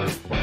Bye.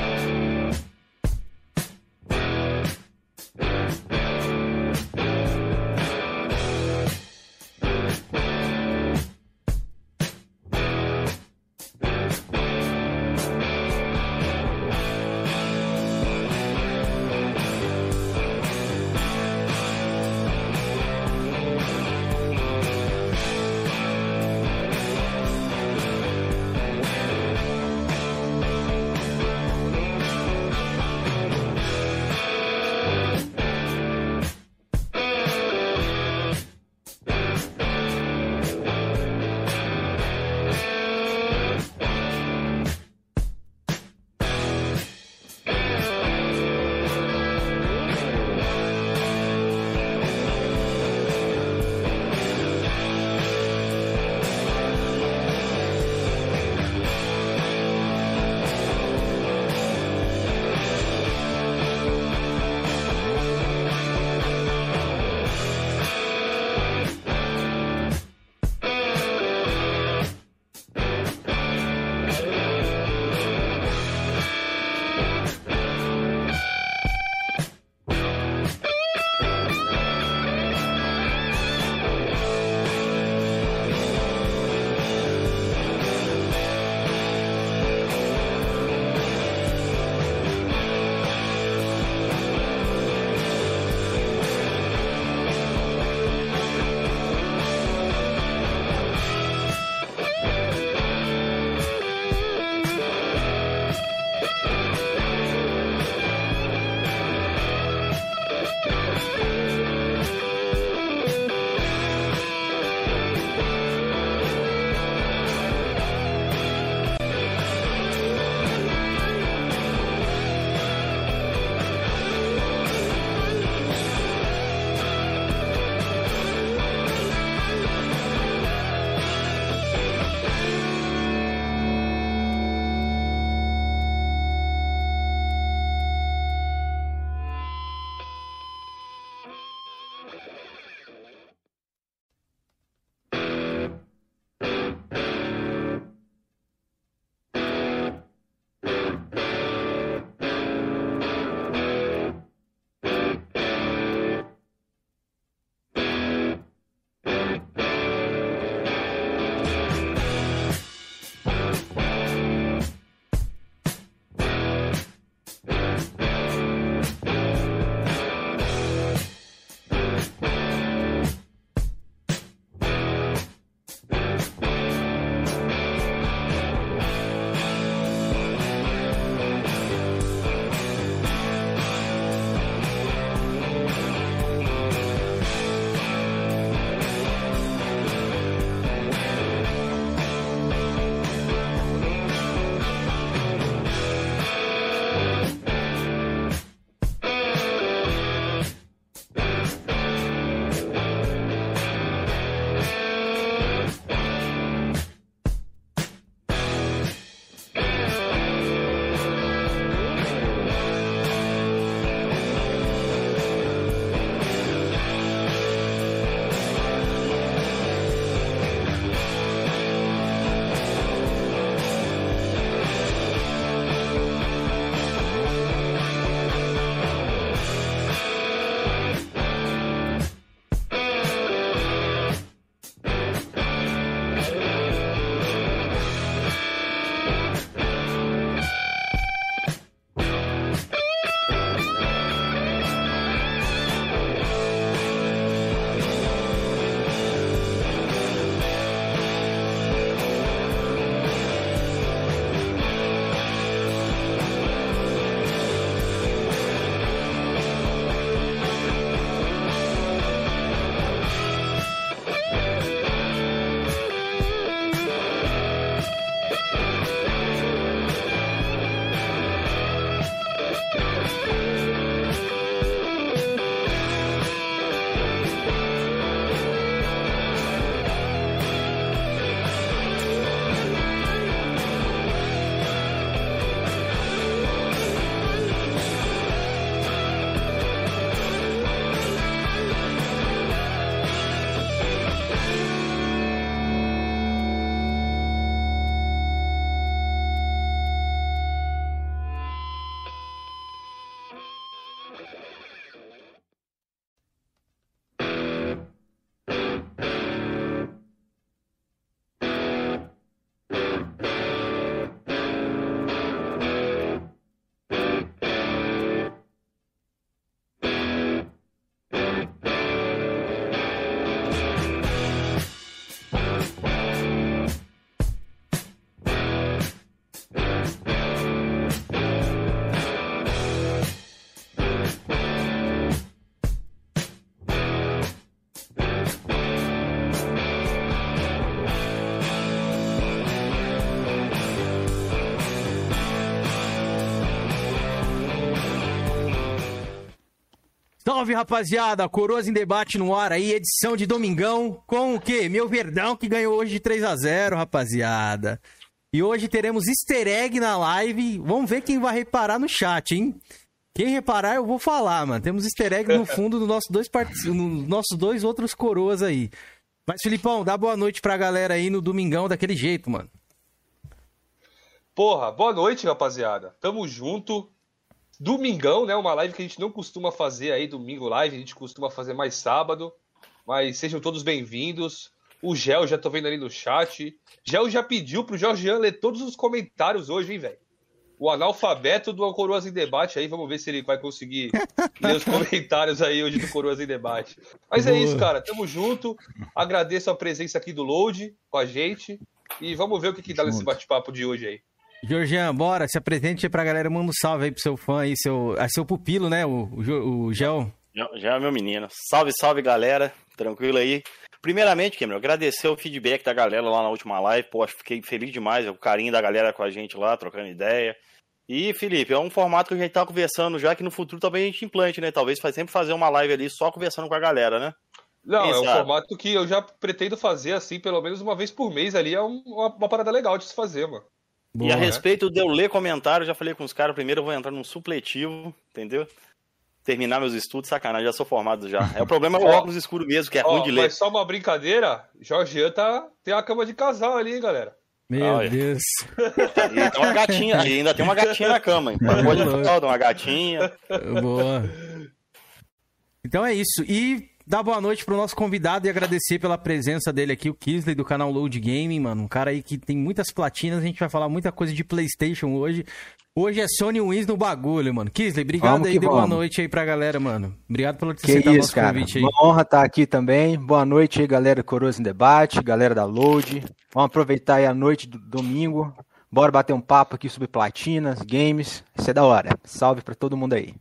Salve, rapaziada! Coroas em debate no ar aí, edição de domingão, com o quê? Meu Verdão que ganhou hoje de 3 a 0 rapaziada. E hoje teremos easter egg na live. Vamos ver quem vai reparar no chat, hein? Quem reparar, eu vou falar, mano. Temos easter egg no fundo dos nossos dois, part... nos nossos dois outros coroas aí. Mas, Filipão, dá boa noite pra galera aí no domingão daquele jeito, mano. Porra, boa noite, rapaziada. Tamo junto. Domingão, né? Uma live que a gente não costuma fazer aí, domingo live, a gente costuma fazer mais sábado. Mas sejam todos bem-vindos. O Gel já tô vendo ali no chat. Gel já pediu pro Jorgian ler todos os comentários hoje, hein, velho? O analfabeto do Coroas em Debate aí, vamos ver se ele vai conseguir ler os comentários aí hoje do Coroas em Debate. Mas é isso, cara. Tamo junto. Agradeço a presença aqui do Load com a gente. E vamos ver o que, que dá nesse bate-papo de hoje aí. Georgian, bora, se apresente aí pra galera, manda um salve aí pro seu fã aí, seu, é seu pupilo, né, o, o, o Gel. Já é meu menino. Salve, salve, galera. Tranquilo aí. Primeiramente, Cameron, agradecer o feedback da galera lá na última live. Pô, fiquei feliz demais. O carinho da galera com a gente lá, trocando ideia. E, Felipe, é um formato que a gente tá conversando já que no futuro talvez a gente implante, né? Talvez faz sempre fazer uma live ali só conversando com a galera, né? Não, Quem é um sabe? formato que eu já pretendo fazer assim, pelo menos uma vez por mês ali. É uma, uma parada legal de se fazer, mano. Boa, e a respeito de eu ler comentário, já falei com os caras, primeiro eu vou entrar num supletivo, entendeu? Terminar meus estudos, sacanagem, já sou formado já. É o problema é o óculos escuro mesmo, que é ó, ruim de ler. Mas só uma brincadeira, Jorge tá, tem a cama de casal ali, hein, galera. Meu ah, Deus. E tem uma gatinha, ainda tem uma gatinha na cama, hein? Pode falar, uma gatinha. Boa. Então é isso. E dar boa noite pro nosso convidado e agradecer pela presença dele aqui, o Kisley, do canal Load Gaming, mano. Um cara aí que tem muitas platinas, a gente vai falar muita coisa de PlayStation hoje. Hoje é Sony Wins no bagulho, mano. Kisley, obrigado vamos aí, dê boa noite aí pra galera, mano. Obrigado pelo ter aceitado nosso cara. convite aí. Uma honra estar aqui também. Boa noite aí, galera Coroas em Debate, galera da Load. Vamos aproveitar aí a noite do domingo. Bora bater um papo aqui sobre platinas, games. Isso é da hora. Salve pra todo mundo aí.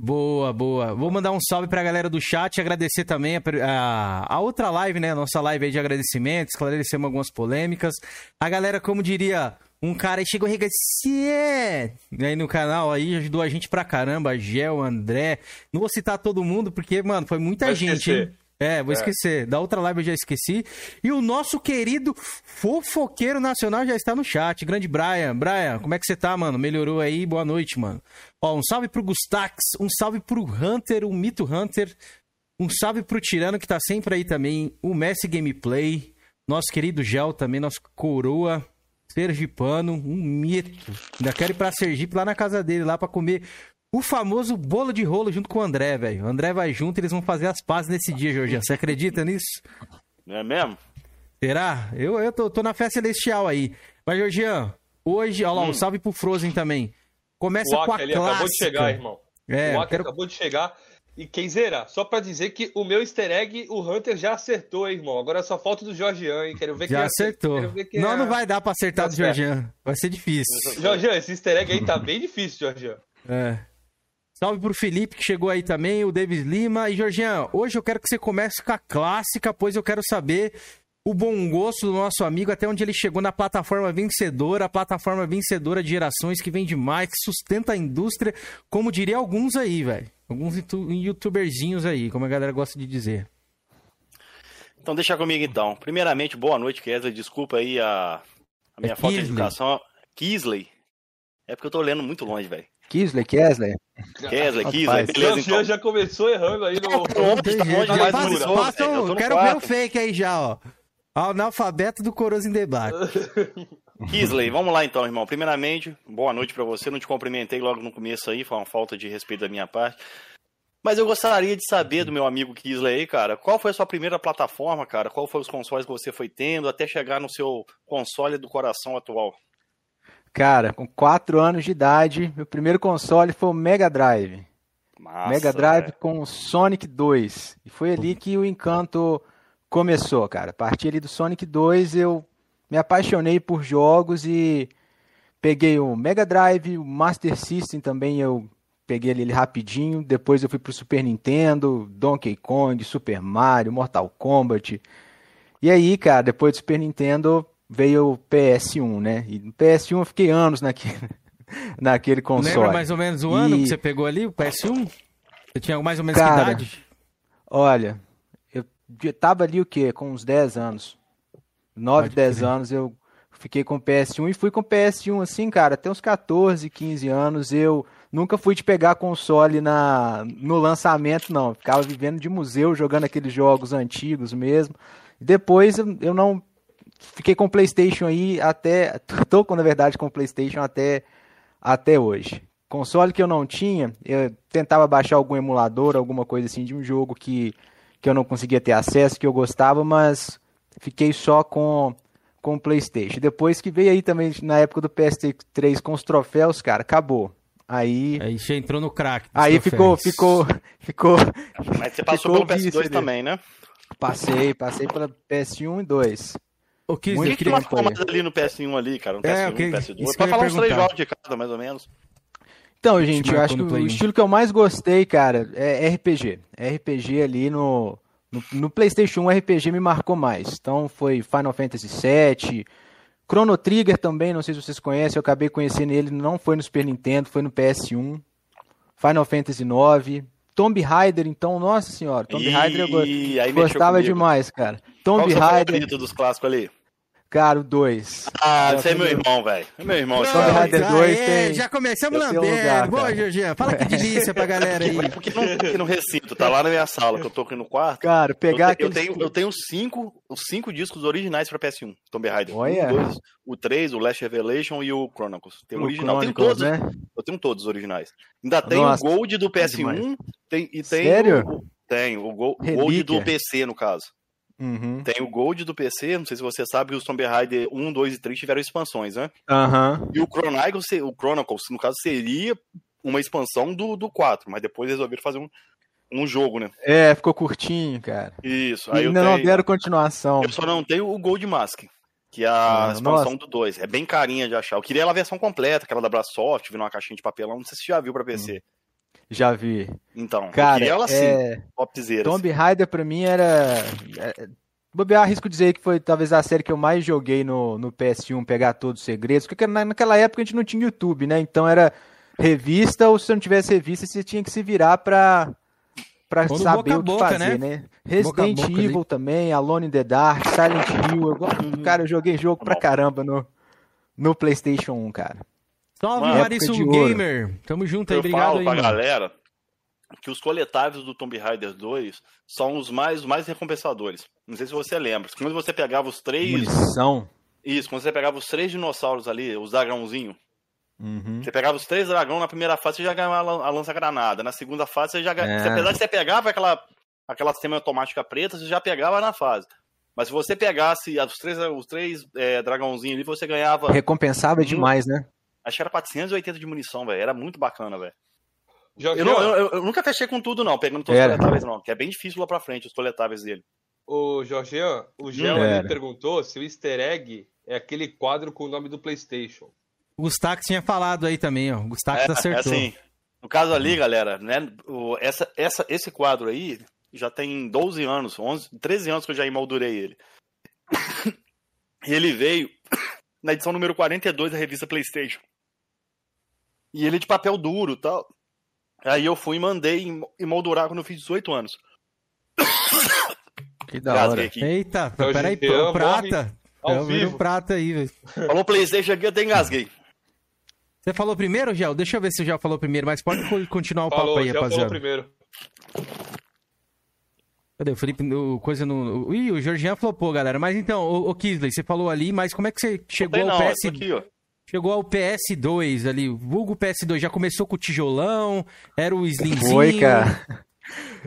Boa, boa. Vou mandar um salve pra galera do chat e agradecer também a, a, a, outra live, né? Nossa live aí de agradecimentos, esclarecemos algumas polêmicas. A galera, como diria, um cara aí chegou regacia aí no canal aí, ajudou a gente pra caramba, Gel, André. Não vou citar todo mundo porque, mano, foi muita Vai gente, esquecer. hein? É, vou é. esquecer. Da outra live eu já esqueci. E o nosso querido fofoqueiro nacional já está no chat. Grande Brian. Brian, como é que você tá, mano? Melhorou aí? Boa noite, mano. Ó, um salve pro Gustax, um salve pro Hunter, o Mito Hunter. Um salve pro Tirano que tá sempre aí também. O Messi Gameplay. Nosso querido Gel também, nosso coroa. Sergipano, um mito. Ainda quero ir pra Sergipe lá na casa dele, lá para comer o famoso bolo de rolo junto com o André, velho. O André vai junto e eles vão fazer as pazes nesse dia, Jorginho. Você acredita nisso? É mesmo? Será? Eu, eu tô, tô na festa celestial aí. Mas, Jorginho, hoje, olha lá, hum. um salve pro Frozen também. Começa o com a ali clássica. acabou de chegar, irmão. É, o Aki quero... acabou de chegar. E Kenzeira, só pra dizer que o meu easter egg, o Hunter já acertou, hein, irmão. Agora só falta do Jorgian, hein? Quero ver já acertou. Ver não, é... não vai dar pra acertar do Jorgian. Vai ser difícil. Jorgian, esse easter egg aí tá bem difícil, Jorgian. É. Salve pro Felipe que chegou aí também, o Davis Lima. E, Georgian, hoje eu quero que você comece com a clássica, pois eu quero saber o bom gosto do nosso amigo, até onde ele chegou na plataforma vencedora, a plataforma vencedora de gerações que vende mais, que sustenta a indústria, como diria alguns aí, velho. Alguns youtuberzinhos aí, como a galera gosta de dizer. Então deixa comigo então. Primeiramente, boa noite, Kesley. Desculpa aí a, a minha é falta de educação. Kisley. É porque eu tô lendo muito longe, velho. Kisley, Kesley. Kesley, Kisley, beleza. Então. já começou errando aí no. Passam, quero ver o fake aí já, ó. Analfabeto do Coroas em Debate. Kisley, vamos lá então, irmão. Primeiramente, boa noite para você. Não te cumprimentei logo no começo aí, foi uma falta de respeito da minha parte. Mas eu gostaria de saber do meu amigo Kisley aí, cara, qual foi a sua primeira plataforma, cara? Qual foram os consoles que você foi tendo até chegar no seu console do coração atual? Cara, com 4 anos de idade, meu primeiro console foi o Mega Drive. Massa, Mega Drive com o Sonic 2. E foi ali que o encanto começou, cara. A partir ali do Sonic 2 eu me apaixonei por jogos e peguei o Mega Drive, o Master System também eu peguei ele rapidinho. Depois eu fui pro Super Nintendo, Donkey Kong, Super Mario, Mortal Kombat. E aí, cara, depois do Super Nintendo veio o PS1, né? E no PS1 eu fiquei anos naquele, naquele console. Lembra mais ou menos o ano e... que você pegou ali, o PS1? Você tinha mais ou menos Cara, que idade? Olha, eu tava ali o quê? Com uns 10 anos. 9, Pode 10 crer. anos eu fiquei com PS1 e fui com PS1 assim, cara, até uns 14, 15 anos. Eu nunca fui de pegar console na, no lançamento, não. Ficava vivendo de museu, jogando aqueles jogos antigos mesmo. Depois eu não. Fiquei com o PlayStation aí até. Tô, com, na verdade, com o PlayStation até, até hoje. Console que eu não tinha, eu tentava baixar algum emulador, alguma coisa assim de um jogo que, que eu não conseguia ter acesso, que eu gostava, mas fiquei só com com o PlayStation. Depois que veio aí também na época do PS3 com os troféus, cara, acabou. Aí Aí você entrou no crack. aí ficou troféus. ficou ficou Mas você passou Ficou pelo vício PS2 ali. também, né? passei, passei pela PS1 e 2. O Muito que, que queria... tu marcou mais ali no PS1 ali, cara? No É, PS1, ok, no isso PS2? que eu Pra falar uns três jogos de cada, mais ou menos. Então, gente, eu acho que no Play o 1? estilo que eu mais gostei, cara, é RPG. RPG ali no, no, no PlayStation 1, RPG me marcou mais. Então foi Final Fantasy VII, Chrono Trigger também, não sei se vocês conhecem, eu acabei conhecendo ele, não foi no Super Nintendo, foi no PS1. Final Fantasy IX, Tomb Raider, então, nossa senhora, Tomb Raider eu go- aí mexeu gostava demais, cara. Qual Tomb que é o Raider, dos clássicos ali? Cara, o 2. Ah, É, você é meu irmão, velho. É meu irmão. Tomb. Raider Pronto, 2 aê, tem- Já começamos tenho lambendo. Boa, cara. Georgian. Fala que delícia pra galera aí. É porque não, aqui no recinto, tá lá na minha sala, que eu tô aqui no quarto. Cara, pegar eu, eu tenho, eu tenho cinco, os cinco discos originais pra PS1. Tomb Raider. Olha. Um, dois, o 3, o Last Revelation e o Chronicles. Tem o o original. Tem Chronicles, todos. né? Eu tenho todos os originais. Ainda tem Nossa, o Gold do PS1 demais. tem, e tem Sério? o, tem o Go- Gold Relíquia. do PC, no caso. Uhum. Tem o Gold do PC, não sei se você sabe, os Tomb Raider 1, 2 e 3 tiveram expansões, né? Aham. E o Chronicles, o Chronicles, no caso, seria uma expansão do, do 4, mas depois resolveram fazer um, um jogo, né? É, ficou curtinho, cara. Isso. E Aí eu, ainda não tenho, deram continuação. eu só não tenho o Gold Mask, que é Ah, a expansão nossa. do 2. É bem carinha de achar. Eu queria a versão completa, aquela da Brasoft, vindo uma caixinha de papelão. Não sei se você já viu pra PC. Já vi. Então, Cara, ela assim, é... topzera. Tomb Raider pra mim era. é, Bobear, arrisco dizer que foi talvez a série que eu mais joguei no, no PS1, pegar todos os segredos, porque na- naquela época a gente não tinha YouTube, né? Então era revista, ou se você não tivesse revista, você tinha que se virar pra, pra saber o que boca, fazer, né? né? Resident Boca Evil também, Alone in the Dark, Silent Hill. eu go- Cara, eu joguei jogo pra Bom. caramba no, no PlayStation 1, cara. Salve, ouro. Gamer. Tamo junto aí, Eu obrigado falo aí, pra mano. galera que os coletáveis do Tomb Raider 2 são os mais, mais recompensadores. Não sei se você lembra. Quando você pegava os três. Munição. Isso, quando você pegava os três dinossauros ali, os dragãozinhos. Uhum. Você pegava os três dragões, na primeira fase você já ganhava a lan- a lança-granada. Na segunda fase você já ganhava. É. Apesar de você pegava aquela, aquela semi-automática preta, você já pegava na fase. Mas se você pegasse os três, os três é, dragãozinhos ali, você ganhava. Recompensava Hum. demais, né? Acho que era 480 de munição, velho. Era muito bacana, velho. Jorge, Eu, eu- eu- eu nunca fechei com tudo, não, pegando todos os Era. coletáveis, não. Que é bem difícil lá pra frente, os coletáveis dele. o o Gel Hum, ali era. perguntou se o easter egg é aquele quadro com o nome do PlayStation. O Gustax tinha falado aí também, ó. O Gustax É, é acertou. assim. No caso ali, galera, né? o- essa, essa, esse quadro aí já tem 12 anos, 11, 13 anos que eu já emoldurei ele. E ele veio na edição número 42 da revista PlayStation. E ele é de papel duro e tal. Aí eu fui e mandei em- emoldurar quando eu fiz 18 anos. Que da Gasguei hora. aqui. Eita, É o peraí, o prata. ao É, virou vivo. prata aí, velho. Falou PlayStation aqui, eu até engasguei. Você falou primeiro, Gel? Deixa eu ver se o Gel falou primeiro, mas pode co- continuar o Falou, papo aí, já falou rapaziada. primeiro. Cadê? O Felipe, o, coisa no. Ih, o Georgian flopou, galera. Mas então, o, Kisley, você falou ali, mas como é que você chegou Não, ao PS... aqui, ó. Chegou ao PS2 ali, vulgo PS2, já começou com o tijolão, era o slimzinho. Foi, cara.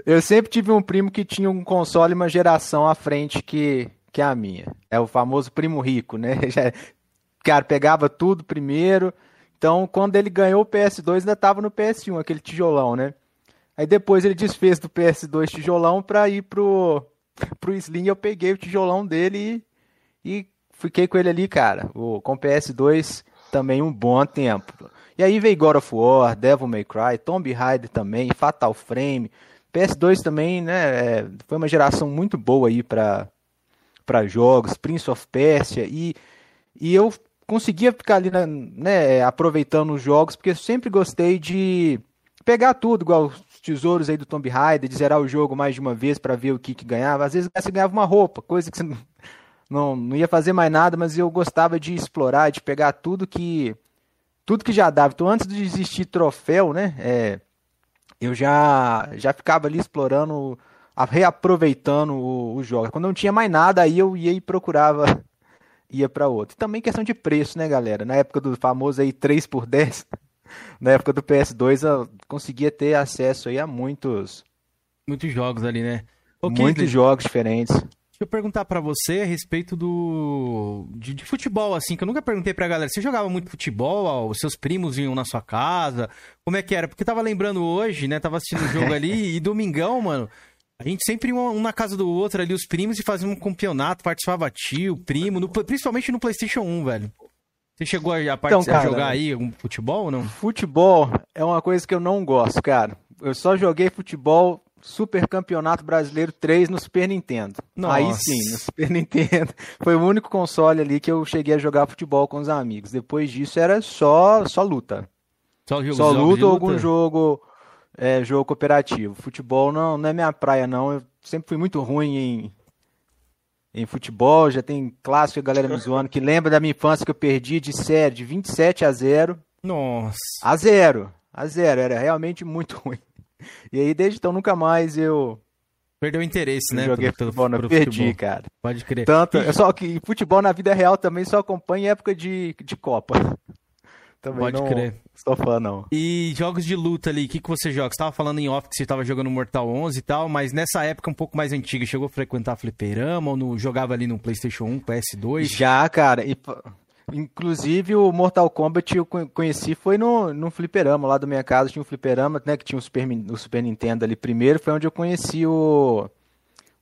Eu sempre tive um primo que tinha um console uma geração à frente que, que a minha. É o famoso primo rico, né? Já- cara, pegava tudo primeiro. Então, quando ele ganhou o PS2, ainda tava no PS1, aquele tijolão, né? Aí depois ele desfez do PS2 tijolão pra ir pro, pro Slim. Eu peguei o tijolão dele e, e fiquei com ele ali, cara. O, com o PS2 também um bom tempo. E aí veio God of War, Devil May Cry, Tomb Raider também, Fatal Frame. PS2 também, né? é, foi uma geração muito boa aí pra, pra jogos, Prince of Persia. E, e eu conseguia ficar ali, na- né, aproveitando os jogos, porque eu sempre gostei de, pegar tudo, igual os tesouros aí do Tomb Raider, de zerar o jogo mais de uma vez para ver o que, que ganhava. Às vezes você ganhava uma roupa, coisa que você não, não ia fazer mais nada, mas eu gostava de explorar, de pegar tudo que tudo que já dava. Então, antes de existir troféu, né, é, eu já já ficava ali explorando, reaproveitando o, o jogo. Quando não tinha mais nada, aí eu ia e procurava, ia para outro. E também questão de preço, né, galera? Na época do famoso aí 3 por 10, na época do PS2, eu conseguia ter acesso aí a muitos muitos jogos ali, né? muitos jogos diferentes. Deixa eu perguntar para você a respeito do de, de, futebol, assim, que eu nunca perguntei pra galera. Você jogava muito futebol? Os seus primos vinham na sua casa? Como é que era? Porque tava lembrando hoje, né? Tava assistindo o jogo ali e domingão, mano. A gente sempre ia um na casa do outro ali, os primos, e fazia um campeonato, participava tio, primo, no, principalmente no PlayStation 1, velho. Você chegou a, a, então, cara, a jogar aí algum futebol ou não? Futebol é uma coisa que eu não gosto, cara. Eu só joguei futebol Super Campeonato Brasileiro 3 no Super Nintendo. Nossa. Aí sim, no Super Nintendo. Foi o único console ali que eu cheguei a jogar futebol com os amigos. Depois disso era só só luta. Só, jogo, só luta ou algum jogo é, jogo cooperativo. Futebol não, não é minha praia não. Eu sempre fui muito ruim em em futebol, já tem clássico a galera me zoando que lembra da minha infância que eu perdi de série de 27 a 0. Nossa. A 0. A 0, era realmente muito ruim. E aí, desde então, nunca mais eu. Perdeu o interesse, né? Joguei pro, futebol. Pro perdi, futebol. cara. Pode crer. Tanto, eu só que futebol na vida real também só acompanha em época de, de Copa. Também Pode não crer. Sou fã, não. E jogos de luta ali, o que, que você joga? Você tava falando em off que você tava jogando Mortal 11 e tal, mas nessa época um pouco mais antiga, chegou a frequentar fliperama ou no, jogava ali no PlayStation 1, PS2? Já, cara. E, Inclusive o Mortal Kombat eu conheci foi no, no fliperama, lá da minha casa tinha um fliperama, né, que tinha o Super, o Super Nintendo ali primeiro, foi onde eu conheci o,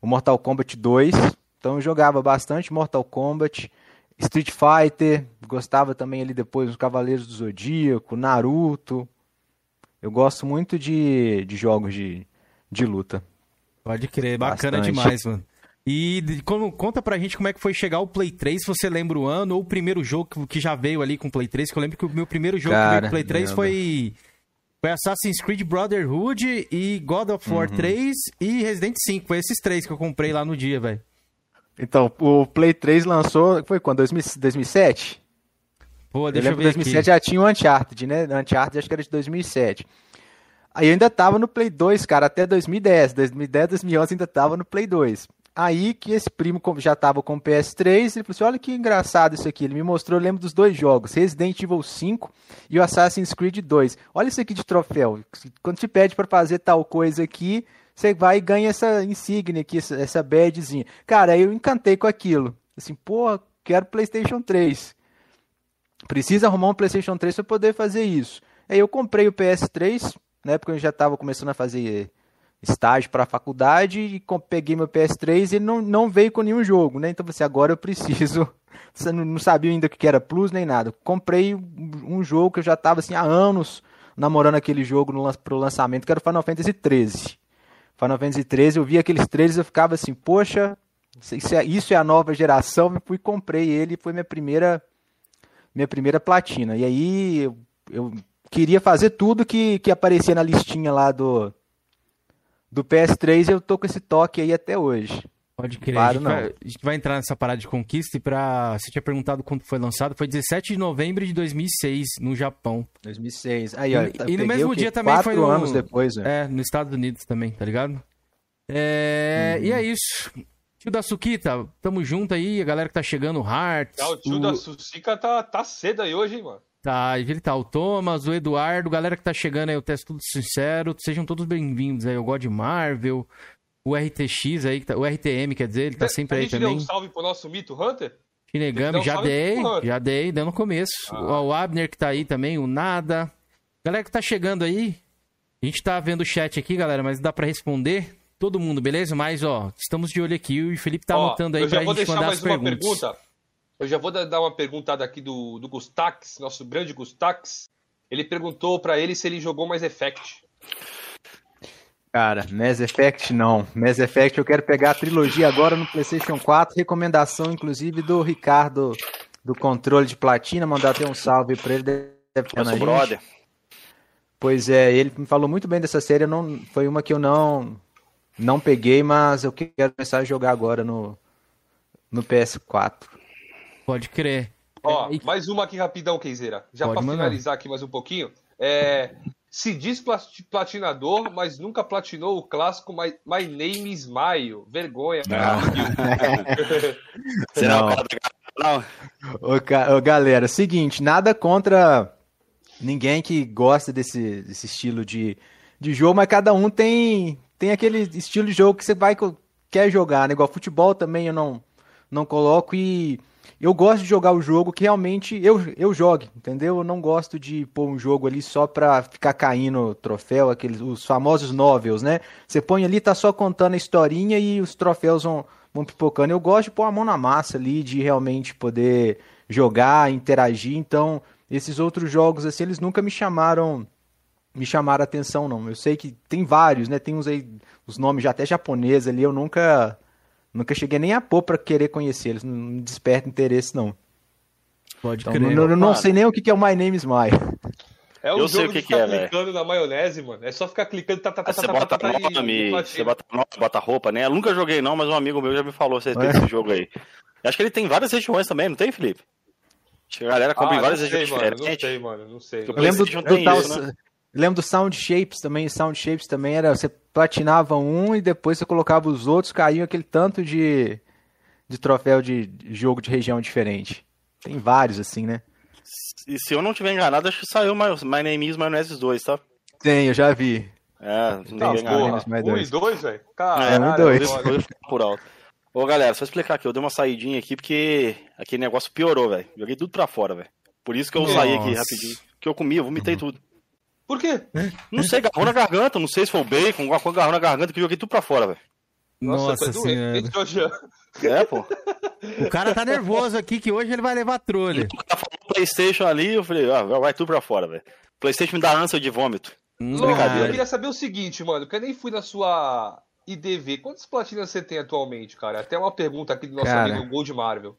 o Mortal Kombat 2, então eu jogava bastante Mortal Kombat, Street Fighter, gostava também ali depois dos Cavaleiros do Zodíaco, Naruto, eu gosto muito de, de jogos de, de luta. Pode crer, bacana bastante. demais, mano. E como, conta pra gente como é que foi chegar o Play 3, se você lembra o ano, ou o primeiro jogo que, já veio ali com o Play 3, que eu lembro que o meu primeiro jogo Cara, que veio com o Play 3 foi, foi Assassin's Creed Brotherhood e God of War uhum. 3 e Resident 5. Foi esses três que eu comprei lá no dia, velho. Então, o Play 3 lançou, foi quando? 2007? Pô, deixa eu, eu ver 2007 aqui. já tinha o Uncharted, né? Uncharted acho que era de 2007. Aí eu ainda tava no Play 2, cara, até 2010. 2010, 2011 ainda tava no Play 2. Aí que esse primo já estava com o PS3, ele falou assim: olha que engraçado isso aqui. Ele me mostrou, eu lembro dos dois jogos, Resident Evil 5 e o Assassin's Creed 2. Olha isso aqui de troféu. Quando te pede para fazer tal coisa aqui, você vai e ganha essa insígnia aqui, essa, badzinha. Cara, aí eu encantei com aquilo. Assim, pô, quero PlayStation 3. Precisa arrumar um PlayStation 3 para poder fazer isso. Aí eu comprei o PS3, na época eu já estava começando a fazer estágio para a faculdade e peguei meu PS3 e ele não, não veio com nenhum jogo, né? Então você assim, agora eu preciso. Você não sabia ainda o que era Plus nem nada. Comprei um jogo que eu já estava assim há anos namorando aquele jogo no, pro lançamento, que era o Final Fantasy 13. Final Fantasy 13, eu vi aqueles trailers e eu ficava assim, poxa, isso é, isso é a nova geração, e fui comprei ele, foi minha primeira minha primeira platina. E aí eu, eu queria fazer tudo que, que aparecia na listinha lá do do PS3 eu tô com esse toque aí até hoje. Pode crer. Claro, a, gente vai, a, gente vai, entrar nessa parada de conquista e pra... Você tinha perguntado quando foi lançado. Foi 17 de novembro de 2006, no Japão. 2006. Aí, ó, e, e no mesmo dia também Quatro foi no... anos depois, né? É, nos Estados Unidos também, tá ligado? É... Uhum. E é isso. Tio da Suquita, tamo junto aí. A galera que tá chegando, Hearts. o tio o... da Sucica tá, tá cedo aí hoje, hein, mano? Tá, ele tá, o Thomas, o Eduardo, galera que tá chegando aí, o teste tudo sincero, sejam todos bem-vindos aí, o God Marvel, o RTX aí, tá, o RTM, quer dizer, ele tá sempre aí também. A gente deu um salve pro nosso mito Hunter? Shinigami, um já dei, já dei, deu no começo. Ah. O Abner que tá aí também, o Nada. Galera que tá chegando aí, a gente tá vendo o chat aqui, galera, mas dá para responder todo mundo, beleza? Mas, ó, estamos de olho aqui, o Felipe tá ó, anotando aí pra gente mandar as perguntas. Pergunta. Eu já vou dar uma perguntada aqui do, do Gustax, nosso grande Gustax. Ele perguntou para ele se ele jogou Mass Effect. Cara, Mass Effect não. Mass Effect eu quero pegar a trilogia agora no PlayStation 4. Recomendação, inclusive, do Ricardo do controle de platina. Mandar até um salve pra ele. Deve Nosso brother. Pois é, ele me falou muito bem dessa série, não, foi uma que eu não não peguei, mas eu quero começar a jogar agora no, no PS4. Pode crer. Ó, é, mais uma aqui rapidão, Kenzeira. Já para finalizar aqui mais um pouquinho. É, se diz platinador, mas nunca platinou o clássico My, My Name is Maio. Vergonha, cara. Não. não. Ô, ô, galera, seguinte, nada contra ninguém que gosta desse, desse estilo de, de jogo, mas cada um tem, tem aquele estilo de jogo que você vai quer jogar, né? Igual futebol também eu não, não coloco e eu gosto de jogar o jogo que realmente eu, eu jogue, entendeu? Eu não gosto de pôr um jogo ali só pra ficar caindo troféu, aqueles os famosos novels, né? Você põe ali, tá só contando a historinha e os troféus vão, vão pipocando. Eu gosto de pôr a mão na massa ali, de realmente poder jogar, interagir. Então, esses outros jogos, assim, eles nunca me chamaram me chamaram atenção, não. Eu sei que tem vários, né? Tem uns aí, os nomes já até japoneses ali, eu nunca nunca cheguei nem a pôr pra querer conhecer eles, não desperta interesse, não. Pode então, crer. Não, não sei nem o que é o My Name is My. É o eu sei o que, que é, clicando na maionese, mano. É só ficar clicando, tá, tá, tá, você tá, bota tá, nome, e... você bota nome, bota roupa, né? Eu nunca joguei não, mas um amigo meu já me falou você é? esse jogo aí. Eu acho que ele tem várias regiões também, não tem, Felipe? Que a galera compra ah, em várias regiões diferentes. Não sei, mano, não sei. Eu lembro do, do tal, isso, né? Lembro do Sound Shapes também, Sound Shapes também era, você platinava um e depois você colocava os outros, caíam aquele tanto de, de troféu de jogo de região diferente. Tem vários assim, né? E se eu não tiver enganado, acho que saiu My, My Name is Mayonnaise 2, tá? Tem, eu já vi. É, não tem enganado. Um e dois, velho? Caralho, é, um e dois. Por alto. Ô, galera, só explicar aqui, eu dei uma saidinha aqui porque aquele negócio piorou, velho. Joguei tudo pra fora, velho. Por isso que eu Nossa. saí aqui rapidinho. Que eu comi, eu vomitei uhum. tudo. Por quê? Não sei, agarrou na garganta, não sei se foi o bacon, alguma coisa agarrou na garganta que joguei tudo pra fora, velho. Nossa, Nossa senhora. É, pô. O cara tá nervoso aqui que hoje ele vai levar trolha. O cara falou Playstation ali, eu falei, ah, vai tudo pra fora, velho. Playstation me dá ânsia de vômito. Brincadeira. Eu queria saber o seguinte, mano, que eu nem fui na sua IDV. Quantas platinas você tem atualmente, cara? Até uma pergunta aqui do nosso cara, amigo Gold Marvel.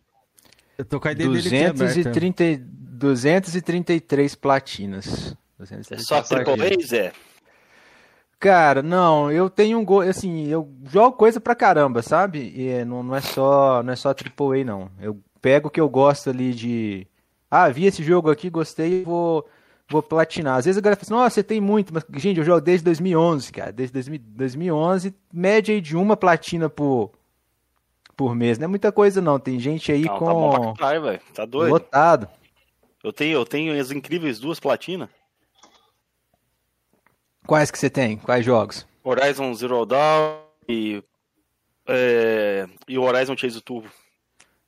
Eu tô com a IDV 230, 233 platinas. 233 é só AAA, Zé? Cara, não, eu tenho um gol, assim, eu jogo coisa pra caramba, sabe? E é, não, não é só, não é só AAA não. Eu pego o que eu gosto ali de ah, vi esse jogo aqui, gostei, vou vou platinar. Às vezes a galera fala assim, nossa, você tem muito, mas, gente, eu jogo desde 2011, cara, desde 2011, média aí de uma platina por, por mês, não é muita coisa não, tem gente aí não, com... Tá bom pra caralho, tá doido. Lotado. Eu tenho, eu tenho as incríveis duas platinas. Quais que você tem? Quais jogos? Horizon Zero Dawn e, é, e Horizon Chase Turbo.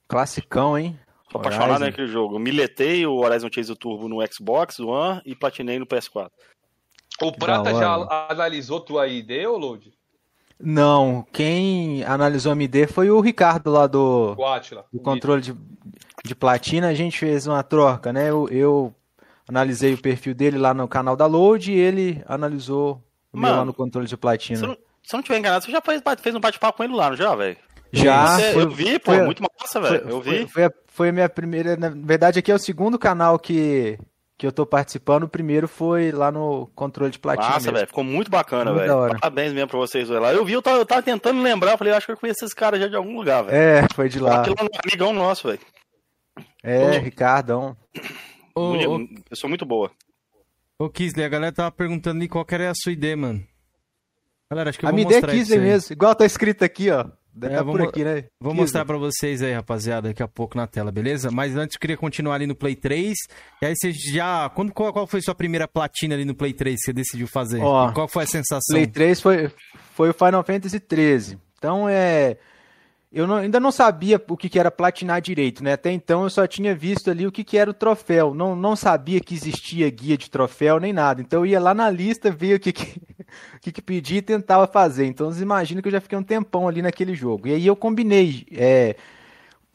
Classicão, hein? Tô apaixonado naquele jogo. Eu miletei o Horizon Chase Turbo no Xbox One e platinei no PS4. O Prata já analisou tua ID, ou Load? Não, quem analisou a MD foi o Ricardo lá do, do controle de, de platina. A gente fez uma troca, né? Eu, eu, analisei o perfil dele lá no canal da Load e ele analisou o Mano, meu lá no controle de platina. Se não, se não tiver enganado, você já fez, fez um bate-papo com ele lá, não já, velho? Já. Você, foi, eu vi, pô, foi, muito massa, velho. Eu vi. Foi, foi, a, foi a minha primeira. Na verdade, aqui é o segundo canal que, que eu tô participando. O primeiro foi lá no controle de platina. Massa, velho. Ficou muito bacana, velho. Parabéns mesmo pra vocês dois lá. Eu vi, eu tava, eu tava tentando lembrar. Falei, acho que eu conheci esse cara já de algum lugar, velho. É, foi de lá. Aquilo é um amigão nosso, velho. É, Ô, Ricardão. Ô, eu sou muito boa. Ô, Kisley, a galera tava perguntando ali qual era a sua ideia, mano. Galera, acho que eu a vou mostrar A Kisley mesmo, igual tá escrito aqui, ó. Deve é, tá por aqui, né? Vou mostrar para vocês aí, rapaziada, daqui a pouco na tela, beleza? Mas antes eu queria continuar ali no Play 3. E aí você já. Quando, qual, qual foi sua primeira platina ali no Play 3 que você decidiu fazer? Ó, qual foi a sensação? Play 3 foi, foi o Final Fantasy 13. Então é eu não, ainda não sabia o que, que, era platinar direito, né? Até então eu só tinha visto ali o que, que era o troféu. Não, não sabia que existia guia de troféu nem nada. Então eu ia lá na lista, via o que, que, o que, que pedia e tentava fazer. Então vocês imaginam que eu já fiquei um tempão ali naquele jogo. E aí eu combinei. É,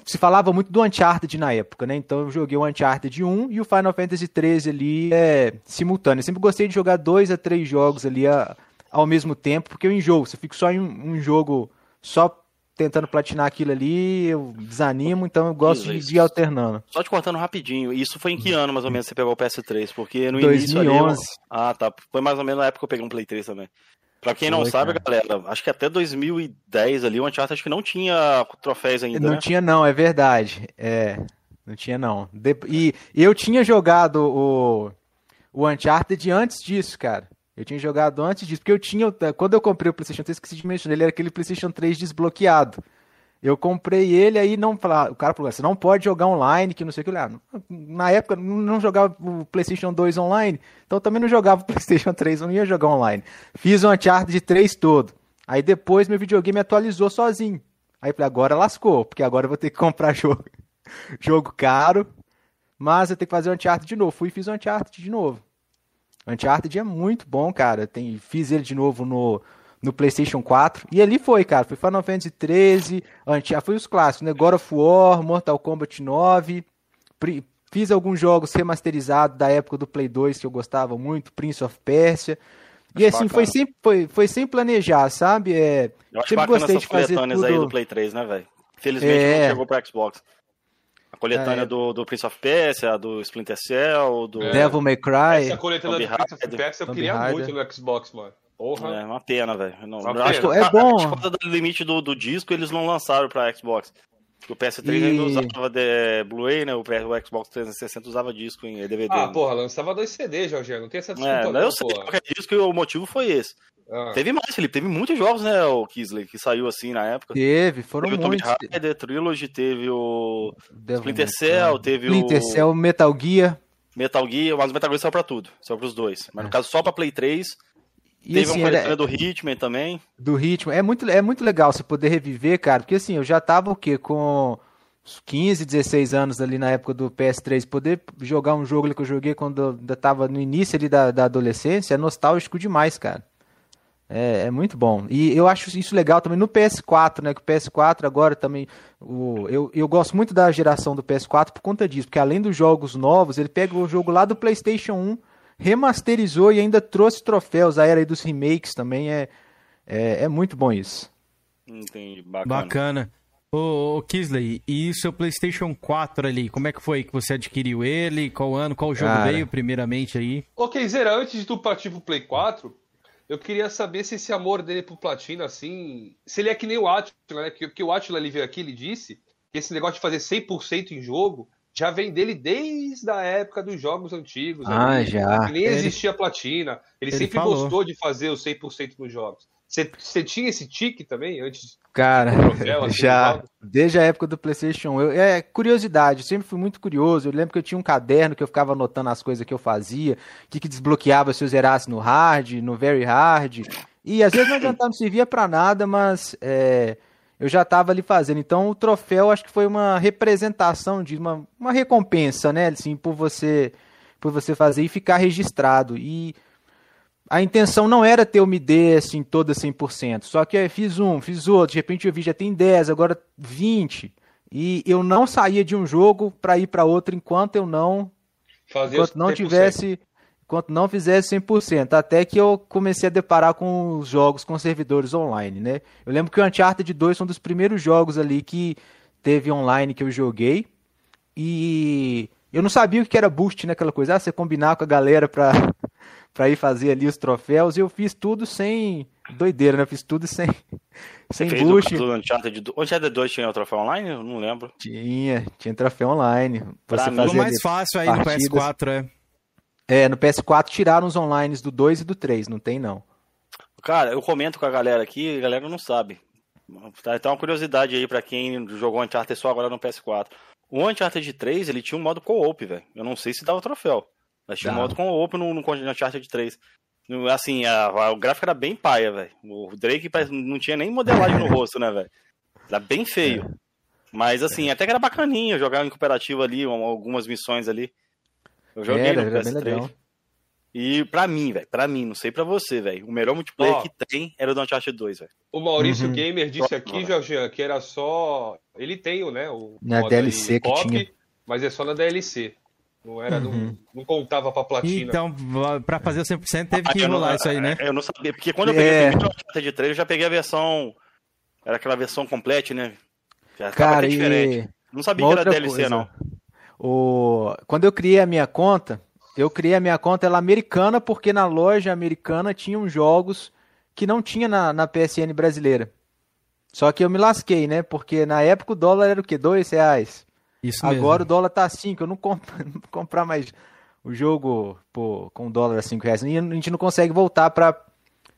se falava muito do Uncharted na época, né? Então eu joguei o Uncharted 1 e o Final Fantasy 13 ali é, simultâneo. Eu sempre gostei de jogar dois a três jogos ali a, ao mesmo tempo, porque eu enjoo. Se eu fico só em um, um jogo só tentando platinar aquilo ali, eu desanimo, então eu gosto isso, de, ir alternando. Só te cortando rapidinho, isso foi em que ano mais ou menos você pegou o PS3? Porque no 2011. início ali... Eu... Ah, tá. Foi mais ou menos na época que eu peguei um Play 3 também. Pra quem não foi, sabe, cara. galera, acho que até 2010 ali, o Uncharted acho que não tinha troféus ainda, Não né? tinha não, é verdade. É, não tinha não. E eu tinha jogado o, o Uncharted antes disso, cara. Eu tinha jogado antes disso, porque eu tinha. Quando eu comprei o PlayStation 3, esqueci de mencionar, ele era aquele PlayStation 3 desbloqueado. Eu comprei ele aí não o cara falou, você não pode jogar online, que não sei o que lá. Na época não jogava o PlayStation 2 online, então também não jogava o PlayStation 3, não ia jogar online. Fiz um Uncharted 3 todo. Aí depois meu videogame atualizou sozinho. Aí falei, agora lascou, porque agora eu vou ter que comprar jogo, jogo caro, mas eu tenho que fazer o Uncharted de novo. Fui e fiz o Uncharted de novo. Uncharted é muito bom, cara. Tem, fiz ele de novo no, no PlayStation 4. E ali foi, cara. Foi Final Fantasy 13, Uncharted, foi os clássicos, né? God of War, Mortal Kombat 9. Fiz alguns jogos remasterizados da época do Play 2 que eu gostava muito, Prince of Persia. E assim, foi sem, foi, foi sem planejar, sabe? É, eu acho sempre gostei de fazer tudo... aí do Play 3, né, velho? Felizmente é... não chegou pro Xbox. A coletânea é. do, do Prince of Persia, do Splinter Cell, do... É. Devil May Cry. Essa coletânea do Prince of Persia eu queria muito no Xbox, mano. Porra. É uma pena, velho. Não, acho que é bom. Por causa do limite do, do disco, eles não lançaram pra Xbox. O PS3 e... ainda usava Blu-ray, né? O, Xbox 360 usava disco em DVD. Ah, porra, lançava dois CDs, Jorge. Não tem essa desculpa, é, não, Eu sei qualquer disco e o motivo foi esse. Ah. Teve mais, Felipe. Teve muitos jogos, né, o Kisley, que saiu assim na época. Teve, foram teve muitos. Teve o Tomb Raider, Trilogy, teve o Splinter Cell, teve Splinter o... Cell, Metal Gear. Metal Gear, mas o Metal Gear saiu pra tudo, saiu pros dois. Mas no é. caso só pra Play 3 e Teve assim, uma coletânea do Hitman também. Do Hitman. É muito, é muito legal você poder reviver, cara, porque assim, eu já tava o quê? Com 15, 16 anos ali na época do PS3, poder jogar um jogo que eu joguei quando eu ainda tava no início ali da, da adolescência, é nostálgico demais, cara. É, é, muito bom. E eu acho isso legal também no PS4, né? Que o PS4 agora também. O, eu, eu gosto muito da geração do PS4 por conta disso, porque além dos jogos novos, ele pega o jogo lá do PlayStation 1 remasterizou e ainda trouxe troféus. A era aí dos remakes também é, é, é muito bom isso. Entendi, bacana. Bacana. Ô, ô Kisley, e seu PlayStation 4 ali, como é que foi que você adquiriu ele? Qual ano, qual jogo Cara. veio primeiramente aí? Ô, Kizera, antes de tu partir pro Play 4, eu queria saber se esse amor dele pro Platina, assim, se ele é que nem o Atila, né? Porque o Atila ali veio aqui, ele disse que esse negócio de fazer 100% em jogo já vem dele desde a época dos jogos antigos. Ah, ali, já. nem ele, existia platina. Ele, ele sempre falou. gostou de fazer o 100% nos jogos. Você tinha esse tique também antes? Cara, troféu, assim, já desde a época do PlayStation. Eu, é curiosidade, eu sempre fui muito curioso. Eu lembro que eu tinha um caderno que eu ficava anotando as coisas que eu fazia, o que, que desbloqueava se eu zerasse no hard, no very hard. E às vezes não adiantava, não servia para nada, mas é, eu já estava ali fazendo. Então o troféu acho que foi uma representação de uma, uma recompensa, né? Assim, por você por você fazer e ficar registrado. E a intenção não era ter uma ideia assim toda 100%. Só que eu fiz um, fiz outro, de repente eu vi já tem 10, agora 20. E eu não saía de um jogo para ir para outro enquanto eu não Fazia enquanto não tivesse enquanto não fizesse 100%, até que eu comecei a deparar com os jogos com servidores online, né? Eu lembro que o Uncharted 2 foi um dos primeiros jogos ali que teve online que eu joguei, e eu não sabia o que era boost naquela coisa, ah, você combinar com a galera pra, pra ir fazer ali os troféus, e eu fiz tudo sem doideira, né? Eu fiz tudo sem, sem Fez boost. O Uncharted, Uncharted 2 tinha o troféu online? Eu não lembro. Tinha, tinha troféu online. Você pra mim, mais fácil aí partidas. no PS4, é. É, no PS4 tiraram os online do 2 e do 3, não tem não. Cara, eu comento com a galera aqui, a galera não sabe. Tá, então uma curiosidade aí para quem jogou Uncharted só agora no PS4. O Uncharted 3, ele tinha um modo co-op, velho. Eu não sei se dava troféu. Mas tinha um modo co-op no, no Uncharted 3. Assim, a, a, o gráfico era bem paia, velho. O Drake não tinha nem modelagem no rosto, né, velho? Era bem feio. É. Mas assim, até que era bacaninho jogar em cooperativo ali, algumas missões ali. Eu joguei era, no era PS3. Bem legal. E pra mim, velho, pra mim, não sei pra você, velho, o melhor multiplayer oh, que tem era o do Uncharted 2, velho. O Maurício uhum. Gamer disse aqui, Jorge, que era só. Ele tem o, né? O na DLC que pop, tinha. Mas é só na DLC. Não era, uhum. não, não, contava pra platina. Então, pra fazer o 100% teve ah, que rolar isso aí, né? Eu não sabia, porque quando eu peguei é... o Uncharted 3, eu já peguei a versão Era aquela versão completa, né? Já Cara, diferente. Não sabia que era DLC, coisa. não. O... Quando eu criei a minha conta, eu criei a minha conta ela americana porque na loja americana tinham jogos que não tinha na, na PSN brasileira. Só que eu me lasquei, né? Porque na época o dólar era o quê? Dois reais. Isso Agora mesmo. o dólar tá cinco. Eu não compro não comprar mais o jogo pô, com dólar a cinco reais. E a gente não consegue voltar para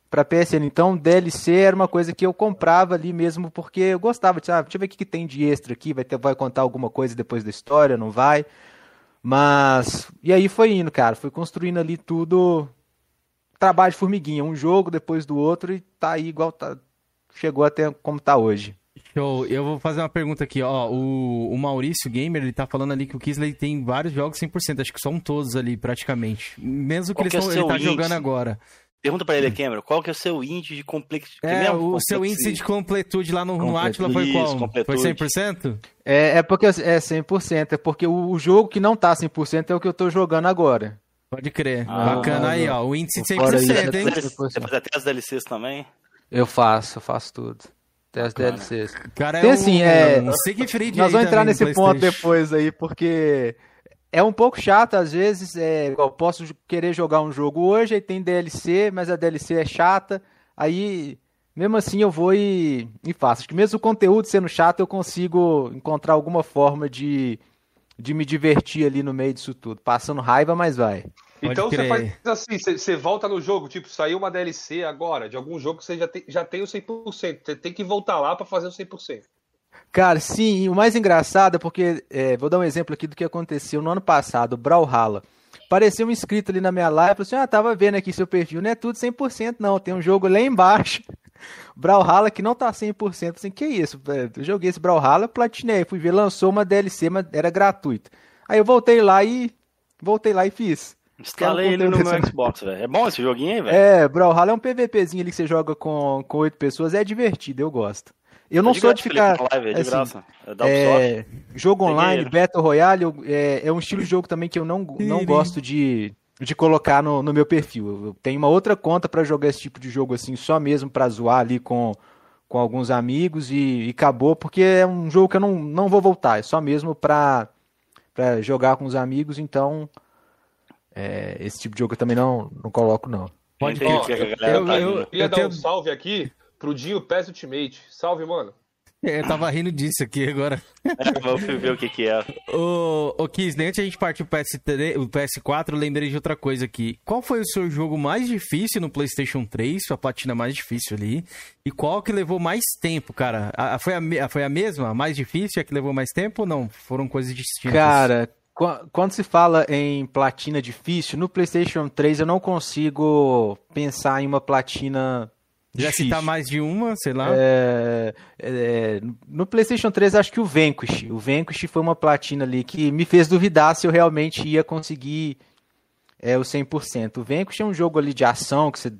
para PSN. Então, DLC era uma coisa que eu comprava ali mesmo porque eu gostava de, ah, deixa eu ver o que, que tem de extra aqui, vai ter, vai contar alguma coisa depois da história, não vai. Mas e aí foi indo, cara, foi construindo ali tudo trabalho de formiguinha, um jogo depois do outro e tá aí igual tá chegou até como tá hoje. Show. Eu vou fazer uma pergunta aqui, ó. O, o Maurício Gamer, ele tá falando ali que o Kisley tem vários jogos 100%, acho que são todos ali praticamente. Mesmo que, ele, é ele tá jogando agora. Pergunta pra ele, Cameron, qual que é o seu índice de complexidade? É, o seu índice de completude lá no, no Atila foi qual? Completude. Foi 100%? É, é porque é 100%, é porque o, o jogo que não tá 100% é o que eu tô jogando agora. Pode crer. Ah, Bacana aí, ó. O índice de 100%, isso, hein? Você faz até as DLCs também? Eu faço, eu faço tudo. Até as DLCs. Cara, Tem é assim, é... Um Nós vamos entrar nesse ponto depois aí, porque é um pouco chato, às vezes, é, eu posso querer jogar um jogo hoje, aí tem DLC, mas a DLC é chata, aí mesmo assim eu vou e, e faço. Acho que mesmo o conteúdo sendo chato, eu consigo encontrar alguma forma de, de me divertir ali no meio disso tudo. Passando raiva, mas vai. Então você faz assim, você, você, volta no jogo, tipo, saiu uma DLC agora de algum jogo que você já tem, já tem o 100%, você tem que voltar lá para fazer o 100%. Cara, sim, o mais engraçado é porque, é, vou dar um exemplo aqui do que aconteceu no ano passado, Brawlhalla. Apareceu um inscrito ali na minha live, falou assim, ah, tava vendo aqui seu perfil, não é tudo 100% não, tem um jogo lá embaixo, Brawlhalla que não tá 100%, assim, que isso, eu joguei esse Brawlhalla, platinei, fui ver, lançou uma DLC, mas era gratuita. Aí eu voltei lá e, voltei lá e fiz. Instalei ele no meu Xbox, velho. É bom esse joguinho aí, velho? É, Brawlhalla é um PVPzinho ali que você joga com, com 8 pessoas, é divertido, eu gosto. Eu não sou de ficar. Live, é de assim, graça. É, é jogo online, Battle Royale, é, é, um estilo de jogo também que eu não, não gosto de, de colocar no, no meu perfil. Eu tenho uma outra conta para jogar esse tipo de jogo assim, só mesmo para zoar ali com, com alguns amigos e, e, acabou, porque é um jogo que eu não, não vou voltar, é só mesmo para jogar com os amigos, então é, esse tipo de jogo eu também não, não coloco, não. Pode eu, eu, eu, eu, queria dar um salve aqui pro Dinho PES Ultimate. Salve, mano. É, eu tava rindo disso aqui agora. É, vamos ver o que que é. Ô, ô Kiss, antes a gente partir pro PS3, o PS4, eu lembrei de outra coisa aqui. Qual foi o seu jogo mais difícil no PlayStation 3, sua platina mais difícil ali? E qual que levou mais tempo, cara? A, foi, a, foi a mesma, a mais difícil, a que levou mais tempo ou não? Foram coisas distintas? Cara, quando se fala em platina difícil, no PlayStation 3 eu não consigo pensar em uma platina já Difícil. citar mais de uma, sei lá. É, é, no PlayStation 3, acho que o Vanquish. O Vanquish foi uma platina ali que me fez duvidar se eu realmente ia conseguir é, o 100%. O Vanquish é um jogo ali de ação que você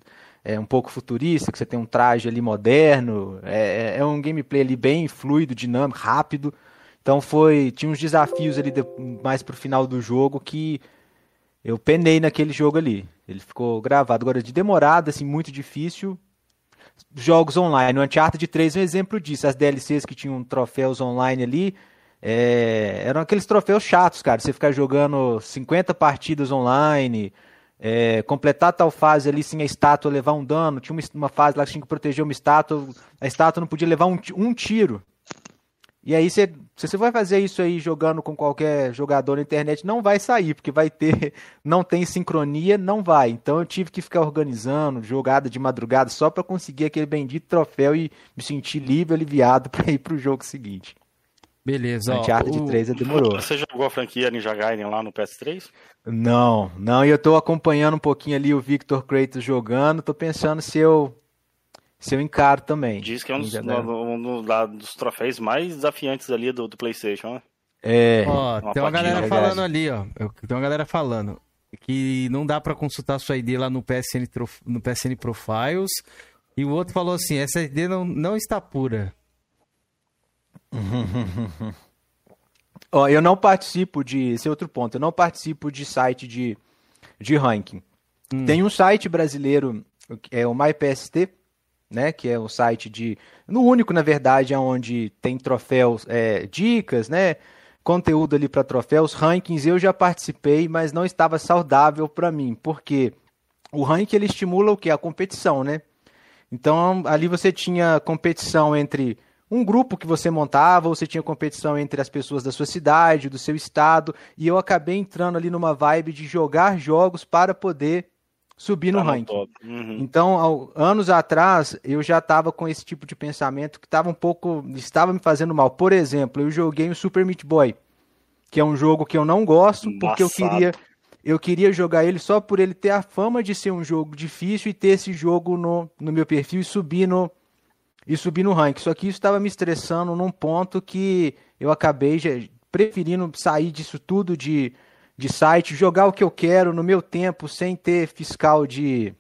é um pouco futurista, que você tem um traje ali moderno. É, é, é um gameplay ali bem fluido, dinâmico, rápido. Então foi tinha uns desafios ali de, mais pro final do jogo que eu penei naquele jogo ali. Ele ficou gravado. Agora, de demorado, assim, muito difícil, jogos online. O Uncharted 3 é um exemplo disso. As DLCs que tinham troféus online ali, é, eram aqueles troféus chatos, cara. Você ficar jogando 50 partidas online, é, completar tal fase ali sem a estátua levar um dano. Tinha uma, uma, fase lá que tinha que proteger uma estátua, a estátua não podia levar um, um tiro. E aí, você, se você vai fazer isso aí jogando com qualquer jogador na internet, não vai sair, porque vai ter, não tem sincronia, não vai. Então eu tive que ficar organizando jogada de madrugada só para conseguir aquele bendito troféu e me sentir livre, aliviado para ir pro jogo seguinte. Beleza. Uncharted o... 3 demorou. Você jogou a franquia Ninja Gaiden lá no PS3? Não, não, e eu tô acompanhando um pouquinho ali o Victor Kratos jogando, tô pensando se eu se eu encaro também. Diz que é um dos, um, um dos troféus mais desafiantes ali do, do PlayStation, né? É. Ó, uma tem uma galera falando ali, ó. Tem uma galera falando que não dá para consultar sua ID lá no PSN, no PSN Profiles. E o outro falou assim: essa ID não, não está pura. Ó, eu não participo de. Esse é outro ponto. Eu não participo de site de, de ranking. Hum. Tem um site brasileiro, é o MyPST, né? Que é o site de. No único, na verdade, onde tem troféus, é, dicas, né? Conteúdo ali para troféus, rankings, eu já participei, mas não estava saudável para mim, porque o ranking ele estimula o que? A competição, né? Então ali você tinha competição entre um grupo que você montava, ou você tinha competição entre as pessoas da sua cidade, do seu estado, e eu acabei entrando ali numa vibe de jogar jogos para poder subir no tá ranking. Uhum. Então, ao, anos atrás, eu já estava com esse tipo de pensamento que estava um pouco. estava me fazendo mal. Por exemplo, eu joguei o Super Meat Boy, que é um jogo que eu não gosto, porque eu queria. Eu queria jogar ele só por ele ter a fama de ser um jogo difícil e ter esse jogo no, no meu perfil e subir no, e subir no ranking. Só que isso estava me estressando num ponto que eu acabei já preferindo sair disso tudo de, de site, jogar o que eu quero no meu tempo, sem ter fiscal de,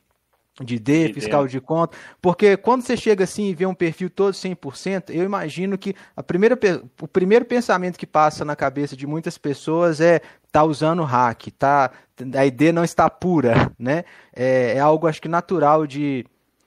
de D, fiscal de conta. Porque quando você chega assim e vê um perfil todo 100%, eu imagino que a primeira, o primeiro pensamento que passa na cabeça de muitas pessoas é tá usando hack, tá, a ID não está pura, né? É, é algo acho que natural de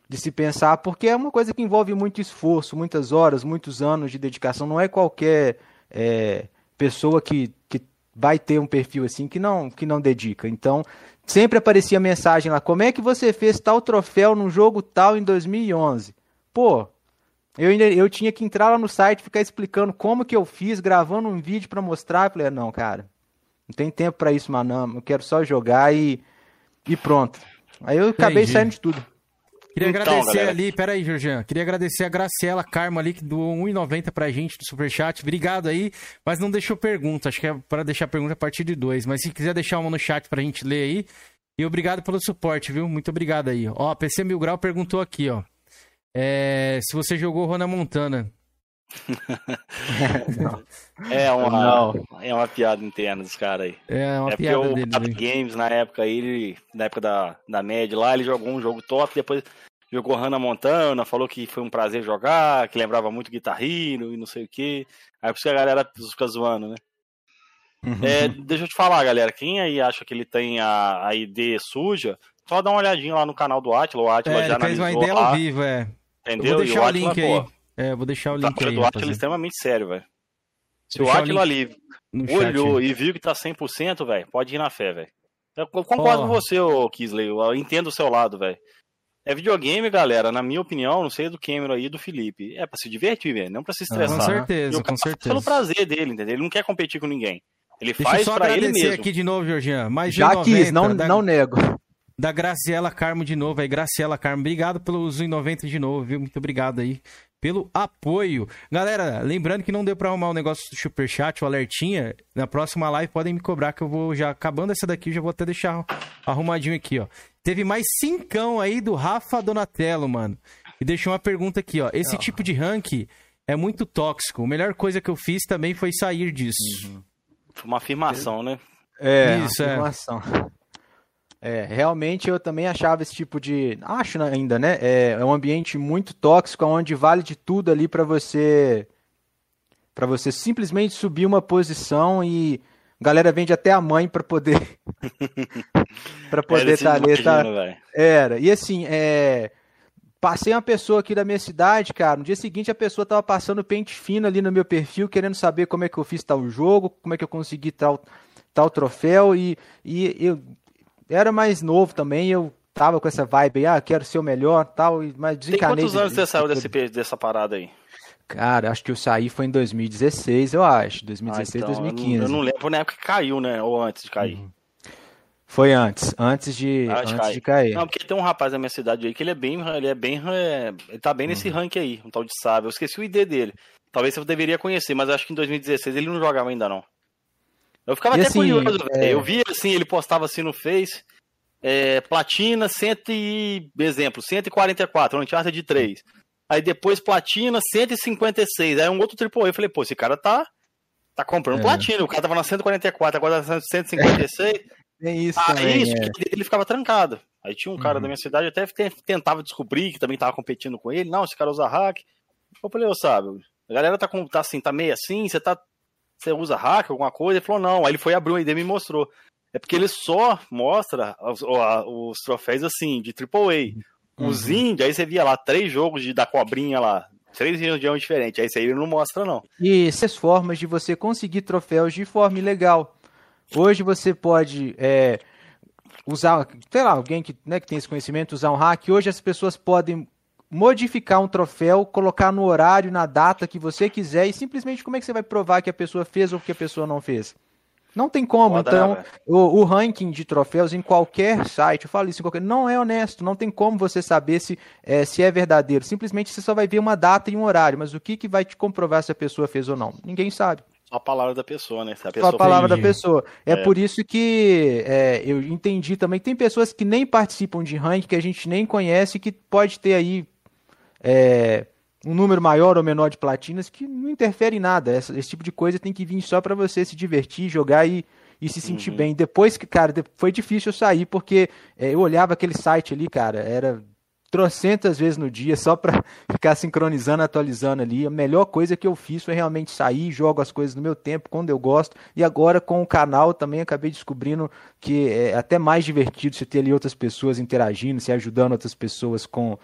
de se pensar, porque é uma coisa que envolve muito esforço, muitas horas, muitos anos de dedicação. Não é qualquer é, pessoa que, que vai ter um perfil assim que não, que não dedica. Então, sempre aparecia mensagem lá: como é que você fez tal troféu num jogo tal em 2011? Pô, eu, ainda, eu tinha que entrar lá no site ficar explicando como que eu fiz, gravando um vídeo para mostrar. Eu falei: não, cara, não tem tempo para isso, mano. Eu quero só jogar e, e pronto. Aí eu acabei Entendi. saindo de tudo. Queria então, agradecer galera. ali, peraí, Jorjan. Queria agradecer a Graciela Carmo ali, que doou 1,90 pra gente do Superchat. Obrigado aí, mas não deixou pergunta. Acho que é para deixar pergunta a partir de dois. Mas se quiser deixar uma no chat pra gente ler aí. E obrigado pelo suporte, viu? Muito obrigado aí. Ó, PC Mil Grau perguntou aqui, ó. É, se você jogou Rona Montana. É, uma, é uma piada interna dos caras aí. É uma é piada porque o dele, Games, na época aí, ele, na época da, da média lá, ele jogou um jogo top, depois jogou Hannah Montana, falou que foi um prazer jogar, que lembrava muito Guitar Hero e não sei o que. Aí por isso que a galera fica zoando, né? Uhum. É, deixa eu te falar, galera, quem aí acha que ele tem a, a ID suja, só dá uma olhadinha lá no canal do Atila, o Atila é, já fez uma ID ao vivo, é. Entendeu? Eu vou deixar o, o link aí. É, vou deixar o link tá, aí. O Atila é extremamente sério, velho. Se o Atila ali olhou chat, e viu que tá 100%, velho, pode ir na fé, velho. Eu concordo com você, ô Kisley. Eu entendo o seu lado, velho. É videogame, galera, na minha opinião, não sei do Cameron aí do Felipe. É pra se divertir, velho, não pra se estressar. Com certeza, com certeza. Pelo prazer dele, entendeu? Ele não quer competir com ninguém. Ele Deixa faz para ele mesmo. aqui de novo, Georgian. Mais Já 90, quis, não, da, não nego. Da Graciela Carmo de novo aí. Graciela Carmo, obrigado pelo 90 de novo, viu? Muito obrigado aí pelo apoio. Galera, lembrando que não deu para arrumar o negócio do superchat, o alertinha. Na próxima live podem me cobrar que eu vou já acabando essa daqui, já vou até deixar arrumadinho aqui, ó. Teve mais cincão aí do Rafa Donatello, mano. E deixou uma pergunta aqui, ó. Esse oh. tipo de rank é muito tóxico. A melhor coisa que eu fiz também foi sair disso. Uhum. Uma afirmação, né? É, Isso, é. afirmação. É. é, realmente eu também achava esse tipo de. Acho ainda, né? É, é um ambiente muito tóxico, onde vale de tudo ali para você. para você simplesmente subir uma posição e a galera vende até a mãe para poder para poder estar tá ali, tá? Era. E assim, é passei uma pessoa aqui da minha cidade, cara. No dia seguinte a pessoa tava passando pente fino ali no meu perfil, querendo saber como é que eu fiz tal jogo, como é que eu consegui tal tal troféu e, e eu era mais novo também, eu tava com essa vibe aí, ah, quero ser o melhor, tal, mas desencanei. Tem quantos anos você saiu desse, dessa parada aí? Cara, acho que eu saí foi em 2016, eu acho. 2016, ah, então, 2015. Eu não, eu não lembro na época que caiu, né? Ou antes de cair. Uhum. Foi antes, antes de, ah, antes de cair. Não, porque tem um rapaz na minha cidade aí que ele é bem, ele é bem, é, ele tá bem nesse uhum. ranking aí, um tal de Sábio. Eu esqueci o ID dele. Talvez você deveria conhecer, mas acho que em 2016 ele não jogava ainda não. Eu ficava e até assim, curioso, é... Eu via assim, ele postava assim no Face, é, platina 100 e, exemplo, 144, Uncharted de 3. Aí depois platina 156. Aí um outro AAA. Eu falei, pô, esse cara tá, tá comprando é. platina. O cara tava na 144, agora tá na 156. É isso Aí também, isso, é. ele ficava trancado. Aí tinha um cara uhum. da minha cidade, até tentava descobrir que também tava competindo com ele. Não, esse cara usa hack. Eu falei, ô, sabe, a galera tá, com, tá assim, tá meio assim, você tá. Você usa hack, alguma coisa? Ele falou, não. Aí ele foi abrir um ID e me mostrou. É porque ele só mostra os, os troféus assim, de AAA. Os uhum. índios, aí você via lá três jogos de, da cobrinha lá, três regiões diferentes. Aí isso aí não mostra, não. E essas formas de você conseguir troféus de forma ilegal. Hoje você pode é, usar, sei lá, alguém que, né, que tem esse conhecimento, usar um hack. Hoje as pessoas podem modificar um troféu, colocar no horário, na data que você quiser e simplesmente como é que você vai provar que a pessoa fez ou que a pessoa não fez? Não tem como. Foda, então, né, o, o, ranking de troféus em qualquer site, eu falo isso em qualquer. Não é honesto, não tem como você saber se é, se é verdadeiro. Simplesmente você só vai ver uma data e um horário. Mas o que, que vai te comprovar se a pessoa fez ou não? Ninguém sabe. Só a palavra da pessoa, né? A pessoa Só a palavra da pessoa. É, é, por isso que é, eu entendi também. Tem pessoas que nem participam de ranking, que a gente nem conhece, que pode ter aí. É, um número maior ou menor de platinas que não interfere em nada. Esse, esse tipo de coisa tem que vir só para você se divertir, jogar e, e se sentir uhum. bem. Depois que, cara, foi difícil eu sair, porque é, eu olhava aquele site ali, cara, era trocentas vezes no dia só para ficar sincronizando, atualizando ali. A melhor coisa que eu fiz foi realmente sair, jogo as coisas no meu tempo, quando eu gosto. E agora com o canal também acabei descobrindo que é até mais divertido você ter ali outras pessoas interagindo, se ajudando outras pessoas com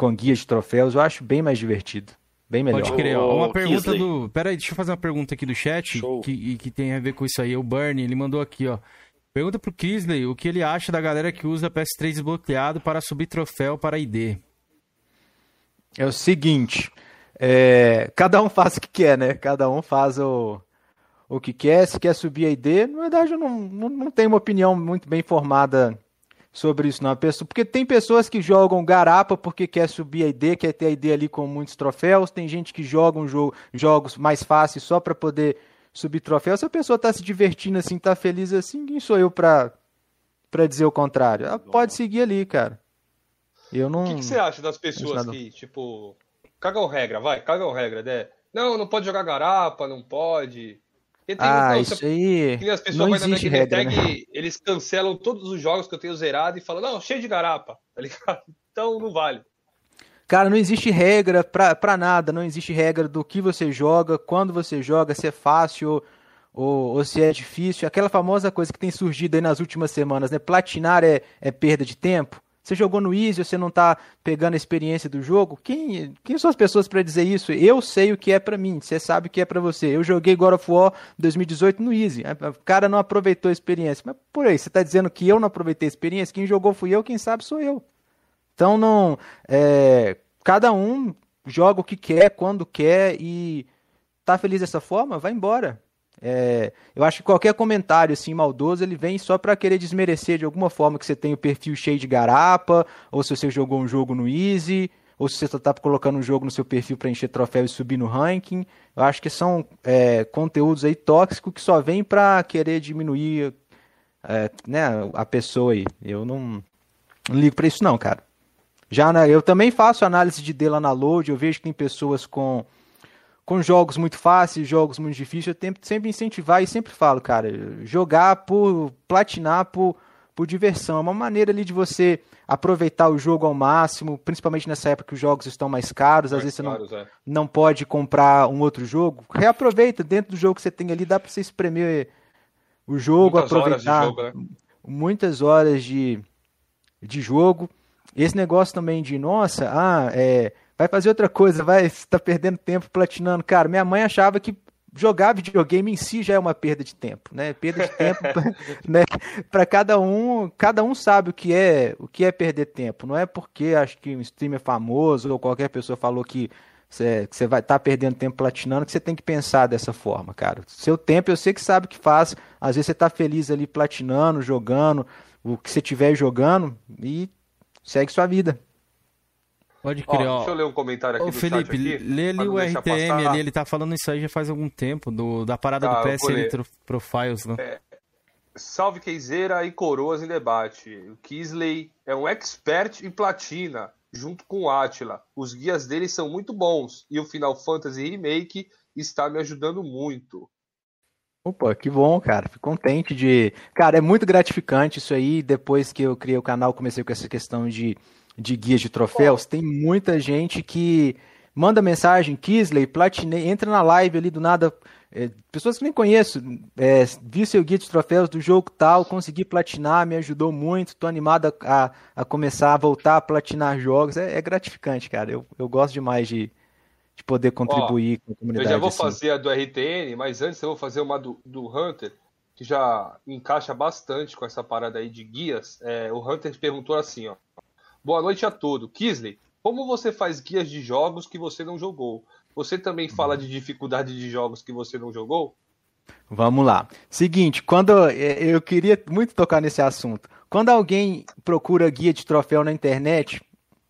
com guias de troféus, eu acho bem mais divertido. Bem melhor. Pode crer. Ó, uma pergunta Kisley. do. Pera aí, deixa eu fazer uma pergunta aqui do chat que, que tem a ver com isso aí. O Bernie, ele mandou aqui, ó. Pergunta pro Kisley o que ele acha da galera que usa PS3 desbloqueado para subir troféu para ID. É o seguinte, é, cada um faz o que quer, né? Cada um faz o, o que quer. Se quer subir a ID, na verdade eu não, não, não tenho uma opinião muito bem formada sobre isso não. Pessoa, porque tem pessoas que jogam garapa porque quer subir a ID, quer ter a ID ali com muitos troféus. Tem gente que joga um jogo, jogos mais fáceis só para poder subir troféus. Se a pessoa está se divertindo assim, está feliz assim, quem sou eu para para dizer o contrário? Ela pode seguir ali, cara. Eu não. O que, que você acha das pessoas que, tipo, cagam regra, vai, cagam regra, né? Não, não pode jogar garapa, não pode. Tem, ah, não, isso você, aí. As pessoas não existe regra, tag, né? eles cancelam todos os jogos que eu tenho zerado e falam, não, cheio de garapa, tá ligado? Então não vale. Cara, não existe regra pra, pra nada, não existe regra do que você joga, quando você joga, se é fácil ou, ou se é difícil. Aquela famosa coisa que tem surgido aí nas últimas semanas, né? Platinar é, é perda de tempo. Você jogou no Easy, você não está pegando a experiência do jogo? Quem, quem são as pessoas para dizer isso? Eu sei o que é para mim, você sabe o que é para você. Eu joguei God of War 2018 no Easy. O cara não aproveitou a experiência. Mas por aí, você está dizendo que eu não aproveitei a experiência? Quem jogou fui eu, quem sabe sou eu. Então não. É, cada um joga o que quer, quando quer e tá feliz dessa forma, vai embora. É, eu acho que qualquer comentário assim maldoso ele vem só para querer desmerecer de alguma forma que você tem o perfil cheio de garapa, ou se você jogou um jogo no Easy, ou se você está colocando um jogo no seu perfil para encher troféu e subir no ranking. Eu acho que são é, conteúdos aí tóxicos que só vêm para querer diminuir é, né, a pessoa aí. Eu não, não ligo para isso não, cara. Já eu também faço análise de D lá na Load, eu vejo que tem pessoas com com jogos muito fáceis, jogos muito difíceis, eu tento sempre incentivar e sempre falo, cara, jogar por platinar por, por diversão, é uma maneira ali de você aproveitar o jogo ao máximo, principalmente nessa época que os jogos estão mais caros, mais às vezes caros, você não, é. não pode comprar um outro jogo, reaproveita dentro do jogo que você tem ali, dá para você espremer o jogo, muitas aproveitar horas jogo, né? muitas horas de, de jogo. Esse negócio também de, nossa, ah, é, vai fazer outra coisa, vai, você tá perdendo tempo platinando. Cara, minha mãe achava que jogar videogame em si já é uma perda de tempo, né? Perda de tempo, né? Para cada um, cada um sabe o que é, o que é perder tempo. Não é porque acho que um streamer famoso ou qualquer pessoa falou que você, que você vai estar tá perdendo tempo platinando que você tem que pensar dessa forma, cara. Seu tempo eu sei que sabe o que faz. Às vezes você tá feliz ali platinando, jogando, o que você tiver jogando e segue sua vida. Pode crer, ó. Deixa eu ler um comentário aqui Ô, Felipe, aqui, lê ali o RTM ali, ele tá falando isso aí já faz algum tempo, do, da parada tá, do PSN Profiles, né? É, salve Keizeira e Coroas em debate. O Kisley é um expert em platina, junto com o Atila. Os guias dele são muito bons e o Final Fantasy Remake está me ajudando muito. Opa, que bom, cara. Fico contente de. Cara, é muito gratificante isso aí. Depois que eu criei o canal, comecei com essa questão de de guias de troféus, tem muita gente que manda mensagem, Kisley, platinei, entra na live ali do nada, é, pessoas que nem conheço, é, vi seu guia de troféus do jogo tal, consegui platinar, me ajudou muito, tô animado a, a começar a voltar a platinar jogos. É, é gratificante, cara. Eu, eu gosto demais de, de poder contribuir Ó, com a comunidade. Eu já vou assim. fazer a do RTN, mas antes eu vou fazer uma do, do Hunter, que já encaixa bastante com essa parada aí de guias. É, o Hunter perguntou assim, ó. Boa noite a todos. Kisley, como você faz guias de jogos que você não jogou? Você também fala de dificuldade de jogos que você não jogou? Vamos lá. Seguinte, quando é, eu queria muito tocar nesse assunto. Quando alguém procura guia de troféu na internet,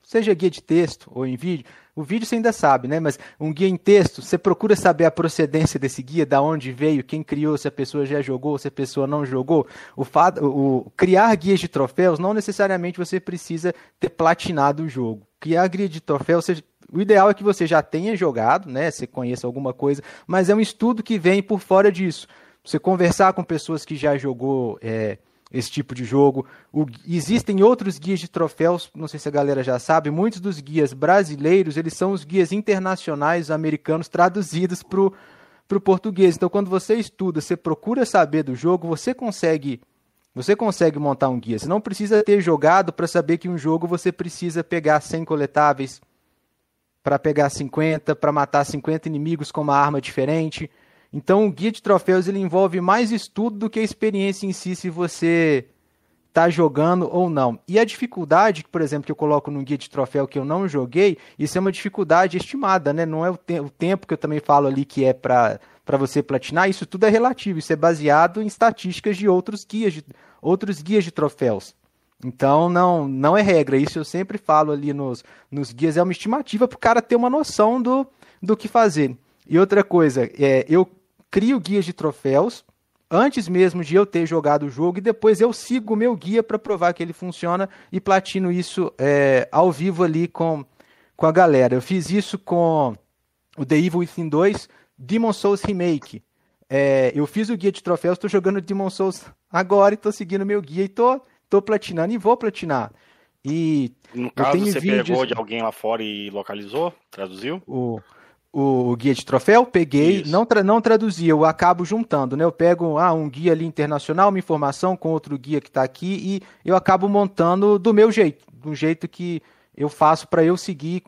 seja guia de texto ou em vídeo, o vídeo você ainda sabe, né? Mas um guia em texto, você procura saber a procedência desse guia, da onde veio, quem criou, se a pessoa já jogou, se a pessoa não jogou. O, fato, o criar guias de troféus não necessariamente você precisa ter platinado o jogo. Criar guia de troféus, você o ideal é que você já tenha jogado, né? Você conheça alguma coisa, mas é um estudo que vem por fora disso. Você conversar com pessoas que já jogou é, esse tipo de jogo. O, existem outros guias de troféus, não sei se a galera já sabe, muitos dos guias brasileiros, eles são os guias internacionais americanos traduzidos para o português. Então, quando você estuda, você procura saber do jogo, você consegue você consegue montar um guia. Você não precisa ter jogado para saber que um jogo você precisa pegar 100 coletáveis, para pegar 50, para matar 50 inimigos com uma arma diferente. Então, o guia de troféus ele envolve mais estudo do que a experiência em si, se você está jogando ou não. E a dificuldade, por exemplo, que eu coloco no guia de troféu que eu não joguei, isso é uma dificuldade estimada, né? Não é o, te o tempo que eu também falo ali que é para você platinar, isso tudo é relativo, isso é baseado em estatísticas de outros guias de, outros guias de troféus. Então não, não é regra. Isso eu sempre falo ali nos, nos guias, é uma estimativa para o cara ter uma noção do, do que fazer. E outra coisa, é, eu crio guias de troféus antes mesmo de eu ter jogado o jogo e depois eu sigo o meu guia para provar que ele funciona e platino isso é, ao vivo ali com, com a galera. Eu fiz isso com o The Evil Within 2, Demon Souls Remake. É, eu fiz o guia de troféus, estou jogando Demon Souls agora e estou seguindo o meu guia e estou tô platinando e vou platinar. E no caso, você vídeos... pegou de alguém lá fora e localizou, traduziu? O, o, o guia de troféu, peguei, não, tra, não traduzi, eu acabo juntando, né? Eu pego ah, um guia ali internacional, uma informação com outro guia que está aqui e eu acabo montando do meu jeito, do jeito que eu faço para eu seguir,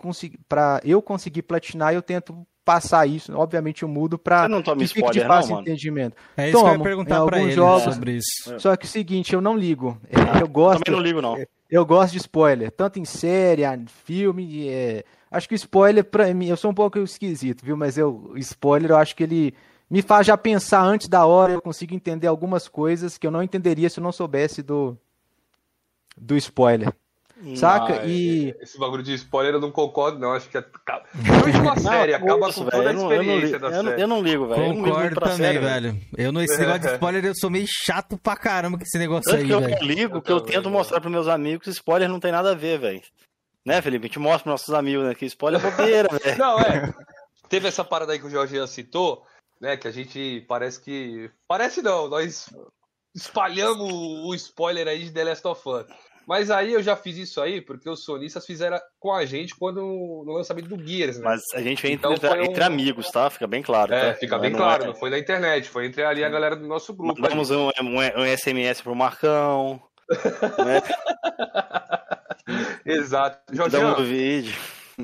para eu conseguir platinar, eu tento passar isso. Obviamente eu mudo para que fique de fácil não, entendimento. É isso Tomo, que eu ia perguntar para ele jogos, sobre isso. Só que é o seguinte, eu não ligo. Eu gosto. Também não ligo não. Eu gosto de spoiler, tanto em série, filme, é... acho que o spoiler para mim, eu sou um pouco esquisito, viu, mas eu spoiler, eu acho que ele me faz já pensar antes da hora, eu consigo entender algumas coisas que eu não entenderia se eu não soubesse do do spoiler. Saca? e. Esse bagulho de spoiler eu não concordo, não. Acho que é. Filme uma série, acaba isso, com toda a experiência eu não, eu não, eu não ligo, velho. Concordo também, série, velho. Eu não, esse negócio de spoiler, eu sou meio chato pra caramba com esse negócio Tanto aí, que eu velho. ligo, eu que eu tento mostrar pros meus amigos que spoiler não tem nada a ver, velho. Né, Felipe? A gente mostra pros nossos amigos, né? Que spoiler é bobeira, velho. Não, é. Teve essa parada aí que o Jorge citou, né? Que a gente parece que. Parece não, nós espalhamos o spoiler aí de The Last of Us. Mas aí eu já fiz isso aí porque os sonistas fizeram com a gente quando no lançamento do Gears, né? Mas a gente então, entre, um... entre, amigos, tá? Fica bem claro. É, tá? fica bem não claro. É... Não foi na internet, foi entre ali a galera do nosso grupo. Mandamos um, um, um, SMS pro Marcão. né? Exato. Jorge, do vídeo.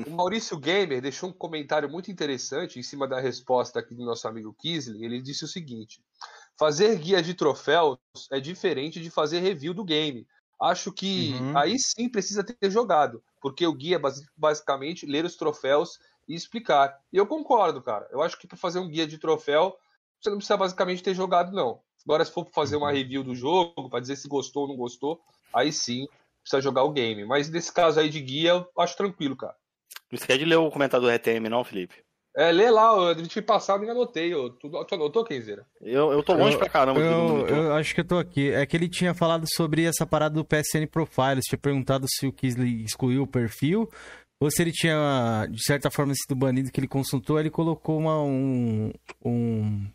O Maurício Gamer deixou um comentário muito interessante em cima da resposta aqui do nosso amigo Kisley. Ele disse o seguinte: fazer guia de troféus é diferente de fazer review do game acho que uhum. aí sim precisa ter jogado, porque o guia é basicamente ler os troféus e explicar. E eu concordo, cara. Eu acho que para fazer um guia de troféu, você não precisa basicamente ter jogado, não. Agora, se for fazer uma uhum. review do jogo, para dizer se gostou ou não gostou, aí sim precisa jogar o game. Mas nesse caso aí de guia, eu acho tranquilo, cara. Não esquece de ler o comentário do RTM, não, Felipe? É, lê lá, a gente passado e anotei. Eu, tu, tu anotou, Kenzeira? Eu, eu tô longe eu, pra caramba. Eu, eu, acho que eu tô aqui. É que ele tinha falado sobre essa parada do PSN Profiles. Tinha perguntado se o Kisley excluiu o perfil ou se ele tinha, de certa forma, sido banido que ele consultou. Ele colocou uma, um, um,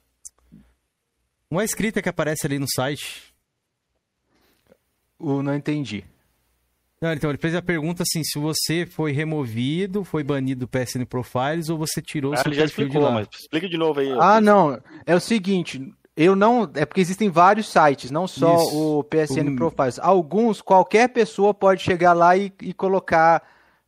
uma escrita que aparece ali no site. O, não entendi. Não, então ele fez a pergunta assim: se você foi removido, foi banido do PSN Profiles ou você tirou ah, seu ele já perfil explicou, de lá? mas explica de novo aí. Ah, não. É o seguinte, eu não. É porque existem vários sites, não só Isso. o PSN Um- Profiles. Alguns, qualquer pessoa pode chegar lá e, e colocar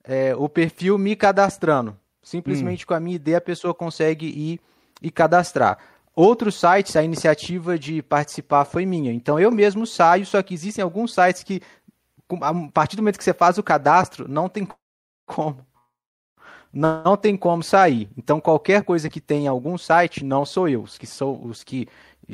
é, o perfil me cadastrando. Simplesmente Hum. com a minha ID a pessoa consegue ir e cadastrar. Outros sites, a iniciativa de participar foi minha. Então eu mesmo saio, só que existem alguns sites que, a partir do momento que você faz o cadastro, não tem como. Não tem como sair. Então qualquer coisa que tenha algum site, não sou eu. Os que são os que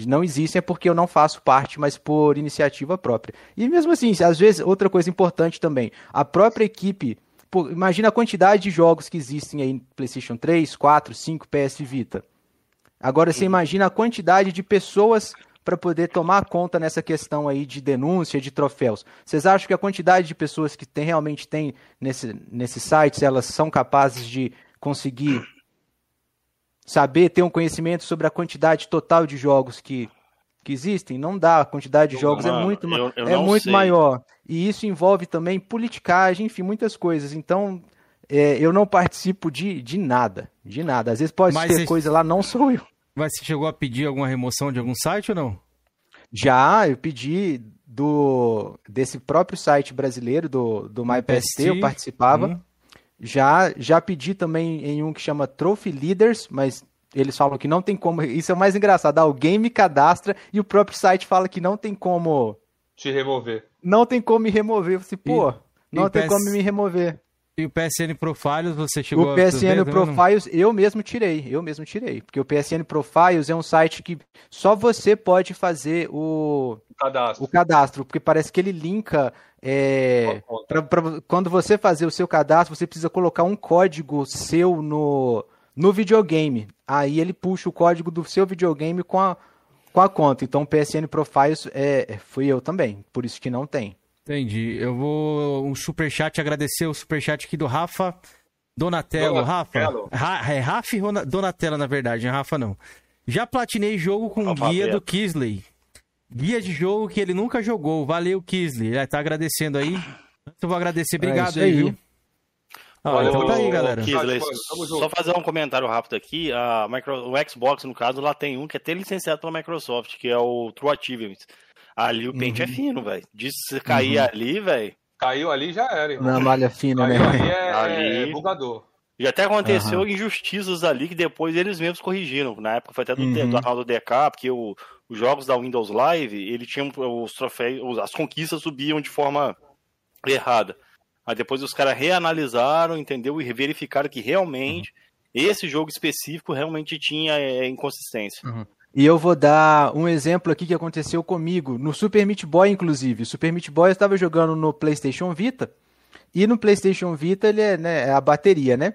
não existem é porque eu não faço parte, mas por iniciativa própria. E mesmo assim, às vezes, outra coisa importante também, a própria equipe. pô, imagina a quantidade de jogos que existem aí no PlayStation 3, 4, 5, PS Vita. Agora você imagina a quantidade de pessoas para poder tomar conta nessa questão aí de denúncia, de troféus. Vocês acham que a quantidade de pessoas que tem, realmente tem nesse, nesses sites, elas são capazes de conseguir saber, ter um conhecimento sobre a quantidade total de jogos que, que existem? Não dá, a quantidade de jogos é mano, muito, ma- eu- eu é muito sei. maior. E isso envolve também politicagem, enfim, muitas coisas. Então, é, eu não participo de, de nada, de nada. Às vezes pode Mas ter esse- coisa lá, não sou eu. Mas você chegou a pedir alguma remoção de algum site ou não? Já, eu pedi do desse próprio site brasileiro, do, do MyPST, eu participava. Hum. Já, já pedi também em um que chama Trophy Leaders, mas eles falam que não tem como. Isso é o mais engraçado. Alguém me cadastra e o próprio site fala que não tem como. Te remover. Não tem como me remover. Eu falei, pô, E- não e tem PS como me remover. E o PSN Profiles, você chegou O a PSN também, não? Profiles eu mesmo tirei, eu mesmo tirei. Porque o PSN Profiles é um site que só você pode fazer o, Cadastro. o cadastro, porque parece que ele linka. é, pra- pra- quando você fazer o seu cadastro, você precisa colocar um código seu no, no videogame. Aí ele puxa o código do seu videogame com a, com a conta. Então o PSN Profiles é, é- fui eu também, por isso que não tem. Entendi. Eu vou um superchat, agradecer o superchat aqui do Rafa Donatello. Donatello. Rafa? Ra é Rafa e Donatello, na verdade, não é Rafa não. Já platinei jogo com Rafa guia Beto. do Kisley. Guia de jogo que ele nunca jogou. Valeu, Kisley. Ele tá agradecendo aí. Eu vou agradecer. Obrigado isso aí, aí. viu? Ah, Valeu, então tá aí, galera. Kisley, só fazer um comentário rápido aqui. A micro, o Xbox, no caso, lá tem um que é até licenciado pela Microsoft, que é o True Achievements. Ali o pente é fino, velho. De se cair ali, velho. Caiu ali já era, irmão. Na malha fina, Caiu né? ali é, Ali. é bugador. Já até aconteceu injustiças ali que depois eles mesmos corrigiram. Na época foi até do, Uhum. do Arnaldo DK, porque o- os jogos da Windows Live, ele tinha os troféus, as conquistas subiam de forma errada. Aí depois os caras reanalisaram, entendeu? E verificaram que realmente esse jogo específico realmente tinha é, inconsistência. E eu vou dar um exemplo aqui que aconteceu comigo, no Super Meat Boy, inclusive. O Super Meat Boy eu estava jogando no PlayStation Vita, e no PlayStation Vita ele é, né, é a bateria, né?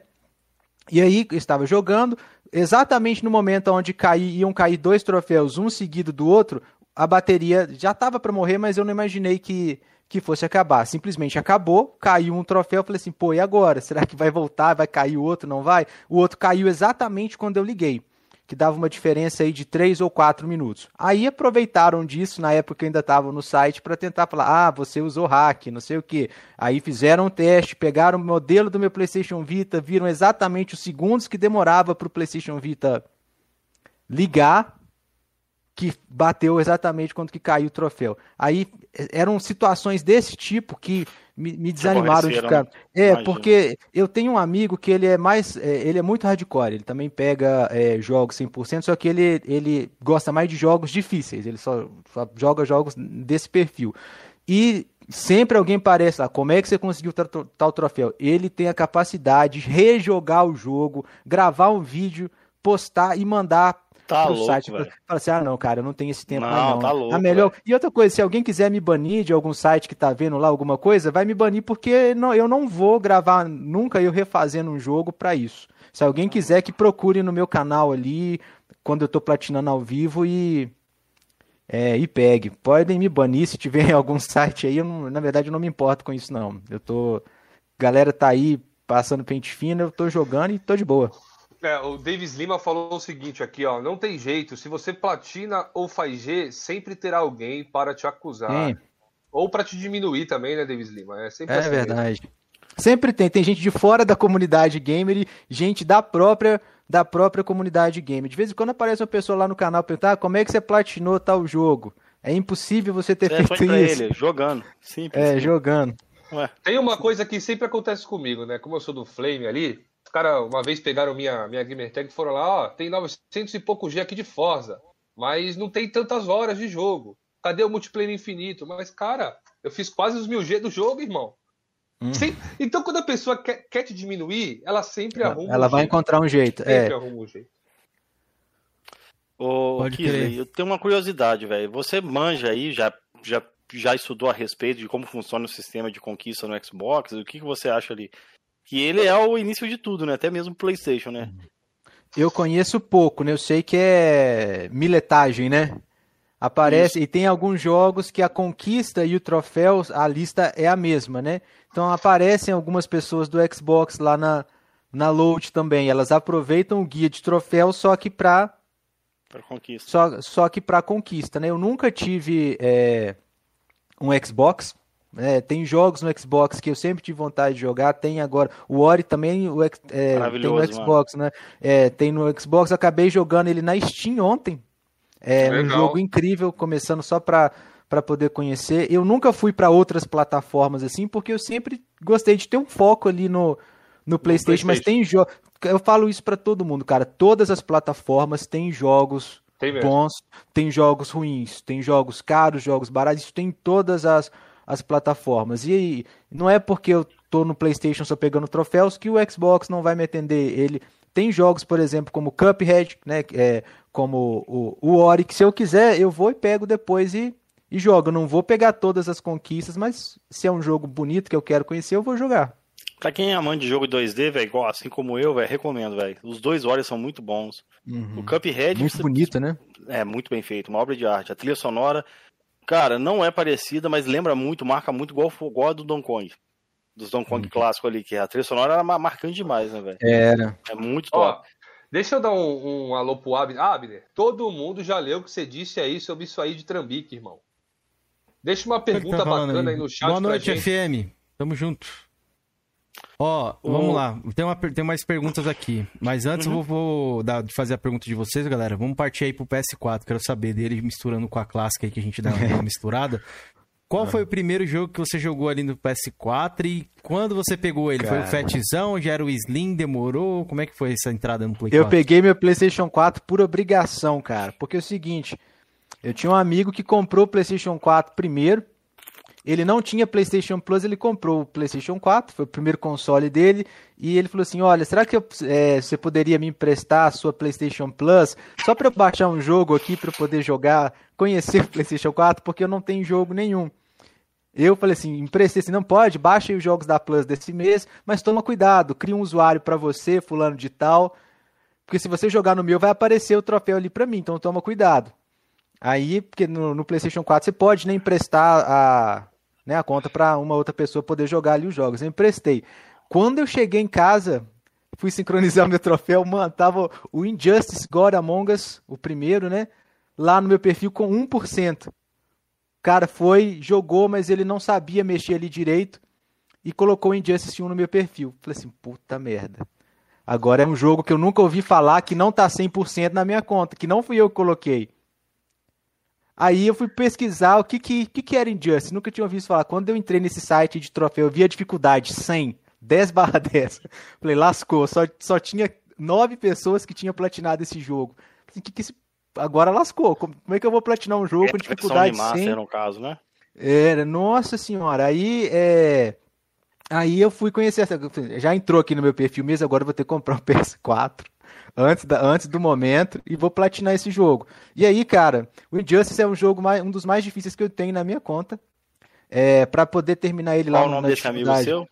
E aí eu estava jogando, exatamente no momento onde caí, iam cair dois troféus, um seguido do outro, a bateria já estava para morrer, mas eu não imaginei que, que fosse acabar. Simplesmente acabou, caiu um troféu, eu falei assim, pô, e agora? Será que vai voltar, vai cair o outro, não vai? O outro caiu exatamente quando eu liguei que dava uma diferença aí de 3 ou 4 minutos. Aí aproveitaram disso, na época ainda estava no site, para tentar falar, ah, você usou hack, não sei o que. Aí fizeram um teste, pegaram o modelo do meu PlayStation Vita, viram exatamente os segundos que demorava para o PlayStation Vita ligar, que bateu exatamente quando que caiu o troféu. Aí eh, eram situações desse tipo que me, me desanimaram de ficar. É, Imagino. porque eu tenho um amigo que ele é mais. é, ele é muito hardcore, ele também pega é, jogos 100%, só que ele, ele gosta mais de jogos difíceis, ele só, só joga jogos desse perfil. E sempre alguém parece lá, como é que você conseguiu tal, tal troféu? Ele tem a capacidade de rejogar o jogo, gravar um vídeo, postar e mandar Tá pro louco, site. velho. Fala assim, ah, não, cara, eu não tenho esse tempo Não, mais não. tá louco, a melhor... E outra coisa, se alguém quiser me banir de algum site que tá vendo lá alguma coisa, vai me banir porque não, eu não vou gravar nunca eu refazendo um jogo pra isso. Se alguém quiser que procure no meu canal ali, quando eu tô platinando ao vivo e é, e pegue. Podem me banir se tiver em algum site aí, eu não- na verdade eu não me importo com isso não. Eu tô galera tá aí passando pente fino, eu tô jogando e tô de boa. É, o Davis Lima falou o seguinte aqui, ó. Não tem jeito. Se você platina ou faz G, sempre terá alguém para te acusar. Tem. Ou para te diminuir também, né, Davis Lima? É, sempre é assim verdade. Mesmo. Sempre tem. Tem gente de Sempre tem. Tem gente de fora da comunidade gamer e gente da própria da própria comunidade gamer. De vez em quando aparece uma pessoa lá no canal perguntar ah, como é que você platinou tal jogo. É impossível você ter é, feito isso. Ele, jogando. Simples. É, jogando. Ué. Tem uma coisa que sempre acontece comigo, né? Como eu sou do Flame ali, os caras uma vez pegaram minha, minha gamer tag e foram lá, ó, tem 900 e pouco G aqui de Forza, mas não tem tantas horas de jogo. Cadê o multiplayer infinito? Mas, cara, eu fiz quase os mil G do jogo, irmão. Hum. Então, quando a pessoa quer, quer, te diminuir, ela sempre ela, arruma Ela um vai jeito. encontrar um jeito. Sempre é. arruma um jeito. Ô, Kisley, eu tenho uma curiosidade, velho. Você manja aí, já, já, já estudou a respeito de como funciona o sistema de conquista no Xbox? O que, que você acha ali? Que ele é o início de tudo, né? Até mesmo o PlayStation, né? Eu conheço pouco, né? Eu sei que é miletagem, né? Aparece, Isso. e tem alguns jogos que a conquista e o troféu, a lista é a mesma, né? Então aparecem algumas pessoas do Xbox lá na, na load também. Elas aproveitam o guia de troféu, só que para conquista. Só, só que para conquista, né? Eu nunca tive é, um Xbox. É, tem jogos no Xbox que eu sempre tive vontade de jogar. Tem agora o Ori também o, é, tem no Xbox, mano. né? É, tem no Xbox. Acabei jogando ele na Steam ontem. É Legal. um jogo incrível, começando só para para poder conhecer. Eu nunca fui para outras plataformas assim, porque eu sempre gostei de ter um foco ali no, no PlayStation, no PlayStation. mas tem jogos. Eu falo isso para todo mundo, cara. Todas as plataformas têm jogos tem bons, tem jogos ruins, tem jogos caros, jogos baratos, isso tem em todas as, as plataformas. E não é porque eu tô no PlayStation só pegando troféus que o Xbox não vai me atender. Ele tem jogos, por exemplo, como Cuphead, né, é, como o, o Ori, que se eu quiser, eu vou e pego depois e, e jogo. Eu não vou pegar todas as conquistas, mas se é um jogo bonito que eu quero conhecer, eu vou jogar. Pra quem é amante de jogo 2D, velho, assim como eu, velho, recomendo, velho. Os dois Ori são muito bons. Uhum. O Cuphead... Muito você... bonito, né? É, muito bem feito, uma obra de arte. A trilha sonora, cara, não é parecida, mas lembra muito, marca muito igual, igual a do Donkey Kong. Dos Donkey Kong uhum. clássico ali, que a trilha sonora era marcante demais, né, velho? Era. É muito top. Ó, Deixa eu dar um, um alô pro Abner. Abner, todo mundo já leu o que você disse aí sobre isso aí de Trambique, irmão. Deixa uma pergunta tá bacana aí? aí? no chat. Boa noite, FM. Tamo junto. Ó, oh, vamos lá. Tem, uma, tem mais perguntas aqui. Mas antes uhum. eu vou, vou dar, fazer a pergunta de vocês, galera. Vamos partir aí pro PS4. Quero saber dele misturando com a clássica aí que a gente dá uma misturada. Qual foi o primeiro jogo que você jogou ali no PS4 e quando você pegou ele? Cara. Foi o Fatzão? Já era o Slim? Demorou? Como é que foi essa entrada no Play 4? Eu peguei meu PlayStation 4 por obrigação, cara. Porque é o seguinte, eu tinha um amigo que comprou o PlayStation 4 primeiro. Ele não tinha PlayStation Plus, ele comprou o PlayStation 4, foi o primeiro console dele. E ele falou assim: Olha, será que eu, é, você poderia me emprestar a sua PlayStation Plus só para eu baixar um jogo aqui para poder jogar, conhecer o PlayStation 4? Porque eu não tenho jogo nenhum. Eu falei assim, emprestei assim, não pode, baixe os jogos da Plus desse mês, mas toma cuidado, cria um usuário para você, fulano de tal, porque se você jogar no meu vai aparecer o troféu ali para mim, então toma cuidado. Aí, porque no, no, PlayStation 4 você pode nem né, emprestar a, né, a conta para uma outra pessoa poder jogar ali os jogos. Eu emprestei. Quando eu cheguei em casa, fui sincronizar meu troféu, mano, tava o Injustice God Among Us, o primeiro, né? Lá no meu perfil com 1% cara foi, jogou, mas ele não sabia mexer ali direito e colocou o Injustice 1 no meu perfil. Falei assim, puta merda. Agora é um jogo que eu nunca ouvi falar, que não tá 100% na minha conta, que não fui eu que coloquei. Aí eu fui pesquisar o que que, que, que era Injustice, nunca tinha ouvido falar. Quando eu entrei nesse site de troféu, eu vi a dificuldade 100, 10 barra 10. Falei, lascou, só, só tinha nove pessoas que tinham platinado esse jogo. Que, que esse agora lascou. Como é que eu vou platinar um jogo é, com dificuldade de massa, sem... no caso, né? Era, nossa senhora. Aí, é... Aí eu fui conhecer essa... Já entrou aqui no meu perfil mesmo, agora eu vou ter que comprar um PS4 antes, da, antes do momento e vou platinar esse jogo. E aí, cara, o Injustice é um jogo mais, um dos mais difíceis que eu tenho na minha conta. É, para poder terminar ele Qual lá o nome desse amigo seu?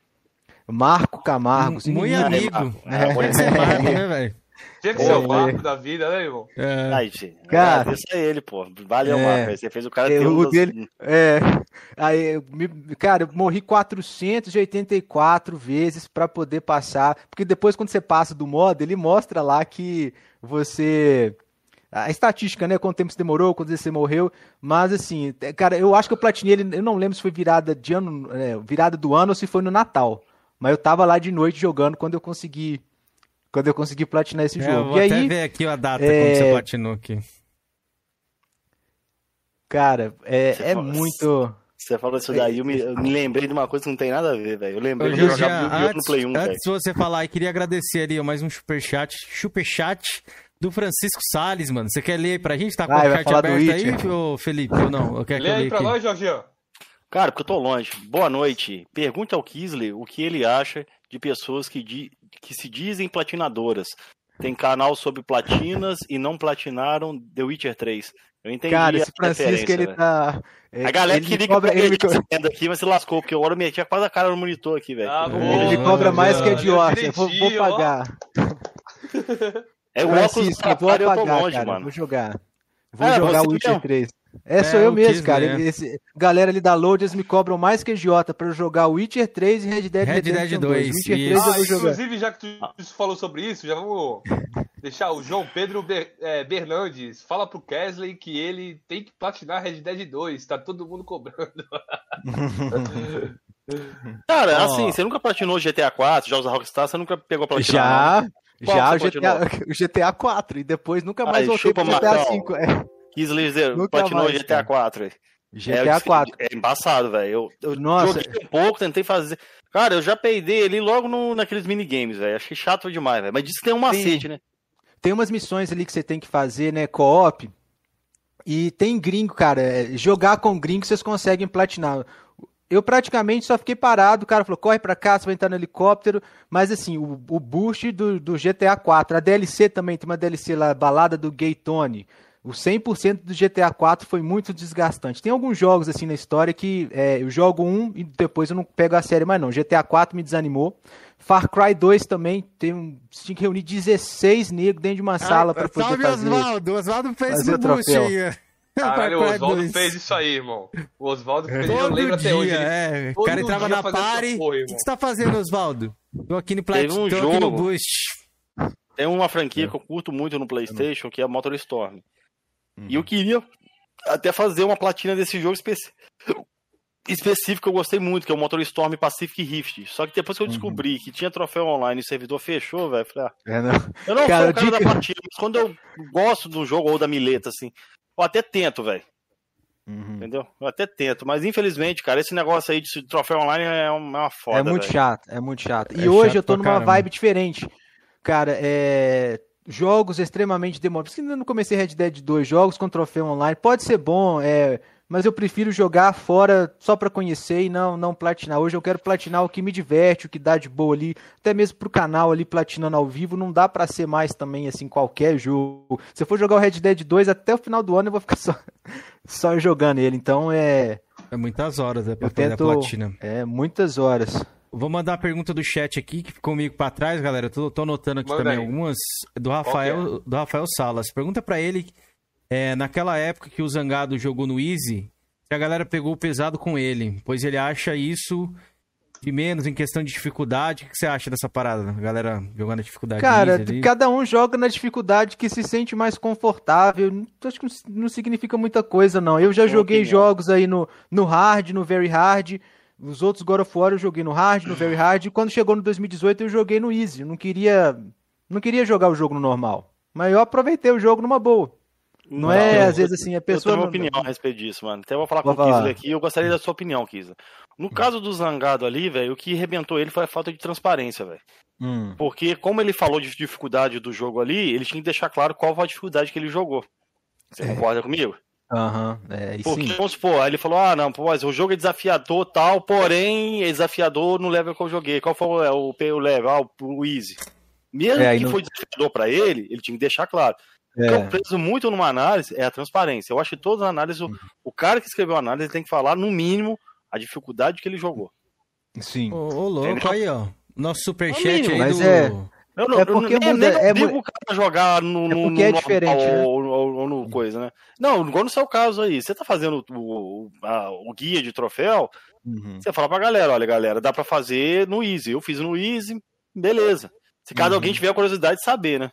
Marco Camargo. Muito amigo. É, é, Marco, né, velho? Tinha que ser o Marco da vida, né, irmão? É. Aí, cara, agradeço a ele, pô. Valeu, é, Marco. Você fez o cara ter um dele, É. Aí, cara, eu morri 484 vezes para poder passar. Porque depois, quando você passa do modo, ele mostra lá que você a estatística, né? Quanto tempo você demorou, quanto você morreu. Mas assim, é, cara, eu acho que eu platinei ele. Eu não lembro se foi virada de ano, é, virada do ano ou se foi no Natal. Mas eu tava lá de noite jogando quando eu consegui. Quando eu consegui platinar esse é, jogo. vou e até aí, ver aqui a data é... quando você platinou aqui. Cara, é, é muito. Você falou isso daí, eu me, eu me, lembrei de uma coisa que não tem nada a ver, velho. Eu lembrei de jogar yu no Play 1, Antes de você falar, eu queria agradecer ali mais um superchat, superchat do Francisco Salles, mano. Você quer ler aí pra gente? Tá com ah, o chat aberto aí, ô Felipe? Ou não? Eu quero Lê aí pra aqui. nós, Jorginho. Cara, porque eu tô longe. Boa noite. Pergunta ao Kisley o que ele acha de pessoas que, di... que se dizem platinadoras. Tem canal sobre platinas e não platinaram The Witcher 3. Eu entendi. Cara, esse Francisco, ele tá. É, a galera ele queria cobra, que ele me... aqui, mas se lascou, porque agora eu metia quase a cara no monitor aqui, velho. Ah, ele cobra mais que a. Eu vou, vou pagar. É o óculos eu vou apagar, longe, cara, mano. Vou jogar. Vou é, jogar o Witcher mesmo. 3. É, sou é, eu mesmo, cara. Esse, galera ali da Load, eles me cobram mais que idiota pra eu jogar Witcher 3 e Red Dead Red Dead 2. Witcher 3 ah, eu vou jogar. Inclusive, já que tu falou sobre isso, já vamos deixar o João Pedro Ber, é, Bernandes. Fala pro Kesley que ele tem que platinar Red Dead 2. Tá todo mundo cobrando. Cara, oh. assim, você nunca platinou GTA 4, jogos da Rockstar, você nunca pegou platinar? Já, já o GTA, o GTA 4 e depois nunca mais Aí, voltei pro GTA 5. É. Kislezer platinou mais, GTA 4. GTA 4. É, é embaçado, velho. Eu, eu Nossa. joguei um pouco, tentei fazer. Cara, eu já peidei ali logo no, naqueles minigames, velho. Achei chato demais, velho. Mas disse que tem um macete, tem, né? Tem umas missões ali que você tem que fazer, né? Co-op. E tem gringo, cara. É, jogar com gringo vocês conseguem platinar eu praticamente só fiquei parado. O cara falou: corre pra cá, você vai entrar no helicóptero. Mas assim, o, o boost do, do GTA 4, a DLC também, tem uma DLC lá, Balada do Gay Tony. O 100% do GTA 4 foi muito desgastante. Tem alguns jogos assim na história que é, eu jogo um e depois eu não pego a série mais não. GTA 4 me desanimou. Far Cry 2 também, tem um, tinha que reunir 16 negros dentro de uma sala para poder fazer. Osvaldo, Osvaldo fez o boost aí. Caralho, o Oswaldo fez isso aí, irmão. O Oswaldo fez, Todo eu lembro dia, até hoje. É. O cara entrava na party. o que você tá fazendo, Oswaldo? Tô aqui no PlayStation, um tô jogo. aqui no Boost. Tem uma franquia é. que eu curto muito no PlayStation, que é a Motor Storm. Uhum. E eu queria até fazer uma platina desse jogo específico. Específico que eu gostei muito, que é o Motor Storm Pacific Rift. Só que depois que eu uhum. descobri uhum. que tinha troféu online e o servidor fechou, velho, falei, ah, é, não. eu não cara, sou o cara da platina, mas quando eu gosto do jogo ou da mileta, assim, eu até tento, velho. Uhum. Entendeu? Eu até tento, mas infelizmente, cara, esse negócio aí de troféu online é uma, é uma foda. É muito véio. chato, é muito chato. E é hoje chato eu tô numa caramba. vibe diferente. Cara, é. Jogos extremamente demorados. Por isso que ainda não comecei Red Dead 2, jogos com troféu online. Pode ser bom, é mas eu prefiro jogar fora só para conhecer e não não platinar. Hoje eu quero platinar o que me diverte, o que dá de boa ali, até mesmo pro canal ali platinando ao vivo, não dá para ser mais também assim qualquer jogo. Se eu for jogar o Red Dead 2 até o final do ano eu vou ficar só só jogando ele. Então é é muitas horas, é pra eu fazer tento... a platina. É, muitas horas. Vou mandar uma pergunta do chat aqui, que ficou comigo para trás, galera. Tô, tô anotando aqui Manda também aí. algumas. Do Rafael, é? do Rafael Salas. Pergunta para ele é, naquela época que o Zangado jogou no Easy, a galera pegou o pesado com ele, pois ele acha isso de menos em questão de dificuldade. O que você acha dessa parada? A galera jogando na dificuldade? Cara, cada um joga na dificuldade que se sente mais confortável. Acho que não significa muita coisa, não. Eu já joguei opinião. jogos aí no, no hard, no very hard. Os outros God of War eu joguei no hard, no very hard. E quando chegou no 2018 eu joguei no easy. Eu não queria, não queria jogar o jogo no normal. Mas eu aproveitei o jogo numa boa. Não, não é, às vezes, assim, a pessoa. Eu tenho uma opinião a respeito disso, mano. Até vou falar vou com o Kisler aqui eu gostaria da sua opinião, Kisler. No caso do Zangado ali, velho, o que rebentou ele foi a falta de transparência, velho. Hum. Porque, como ele falou de dificuldade do jogo ali, ele tinha que deixar claro qual foi a dificuldade que ele jogou. Você é. concorda comigo? Aham, uhum, é, Porque, sim. vamos supor, aí ele falou, ah, não, pô, mas o jogo é desafiador tal, porém é desafiador no level que eu joguei. Qual foi o, o, o level? Ah, o, o easy. Mesmo é, que não... foi desafiador para ele, ele tinha que deixar claro. O que eu é. preso muito numa análise é a transparência. Eu acho que todas as análises, o, o cara que escreveu a análise tem que falar, no mínimo, a dificuldade que ele jogou. Sim. Ô, ô louco, Entendeu? aí, ó. Nosso superchat aí mas do... É... Eu não, é porque eu nem, nem é digo o cara jogar no, é porque no, é diferente, né? ou, ou, ou, no coisa, né? Não, igual no seu caso aí, você tá fazendo o, o, a, o guia de troféu, uhum. você fala pra galera, olha galera, dá pra fazer no Easy. Eu fiz no Easy, beleza. Se caso uhum. alguém tiver a curiosidade de saber, né?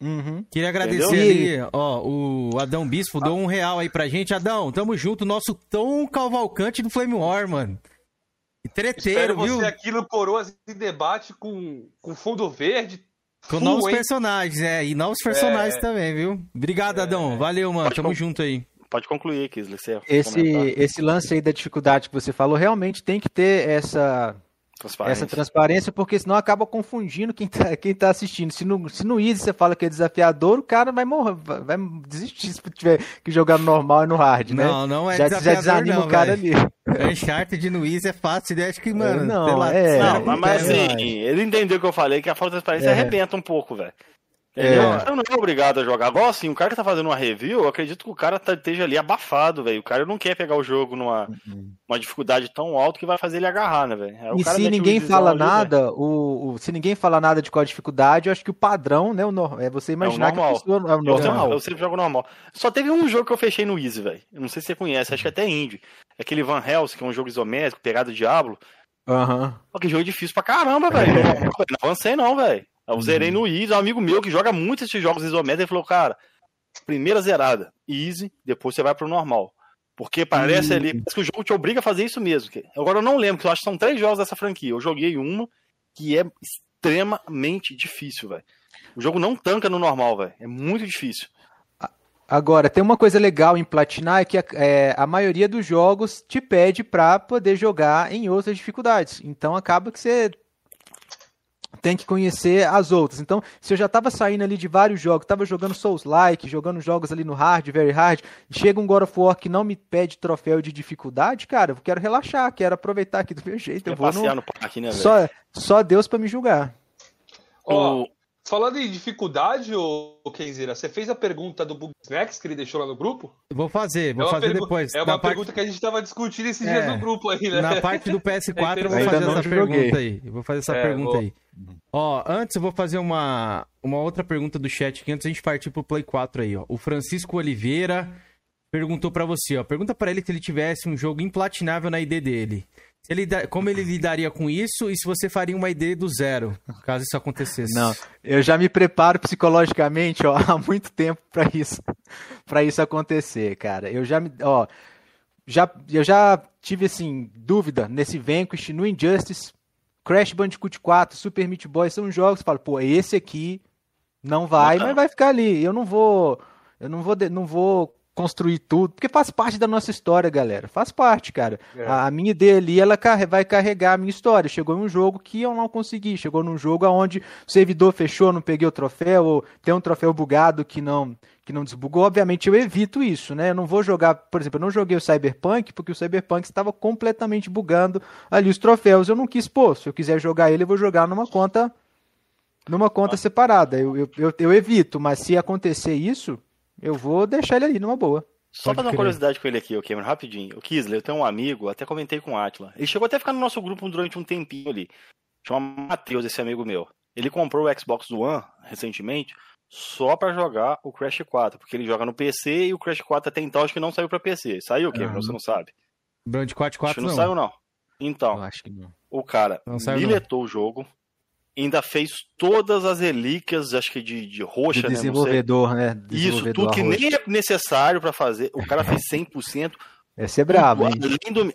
Uhum. Queria agradecer Entendeu? ali, ó, o Adão Bispo ah. deu um real aí pra gente. Adão, tamo junto, nosso Tom Cavalcante do Flame War, mano. Treteiro, viu? você aqui no Coroas em debate com, com fundo verde. Com full, novos hein? personagens, é, e novos personagens é... também, viu? Obrigado, é... Adão. Valeu, mano. Pode Tamo junto aí. Pode concluir, Kisler. Esse, esse lance aí da dificuldade que você falou, realmente tem que ter essa Transparência. Essa transparência, porque senão acaba confundindo quem tá, quem tá assistindo. Se no, se no Easy você fala que é desafiador, o cara vai morrer, vai desistir se tiver que jogar no normal e no hard, né? Não, não é já, desafiador, já desanima não, o cara véio. ali. Uncharted no Easy é fácil, né? acho que, mano, não, lá, é, não, mas, mas assim, ele entendeu o que eu falei, que a falta de transparência é. arrebenta um pouco, velho. É. Eu não é obrigado a jogar. Agora, assim, o cara que tá fazendo uma review, eu acredito que o cara tá, esteja ali abafado, velho. O cara não quer pegar o jogo numa uhum. uma dificuldade tão alta que vai fazer ele agarrar, né, velho? E se ninguém fala nada, o, o, se ninguém fala nada de qual a dificuldade, eu acho que o padrão, né, o é você imaginar é que a pessoa é o normal. Eu, eu sempre jogo normal. Só teve um jogo que eu fechei no Easy, velho. Não sei se você conhece, acho que até indie. Aquele Van Helsing, que é um jogo isométrico, pegado Diablo. Aham. Uhum. Que jogo difícil pra caramba, velho. Não avancei não, velho. Eu zerei uhum. no Easy, um amigo meu que joga muito esses jogos isométricos, ele falou, cara, primeira zerada, Easy, depois você vai pro normal. Porque parece uhum. ali, parece que o jogo te obriga a fazer isso mesmo. Agora eu não lembro, que eu acho que são três jogos dessa franquia. Eu joguei uma que é extremamente difícil, velho. O jogo não tanca no normal, velho. É muito difícil. Agora, tem uma coisa legal em platinar é que a, é, a maioria dos jogos te pede para poder jogar em outras dificuldades. Então acaba que você tem que conhecer as outras. Então, se eu já estava saindo ali de vários jogos, estava jogando Souls-like, jogando jogos ali no hard, very hard, chega um God of War que não me pede troféu de dificuldade, cara, eu quero relaxar, quero aproveitar aqui do meu jeito. Eu, eu vou no... no parque, né, só, só Deus para me julgar. Oh, Falando em dificuldade, ô, Kenzira, você fez a pergunta do Bug Snacks que ele deixou lá no grupo? Vou fazer, vou é fazer depois. É uma pergunta parte... que a gente estava discutindo esses é, dias no grupo aí, né? Na parte do PS4 é eu vou fazer essa pergunta aí. Eu vou fazer essa é, pergunta vou... aí. Ó, antes eu vou fazer uma, uma outra pergunta do chat aqui, antes a gente partir pro Play 4 aí, ó. O Francisco Oliveira perguntou para você, ó. Pergunta para ele se ele tivesse um jogo implatinável na ID dele. Ele, como ele lidaria com isso e se você faria uma ID do zero, caso isso acontecesse? Não, eu já me preparo psicologicamente ó, há muito tempo para isso, para isso acontecer, cara. Eu já me, ó, já, eu já tive assim dúvida nesse Vanquish, no Injustice, Crash Bandicoot 4, Super Meat Boy, são jogos que falo, pô, esse aqui não vai, não. mas vai ficar ali. Eu não vou, eu não vou, não vou construir tudo, porque faz parte da nossa história, galera. Faz parte, cara. É. A, a, minha ideia ali, ela vai carregar a minha história. Chegou em um jogo que eu não consegui. Chegou num jogo onde o servidor fechou, não peguei o troféu, ou tem um troféu bugado que não que não desbugou. Obviamente eu evito isso, né? Eu não vou jogar, por exemplo, eu não joguei o Cyberpunk porque o Cyberpunk estava completamente bugando ali os troféus. Eu não quis pô, se eu quiser jogar ele, eu vou jogar numa conta numa conta ah. separada. Eu, eu, eu, eu evito, mas se acontecer isso, eu vou deixar ele ali numa boa. Só Pode fazer uma curiosidade com ele aqui, o Cameron, rapidinho. O Kisler, eu tenho um amigo, até comentei com o Atila. Ele chegou até a ficar no nosso grupo durante um tempinho ali. Chama Matheus, esse amigo meu. Ele comprou o Xbox One recentemente só para jogar o Crash 4, porque ele joga no PC e o Crash 4 até então acho que não saiu para PC. Saiu, Cameron? Uhum. Você não sabe? Brand 4 4 acho que não, não saiu não. Então, eu acho que não. o cara miletou o jogo, ainda fez todas as relíquias, acho que de, de roxa, né? desenvolvedor, né? Desenvolvedor Isso, tudo que nem é necessário para fazer. O cara fez 100%. Esse é brabo, hein? Do...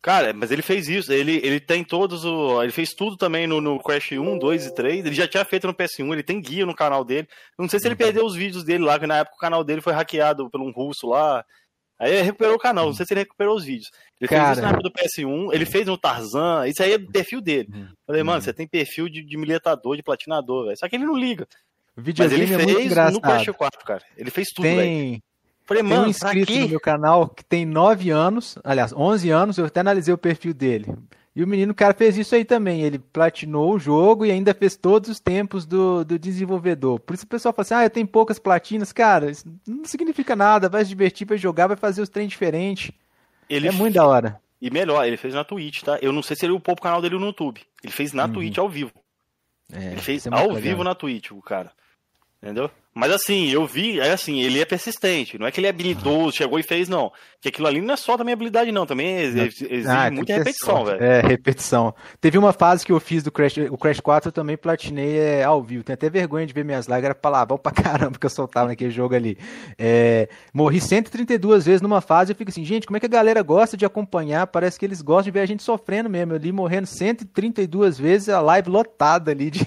Cara, mas ele fez isso. Ele, ele tem todos o. Ele fez tudo também no, no Crash 1, 2 e 3. Ele já tinha feito no PS1, ele tem guia no canal dele. não sei se ele uhum. perdeu os vídeos dele lá, que na época o canal dele foi hackeado por um russo lá. Aí ele recuperou o canal, não sei se ele recuperou os vídeos. Ele Cara... fez isso na época do PS1, ele fez no Tarzan, isso aí é do perfil dele. Uhum. Falei, mano, uhum. você tem perfil de, de miletador, de platinador, velho. Só que ele não liga. O Mas ele é fez no Crash 4, cara. Ele fez tudo, tem... velho. Falei, mano, tem um inscrito no meu canal que tem 9 anos, aliás, 11 anos, eu até analisei o perfil dele. E o menino, cara, fez isso aí também. Ele platinou o jogo e ainda fez todos os tempos do, do desenvolvedor. Por isso o pessoal fala assim: ah, eu tenho poucas platinas. Cara, isso não significa nada. Vai se divertir, vai jogar, vai fazer os trem diferentes. Ele é muito da hora. E melhor, ele fez na Twitch, tá? Eu não sei se ele upou pro canal dele no YouTube. Ele fez na uhum. Twitch ao vivo. É, ele fez é ao legal. vivo na Twitch, o cara. Entendeu? Mas assim, eu vi, é assim, ele é persistente, não é que ele é habilidoso, chegou e fez, não. Que aquilo ali não é só também habilidade, não, também exige ah, muita repetição, velho. É, repetição. Teve uma fase que eu fiz do Crash, o Crash 4 eu também platinei é, ao vivo. Tenho até vergonha de ver minhas lives, era palavrão pra caramba que eu soltava naquele jogo ali. É, morri 132 vezes numa fase, eu fico assim, gente, como é que a galera gosta de acompanhar? Parece que eles gostam de ver a gente sofrendo mesmo. Eu ali morrendo 132 vezes, a live lotada ali de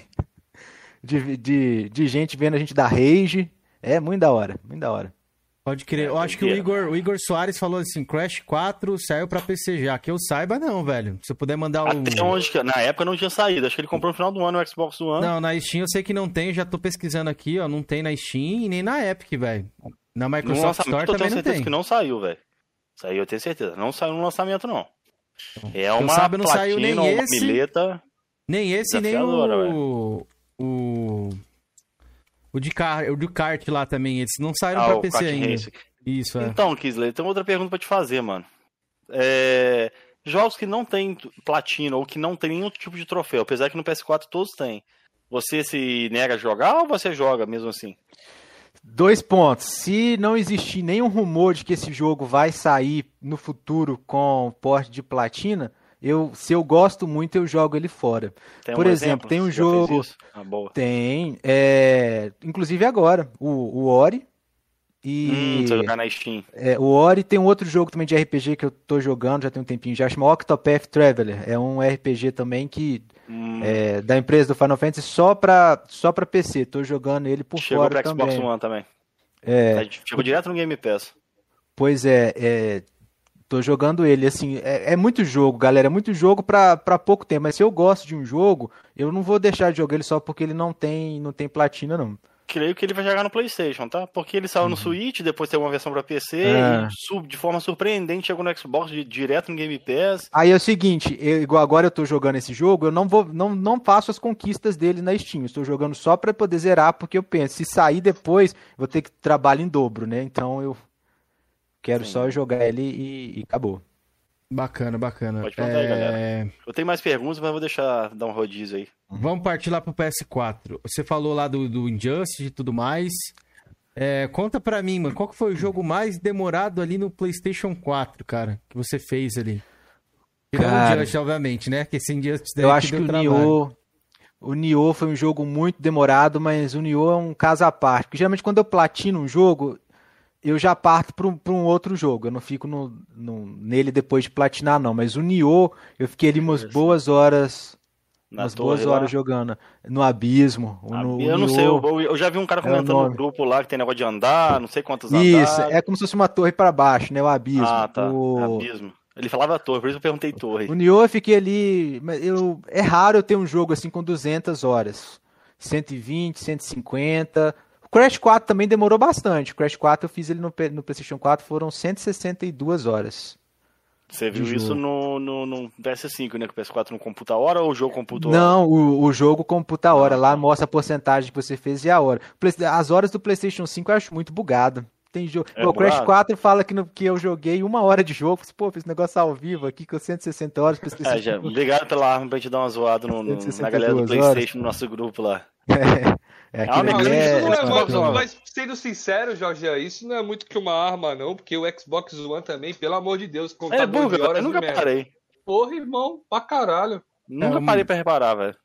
de, de, de gente vendo a gente dar rage. É muito da hora, muito da hora. Pode crer. Eu acho que o Igor, o Igor Soares falou assim: Crash 4 saiu pra PC já. Que eu saiba, não, velho. Se eu puder mandar o. Até onde, na época não tinha saído. Acho que ele comprou no final do ano o Xbox One. Não, na Steam eu sei que não tem. Já tô pesquisando aqui, ó. Não tem na Steam e nem na Epic, velho. Na Microsoft Store também não tem. que não saiu, velho. Saiu, eu tenho certeza. Não saiu no lançamento, não. É uma. Sabe não platina, saiu nem esse. Mileta nem esse, nem o o. O de, car... o de kart lá também, eles não saíram ah, pra PC ainda. Race. Isso, é. Então, Kisley, tem outra pergunta pra te fazer, mano. É... Jogos que não tem platina ou que não tem nenhum tipo de troféu, apesar que no PS4 todos têm. Você se nega a jogar ou você joga mesmo assim? Dois pontos. Se não existir nenhum rumor de que esse jogo vai sair no futuro com porte de platina, eu, se eu gosto muito, eu jogo ele fora. Tem Por um exemplo, exemplo, tem um jogo. Ah, tem. É, inclusive agora, o, o Ori. E. Hum, na Steam. É, o Ori tem um outro jogo também de RPG que eu tô jogando, já tem um tempinho já, chama Octopath Traveler. É um RPG também que. Hum. É, da empresa do Final Fantasy só pra, só pra PC. Tô jogando ele por Chegou fora. Chegou pro Xbox One também. É. Chegou direto no Game Pass. Pois é, é Tô jogando ele, assim, é, é, muito jogo, galera, é muito jogo pra, pra pouco tempo, mas se eu gosto de um jogo, eu não vou deixar de jogar ele só porque ele não tem, não tem platina, não. Creio que ele vai jogar no Playstation, tá? Porque ele saiu uhum. no Switch, depois tem uma versão pra PC, é. e de forma surpreendente chegou no Xbox de, direto no Game Pass. Aí é o seguinte, eu, igual agora eu tô jogando esse jogo, eu não vou, não, não faço as conquistas dele na Steam, estou jogando só pra poder zerar, porque eu penso, se sair depois, vou ter que trabalhar em dobro, né? Então eu Quero Sim. só jogar ele e, e, acabou. Bacana, bacana. Pode perguntar é... aí, galera. Eu tenho mais perguntas, mas vou deixar dar um rodízio aí. Vamos partir lá pro PS4. Você falou lá do, do Injustice e tudo mais. É, conta pra mim, mano, qual que foi o jogo mais demorado ali no PlayStation 4, cara, que você fez ali? O Injustice, obviamente, né? Que esse Injustice Eu acho que, que o Nioh, o Nioh foi um jogo muito demorado, mas o Nioh é um caso à parte. Porque geralmente quando eu platino um jogo, eu já parto para um, um, outro jogo. Eu não fico no, no, nele depois de platinar, não. Mas o Nioh, eu fiquei ali umas boas horas. Na umas boas horas lá. jogando. No Abismo. No, eu não sei, eu, eu, já vi um cara comentando é no grupo lá que tem negócio de andar, não sei quantos Isso, é como se fosse uma torre para baixo, né? O Abismo. Ah, tá. O... Abismo. Ele falava torre, por isso eu perguntei torre. O Nioh eu fiquei ali. Eu, é raro eu ter um jogo assim com 200 horas. 120, 150. Crash 4 também demorou bastante. Crash 4 eu fiz ele no, no PlayStation 4, foram 162 horas. Você viu isso no, no, no, PS5, né? Que o PS4 não computa a hora ou o jogo computa a hora? Não, o, o jogo computa a hora. Ah, Lá mostra a porcentagem que você fez e a hora. As horas do PlayStation 5 eu acho muito bugado. Tem jogo. É o Crash 4 fala que, no, que eu joguei uma hora de jogo. Pô, fiz negócio ao vivo aqui com 160 horas. É, já, obrigado pela arma pra gente dar uma zoada no, no na galera do PlayStation, horas. no nosso grupo lá. É, é, não, não, é, isso não é muito, mas sendo sincero, Jorge, isso não é muito que uma arma, não, porque o Xbox One também, pelo amor de Deus, contador é, buga, de horas eu nunca parei. Porra, irmão, pra caralho. Nunca é, parei pra reparar, velho.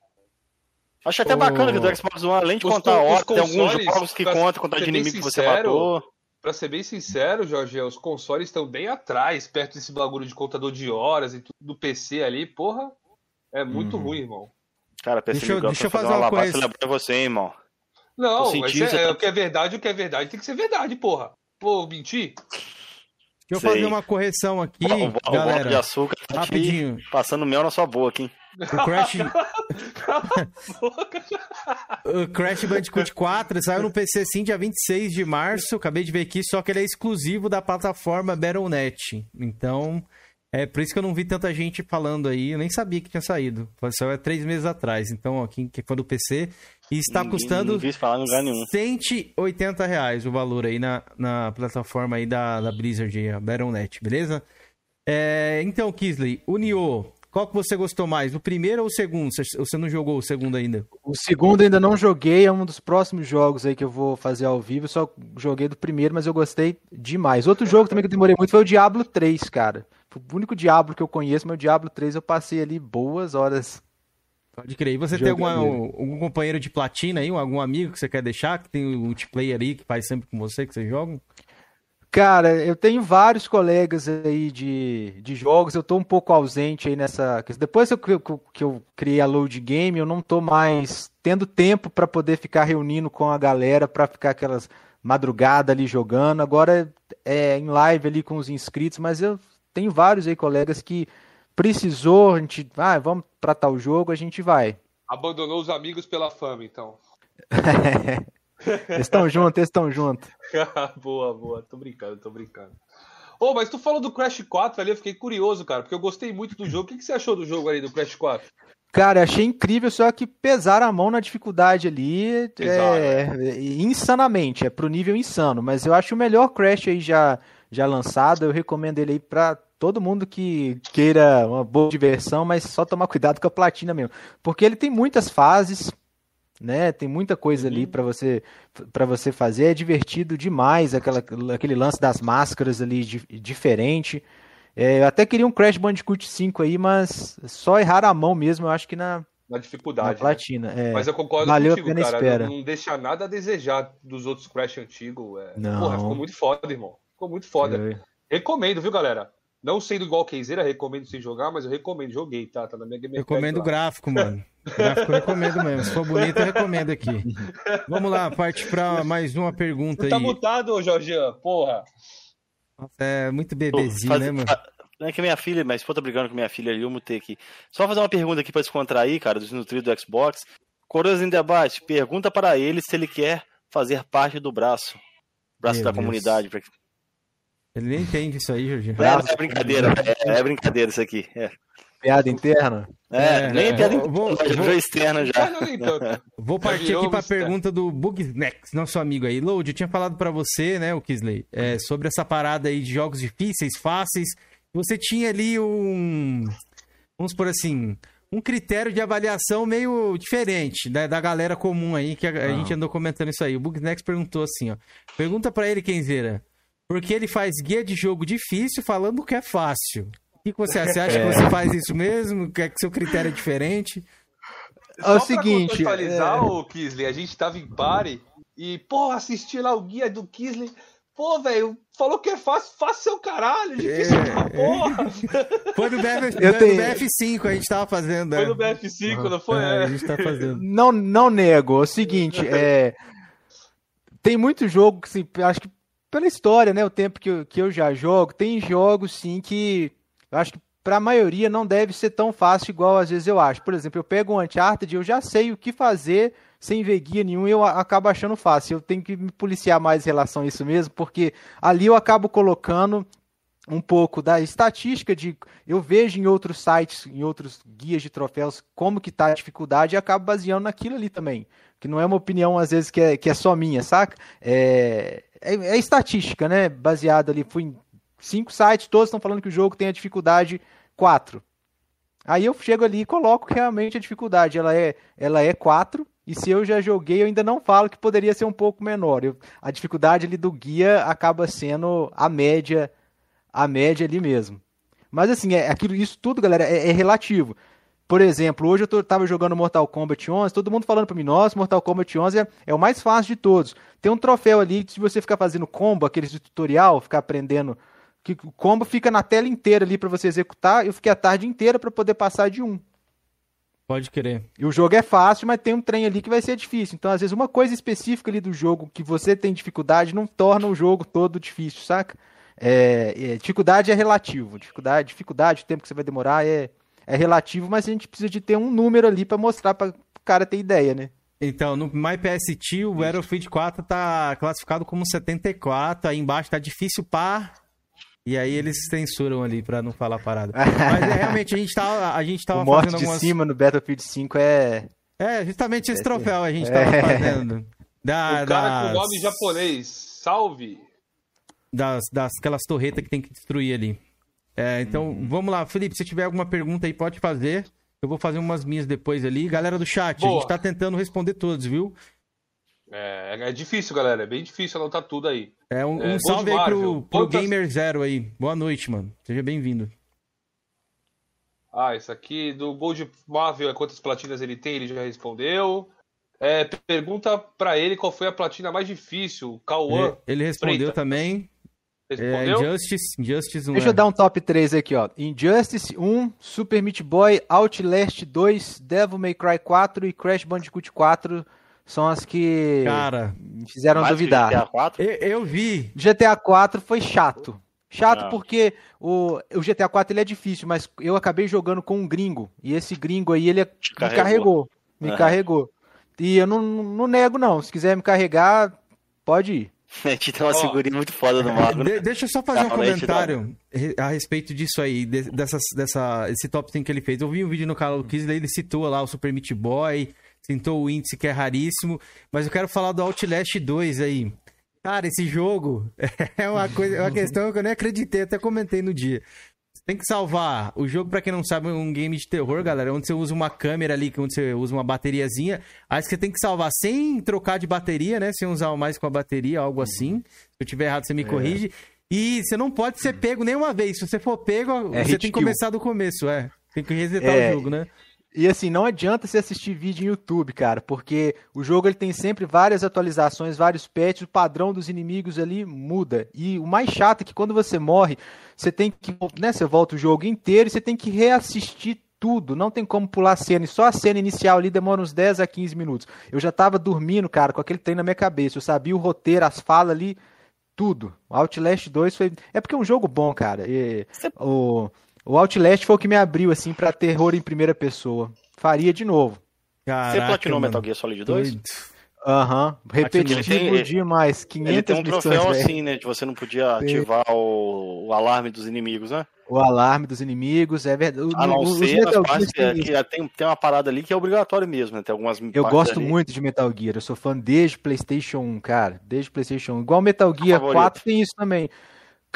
Acho até bacana que o Xbox One, além de os, contar a hora, tem alguns jogos que contam contar de inimigo sincero, que você matou. Pra ser bem sincero, Jorge, os consoles estão bem atrás, perto desse bagulho de contador de horas e tudo do PC ali, porra. É muito uhum. ruim, irmão. Cara, PC deixa, eu, deixa eu fazer uma coisa. Lembrar você, irmão. Não, mas é, é, o que é verdade, o que é verdade tem que ser verdade, porra. Vou mentir. Deixa eu Sei. fazer uma correção aqui, o, o, galera. O de açúcar tá rapidinho. passando mel na sua boca, hein? O Crash. o Crash Bandicoot 4 saiu no PC sim dia 26 de março. Acabei de ver aqui, só que ele é exclusivo da plataforma Battle.net. Então, é por isso que eu não vi tanta gente falando aí. Eu nem sabia que tinha saído. Saiu há três meses atrás. Então, aqui que foi do PC. E está Ninguém, custando não falar em lugar nenhum. 180 reais o valor aí na, na plataforma aí da, da Blizzard, a Battle.net, beleza? É, então, Kisley, o Nioh, qual que você gostou mais? O primeiro ou o segundo? Você não jogou o segundo ainda? O segundo ainda não joguei, é um dos próximos jogos aí que eu vou fazer ao vivo. só joguei do primeiro, mas eu gostei demais. Outro jogo também que eu demorei muito foi o Diablo 3, cara. Foi o único Diablo que eu conheço, mas o Diablo 3 eu passei ali boas horas. Pode crer. E você tem alguma, algum companheiro de platina aí, algum amigo que você quer deixar, que tem um multiplayer aí que faz sempre com você, que você joga? Cara, eu tenho vários colegas aí de, de jogos, eu tô um pouco ausente aí nessa. Depois que eu, que eu criei a Load Game, eu não tô mais tendo tempo para poder ficar reunindo com a galera para ficar aquelas madrugada ali jogando. Agora é em live ali com os inscritos, mas eu tenho vários aí colegas que precisou, a gente, ah, vamos para tal jogo, a gente vai. Abandonou os amigos pela fama, então. eles estão juntos, eles estão juntos. boa, boa. Tô brincando, tô brincando. Ô, oh, mas tu falou do Crash 4 ali, eu fiquei curioso, cara, porque eu gostei muito do jogo. O que, que você achou do jogo ali, do Crash 4? Cara, achei incrível, só que pesaram a mão na dificuldade ali é, né? insanamente, é pro nível insano. Mas eu acho o melhor Crash aí já, já lançado, eu recomendo ele aí pra todo mundo que queira uma boa diversão, mas só tomar cuidado com a platina mesmo. Porque ele tem muitas fases, né? Tem muita coisa ali para você para você fazer. É divertido demais aquela, aquele lance das máscaras ali de, diferente. É, eu até queria um Crash Bandicoot 5 aí, mas só errar a mão mesmo, eu acho que na na dificuldade. Na né? platina, né? é. Mas eu concordo Valeu contigo, cara. Espera. Não, deixa nada a desejar dos outros Crash antigos. É... Não. Porra, ficou muito foda, irmão. Ficou muito foda. Recomendo, viu, galera? Não sendo igual Kenzeira, recomendo sem jogar, mas eu recomendo. Joguei, tá? Tá na minha Game Recomendo o gráfico, mano. gráfico eu recomendo mesmo. Se for bonito, eu recomendo aqui. Vamos lá, parte pra mais uma pergunta Você tá aí. Tá mutado, Jorginho? Porra. É muito bebezinho, Faz... né, mano? Não é que minha filha, mas esposa tá brigando com minha filha ali, eu mutei aqui. Só fazer uma pergunta aqui pra descontrair, cara, dos nutridos do Xbox. Coroas em debate, pergunta para ele se ele quer fazer parte do braço. Braço Meu da Deus. comunidade. Pra... Ele nem entende isso aí, Jorginho. É, é brincadeira, é, é, brincadeira isso aqui. É. Piada interna? É, é nem é, piada interna, vou, vou, externa já. Vou partir aqui para a pergunta do Bugnex, nosso amigo aí. Load, eu tinha falado para você, né, o Kisley, é, sobre essa parada aí de jogos difíceis, fáceis. Você tinha ali um, vamos por assim, um critério de avaliação meio diferente né, da galera comum aí, que a, a gente andou comentando isso aí. O Bugnex perguntou assim, ó. Pergunta para ele, Kenzeira. Porque ele faz guia de jogo difícil falando que é fácil. O que você acha? Você acha é. que você faz isso mesmo? Quer que seu critério é diferente? É o seguinte. Pra é... o Kisley, a gente tava em pare e, pô, assisti lá o guia do Kisley. Pô, velho, falou que é fácil, fácil seu caralho, difícil é, porra. Foi no, BF, eu tenho... no BF5 a gente tava fazendo. Foi é. no BF5, uhum. não foi? É, a gente tá fazendo. Não, não nego. É o seguinte, é... tem muito jogo que, assim, acho que pela história, né? O tempo que eu, que eu já jogo, tem jogos sim que eu acho que para a maioria não deve ser tão fácil igual às vezes eu acho. Por exemplo, eu pego um Uncharted e eu já sei o que fazer sem ver guia nenhum eu acabo achando fácil. Eu tenho que me policiar mais em relação a isso mesmo, porque ali eu acabo colocando um pouco da estatística de eu vejo em outros sites, em outros guias de troféus como que tá a dificuldade e acabo baseando naquilo ali também. Que não é uma opinião às vezes que é, que é só minha, saca? É, é, é estatística, né? Baseado ali, fui cinco sites, todos estão falando que o jogo tem a dificuldade 4. Aí eu chego ali e coloco realmente a dificuldade, ela é, ela é 4, e se eu já joguei, eu ainda não falo que poderia ser um pouco menor. Eu, a dificuldade ali do guia acaba sendo a média, a média ali mesmo. Mas assim, é, aquilo, isso tudo, galera, é, é relativo. Por exemplo, hoje eu tô, tava jogando Mortal Kombat 11, todo mundo falando para mim, nossa, Mortal Kombat 11 é, é, o mais fácil de todos. Tem um troféu ali, se você ficar fazendo combo, aqueles de tutorial, ficar aprendendo, que o combo fica na tela inteira ali para você executar, eu fiquei a tarde inteira para poder passar de um. Pode querer. E o jogo é fácil, mas tem um trem ali que vai ser difícil. Então, às vezes, uma coisa específica ali do jogo que você tem dificuldade não torna o jogo todo difícil, saca? É, é, dificuldade é relativo. Dificuldade, dificuldade, o tempo que você vai demorar é, é relativo, mas a gente precisa de ter um número ali para mostrar para o cara ter ideia, né? Então, no MyPST, o Battlefield 4 tá classificado como 74, aí embaixo tá difícil par, e aí eles censuram ali pra não falar parada. Mas é, realmente, a gente tava, a gente tava o fazendo algumas... de cima no Battlefield 5 é... É, justamente esse é, troféu a gente tava é. fazendo. Da, o cara das... com o nome japonês, salve! Das, das aquelas torretas que tem que destruir ali. É, então, uhum. vamos lá, Felipe, se tiver alguma pergunta aí, pode fazer. Eu vou fazer umas minhas depois ali. Galera do chat, Boa. a gente tá tentando responder todos, viu? É, é difícil, galera. É bem difícil anotar tudo aí. É, um, é, um salve aí pro, pro Quantas... Gamer Zero aí. Boa noite, mano. Seja bem-vindo. Ah, isso aqui do Gold Marvel, quantas platinas ele tem, ele já respondeu. É, pergunta para ele qual foi a platina mais difícil, Cauã. Ele, ele respondeu Freita. também. Respondeu? É, Injustice, Injustice 1. Deixa eu dar um top 3 aqui, ó. Injustice 1, Super Meat Boy, Outlast 2, Devil May Cry 4 e Crash Bandicoot 4 são as que Cara, me fizeram duvidar. GTA 4? Eu, eu, vi. GTA 4 foi chato. Chato Não. porque o, o GTA 4 ele é difícil, mas eu acabei jogando com um gringo. E esse gringo aí, ele Te me carregou. carregou me uhum. carregou. E eu não, não nego, não. Se quiser me carregar, pode ir. A gente tem uma oh, segurinha muito foda no mapa. De, deixa eu só fazer um comentário a respeito disso aí, dessa, dessa, esse top 10 que ele fez. Eu vi um vídeo no canal do Kiss, ele citou lá o Super Meat Boy, Tentou o índice que é raríssimo, mas eu quero falar do Outlast 2 aí. Cara, esse jogo é uma coisa, é uma questão que eu nem acreditei, até comentei no dia. Você tem que salvar o jogo, para quem não sabe, é um game de terror, galera, onde você usa uma câmera ali, onde você usa uma bateriazinha. Aí você tem que salvar sem trocar de bateria, né? Sem usar mais com a bateria, algo assim. Se eu tiver errado, você me é. corrige. E você não pode ser pego nenhuma vez. Se você for pego, é você tem que começar do começo, é. Tem que resetar é, o jogo, né? E assim, não adianta você assistir vídeo em YouTube, cara, porque o jogo ele tem sempre várias atualizações, vários patches, o padrão dos inimigos ali muda. E o mais chato é que quando você morre, você tem que, né, você volta o jogo inteiro e você tem que reassistir tudo, não tem como pular a cena, e só a cena inicial ali demora uns 10 a 15 minutos. Eu já tava dormindo, cara, com aquele trem na minha cabeça, eu sabia o roteiro, as falas ali, tudo. Outlast 2 foi. É porque é um jogo bom, cara. E, você... o... O Outlast foi o que me abriu, assim, pra terror em primeira pessoa. Faria de novo. Caraca, Você platinou mano. Metal Gear Solid 2? Aham, uhum. repetitivo tem, demais. 500 ele tem um troféu assim, né? De você não podia ativar o, o, alarme dos inimigos, né? O alarme dos inimigos, é verdade. A não os ser Metal Gear tem, que tem, tem uma parada ali que é obrigatório mesmo, né? Tem algumas Eu gosto ali. muito de Metal Gear, eu sou fã desde PlayStation 1, cara. Desde PlayStation 1. Igual Metal Gear 4 tem isso também.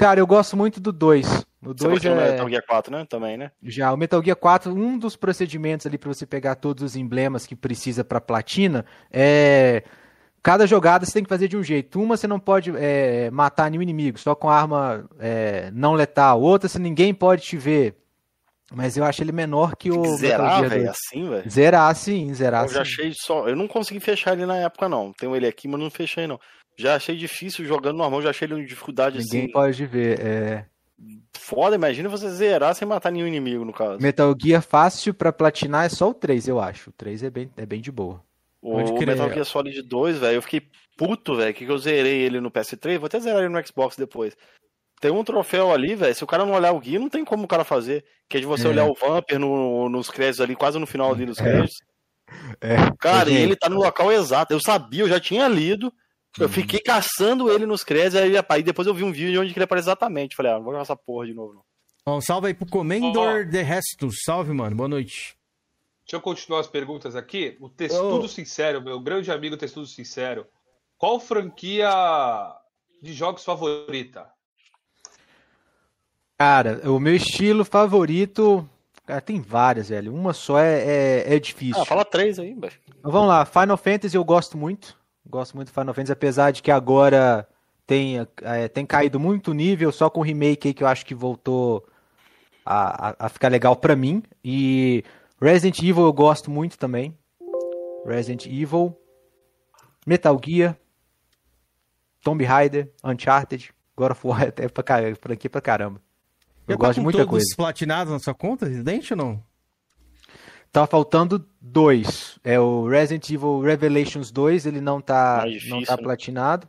Cara, eu gosto muito do 2. O 2 é... o Metal Gear 4, né? Também, né? Já, o Metal Gear 4, um dos procedimentos ali para você pegar todos os emblemas que precisa para platina é... Cada jogada você tem que fazer de um jeito. Uma você não pode é, matar nenhum inimigo, só com arma é, não letal. Outra você ninguém pode te ver. Mas eu acho ele menor que o. Zerar, velho, assim, velho? Zerar, sim, zerar. Eu sim. já achei só. Eu não consegui fechar ele na época, não. Tenho ele aqui, mas não fechei, não. Já achei difícil jogando normal, já achei ele em dificuldade Ninguém assim. pode ver, é. Foda, imagina você zerar sem matar nenhum inimigo, no caso. Metal Gear fácil pra platinar é só o 3, eu acho. O 3 é bem, é bem de boa. O Metal Gear Solid 2, velho, eu fiquei puto, velho, que eu zerei ele no PS3, vou até zerar ele no Xbox depois. Tem um troféu ali, velho, se o cara não olhar o guia, não tem como o cara fazer. Que é de você é. olhar o Vamper no, nos créditos ali, quase no final ali dos é. créditos. É. Cara, e ele tá no local exato. Eu sabia, eu já tinha lido, eu uhum. fiquei caçando ele nos créditos, aí, aí depois eu vi um vídeo onde ele aparece exatamente. Falei, ah, não vou jogar essa porra de novo, não. Bom, salve aí pro Comendor oh. de Restos. Salve, mano. Boa noite. Deixa eu continuar as perguntas aqui. O Testudo oh. Sincero, meu grande amigo Testudo Sincero. Qual franquia de jogos favorita? Cara, o meu estilo favorito. Cara, tem várias, velho. Uma só é, é, é difícil. Ah, fala três aí, velho. Vamos lá. Final Fantasy eu gosto muito. Gosto muito do Final Fantasy, apesar de que agora tem, é, tem caído muito nível, só com o remake aí que eu acho que voltou a, a, a ficar legal para mim. E Resident Evil eu gosto muito também. Resident Evil, Metal Gear, Tomb Raider, Uncharted, God of War até pra, pra aqui pra caramba. Eu Já tá gosto tá de muita todos coisa. platinados na sua conta, Resident ou não? Tá faltando dois. É o Resident Evil Revelations 2, ele não tá, difícil, não tá né? platinado.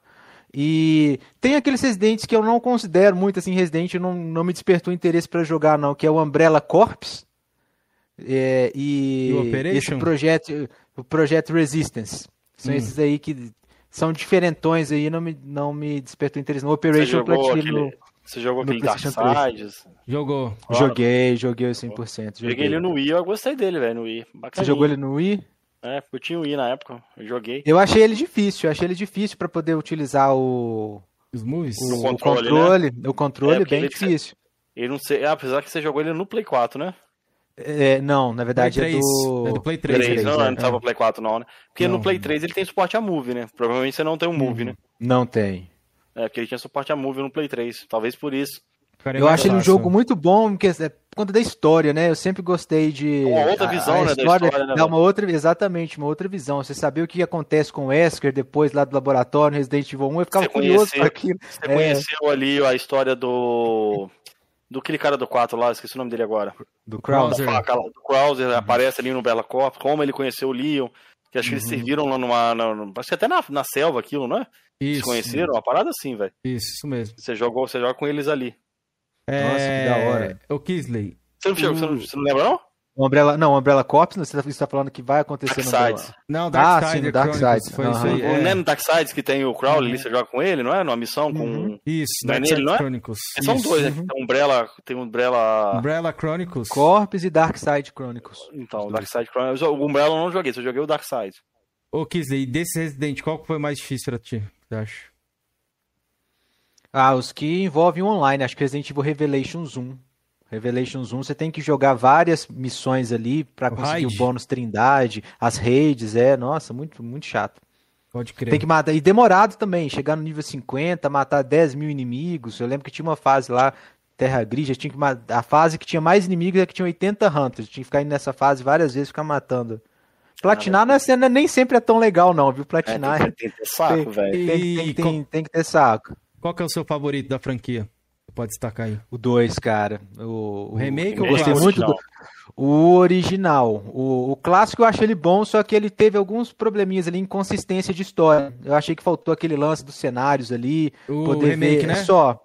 E tem aqueles residentes que eu não considero muito assim residente, não, não me despertou interesse para jogar não, que é o Umbrella Corps é, e, e esse projeto, o projeto Resistance. São hum. esses aí que são diferentões aí, não me, não me despertou interesse. No Operation Platinum. Você jogou aquele Dark Sides? Jogou. Joguei, joguei o 100%. Joguei. joguei ele no Wii, eu gostei dele, velho, no Wii. Bacaninha. Você jogou ele no Wii? É, eu tinha o Wii na época, eu joguei. Eu achei ele difícil, eu achei ele difícil para poder utilizar o... Os moves? O, o controle, o controle, né? o controle é, bem difícil. Ele não sei, apesar que você jogou ele no Play 4, né? É, não, na verdade Play é do. É do Play 3. 3 não, é. não tava Play 4 não, né? Porque Não. no Play 3 ele tem suporte a Move, né? Provavelmente você não tem um Move, né? Não tem. É, porque ele tinha suporte a Move no Play 3. Talvez por isso. Ficaria Eu acho ele um jogo muito bom, porque é por conta da história, né? Eu sempre gostei de. Uma outra visão, né, da história, né, Dá uma outra, exatamente, uma outra visão. Você saber o que acontece com o Wesker depois lá do laboratório no Resident Evil 1, eu ficava Você curioso conheceu- com aquilo. Você É. conheceu ali a história do. Do aquele cara do 4 lá, esqueci o nome dele agora. Do Krauser. Do Krauser aparece ali no Bella Corp, como ele conheceu o Leon. Que acho que eles serviram lá numa. Na, acho que até na, na selva aquilo, não é? Eles Isso, conheceram, uma parada assim, velho. isso, isso mesmo. Você jogou, você joga com eles ali. Nossa, que da hora. O Kisley. Você não, chegou, você não, você não lembra, não? Umbrella, não, Umbrella Corps, você tá, você tá falando que vai acontecer no Darkseid. Umbrella. Não, Ah, Darkseid. sim, no Darkseid. Foi Aham. isso aí. O É. Não é no Darkseid que tem o Crowley ali, você joga com ele, não é? Numa missão com. Uhum. Isso, Não é Darkseid nele, não é? Chronicles. São Isso. dois, né? Tem Umbrella. Tem Umbrella. Umbrella Chronicles. Corps e Darkseid Chronicles. Então, o Darkseid Chronicles. O Umbrella eu não joguei, só joguei o Darkseid. Ô, Kisley, desse Resident, qual que foi mais difícil pra ti? Você acha? Ah, os que envolvem o online, acho que Resident Evil Revelations 1. Revelations 1, você tem que jogar várias missões ali pra O conseguir raid. o bônus Trindade, as raids, é, nossa, muito, muito chato. Pode crer. Tem que matar, e demorado também, chegar no nível 50, matar 10 mil inimigos. Eu lembro que tinha uma fase lá, Terra Gris, já tinha que matar, a fase que tinha mais inimigos é que tinha 80 Hunters, tinha que ficar indo nessa fase várias vezes, ficar matando. Platinar não é, cena- nem sempre é tão legal não, viu? É, Platinar tem, que- tem que ter saco, velho. Tem, tem, tem, tem que ter saco. Qual que é o seu favorito da franquia? Pode destacar aí. O 2, cara. O, O remake eu gostei muito do o original. O, o clássico eu achei ele bom, só que ele teve alguns probleminhas ali, inconsistência de história. Eu achei que faltou aquele lance dos cenários ali. O poder remake, ver, né? Só.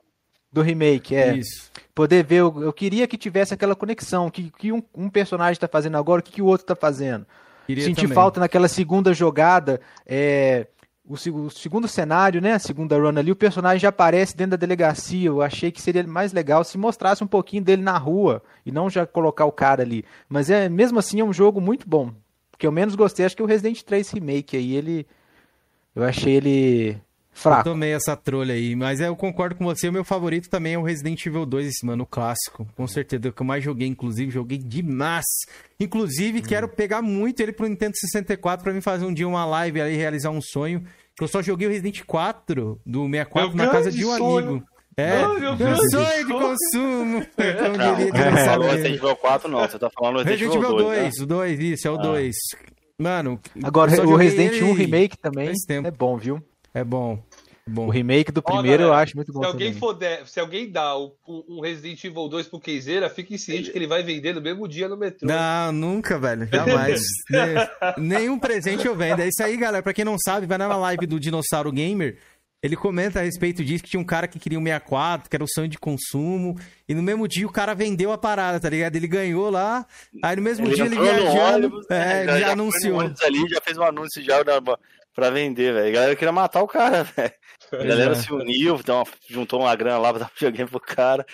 Do remake, é. Isso. Poder ver, eu, eu queria que tivesse aquela conexão, que, que um, um personagem tá fazendo agora, o que, que o outro tá fazendo. Queria Senti também. falta naquela segunda jogada, é, o, seg- o segundo cenário, né? A segunda run ali, o personagem já aparece dentro da delegacia. Eu achei que seria mais legal se mostrasse um pouquinho dele na rua e não já colocar o cara ali. Mas é mesmo assim é um jogo muito bom. Que eu menos gostei, acho que é o Resident 3 Remake aí, ele. Eu achei ele Eu fraco. tomei essa trolha aí, mas é, eu concordo com você. O meu favorito também é o Resident Evil 2, esse, mano, o clássico. Com certeza, é o que eu mais joguei, inclusive, joguei demais. Inclusive, quero pegar muito ele pro Nintendo 64 pra mim fazer um dia uma live aí, realizar um sonho. Que eu só joguei o Resident 4 do 64 Meu na casa de um sonho. amigo. É, meu sonho de consumo. Como Não, diria não falou. Resident Evil 4, não. Você tá falando Resident, Resident Evil 2, né? o 2, isso, é o Ah. 2. Mano, Agora, eu o Resident ele 1 Remake também é bom, viu? É bom. Bom. O remake do Ó, primeiro eu galera, acho muito bom Se alguém, também. for der- se alguém dá o- um Resident Evil 2 pro Keizeira, fique ciente que ele vai vender no mesmo dia no metrô. Não, nunca, velho. Jamais. Ne- Nenhum presente eu vendo. É isso aí, galera. Pra quem não sabe, vai na live do Dinossauro Gamer. Ele comenta a respeito disso que tinha um cara que queria um 64, que era o sonho de consumo. E no mesmo dia o cara vendeu a parada, tá ligado? Ele ganhou lá. Aí no mesmo dia ele entrou no viajando. ônibus, é, né? ele já, foi no anunciou. ali, já fez um anúncio já pra vender, velho. A galera queria matar o cara, velho. A galera é. se uniu, então, juntou uma grana lá pra dar videogame pro cara.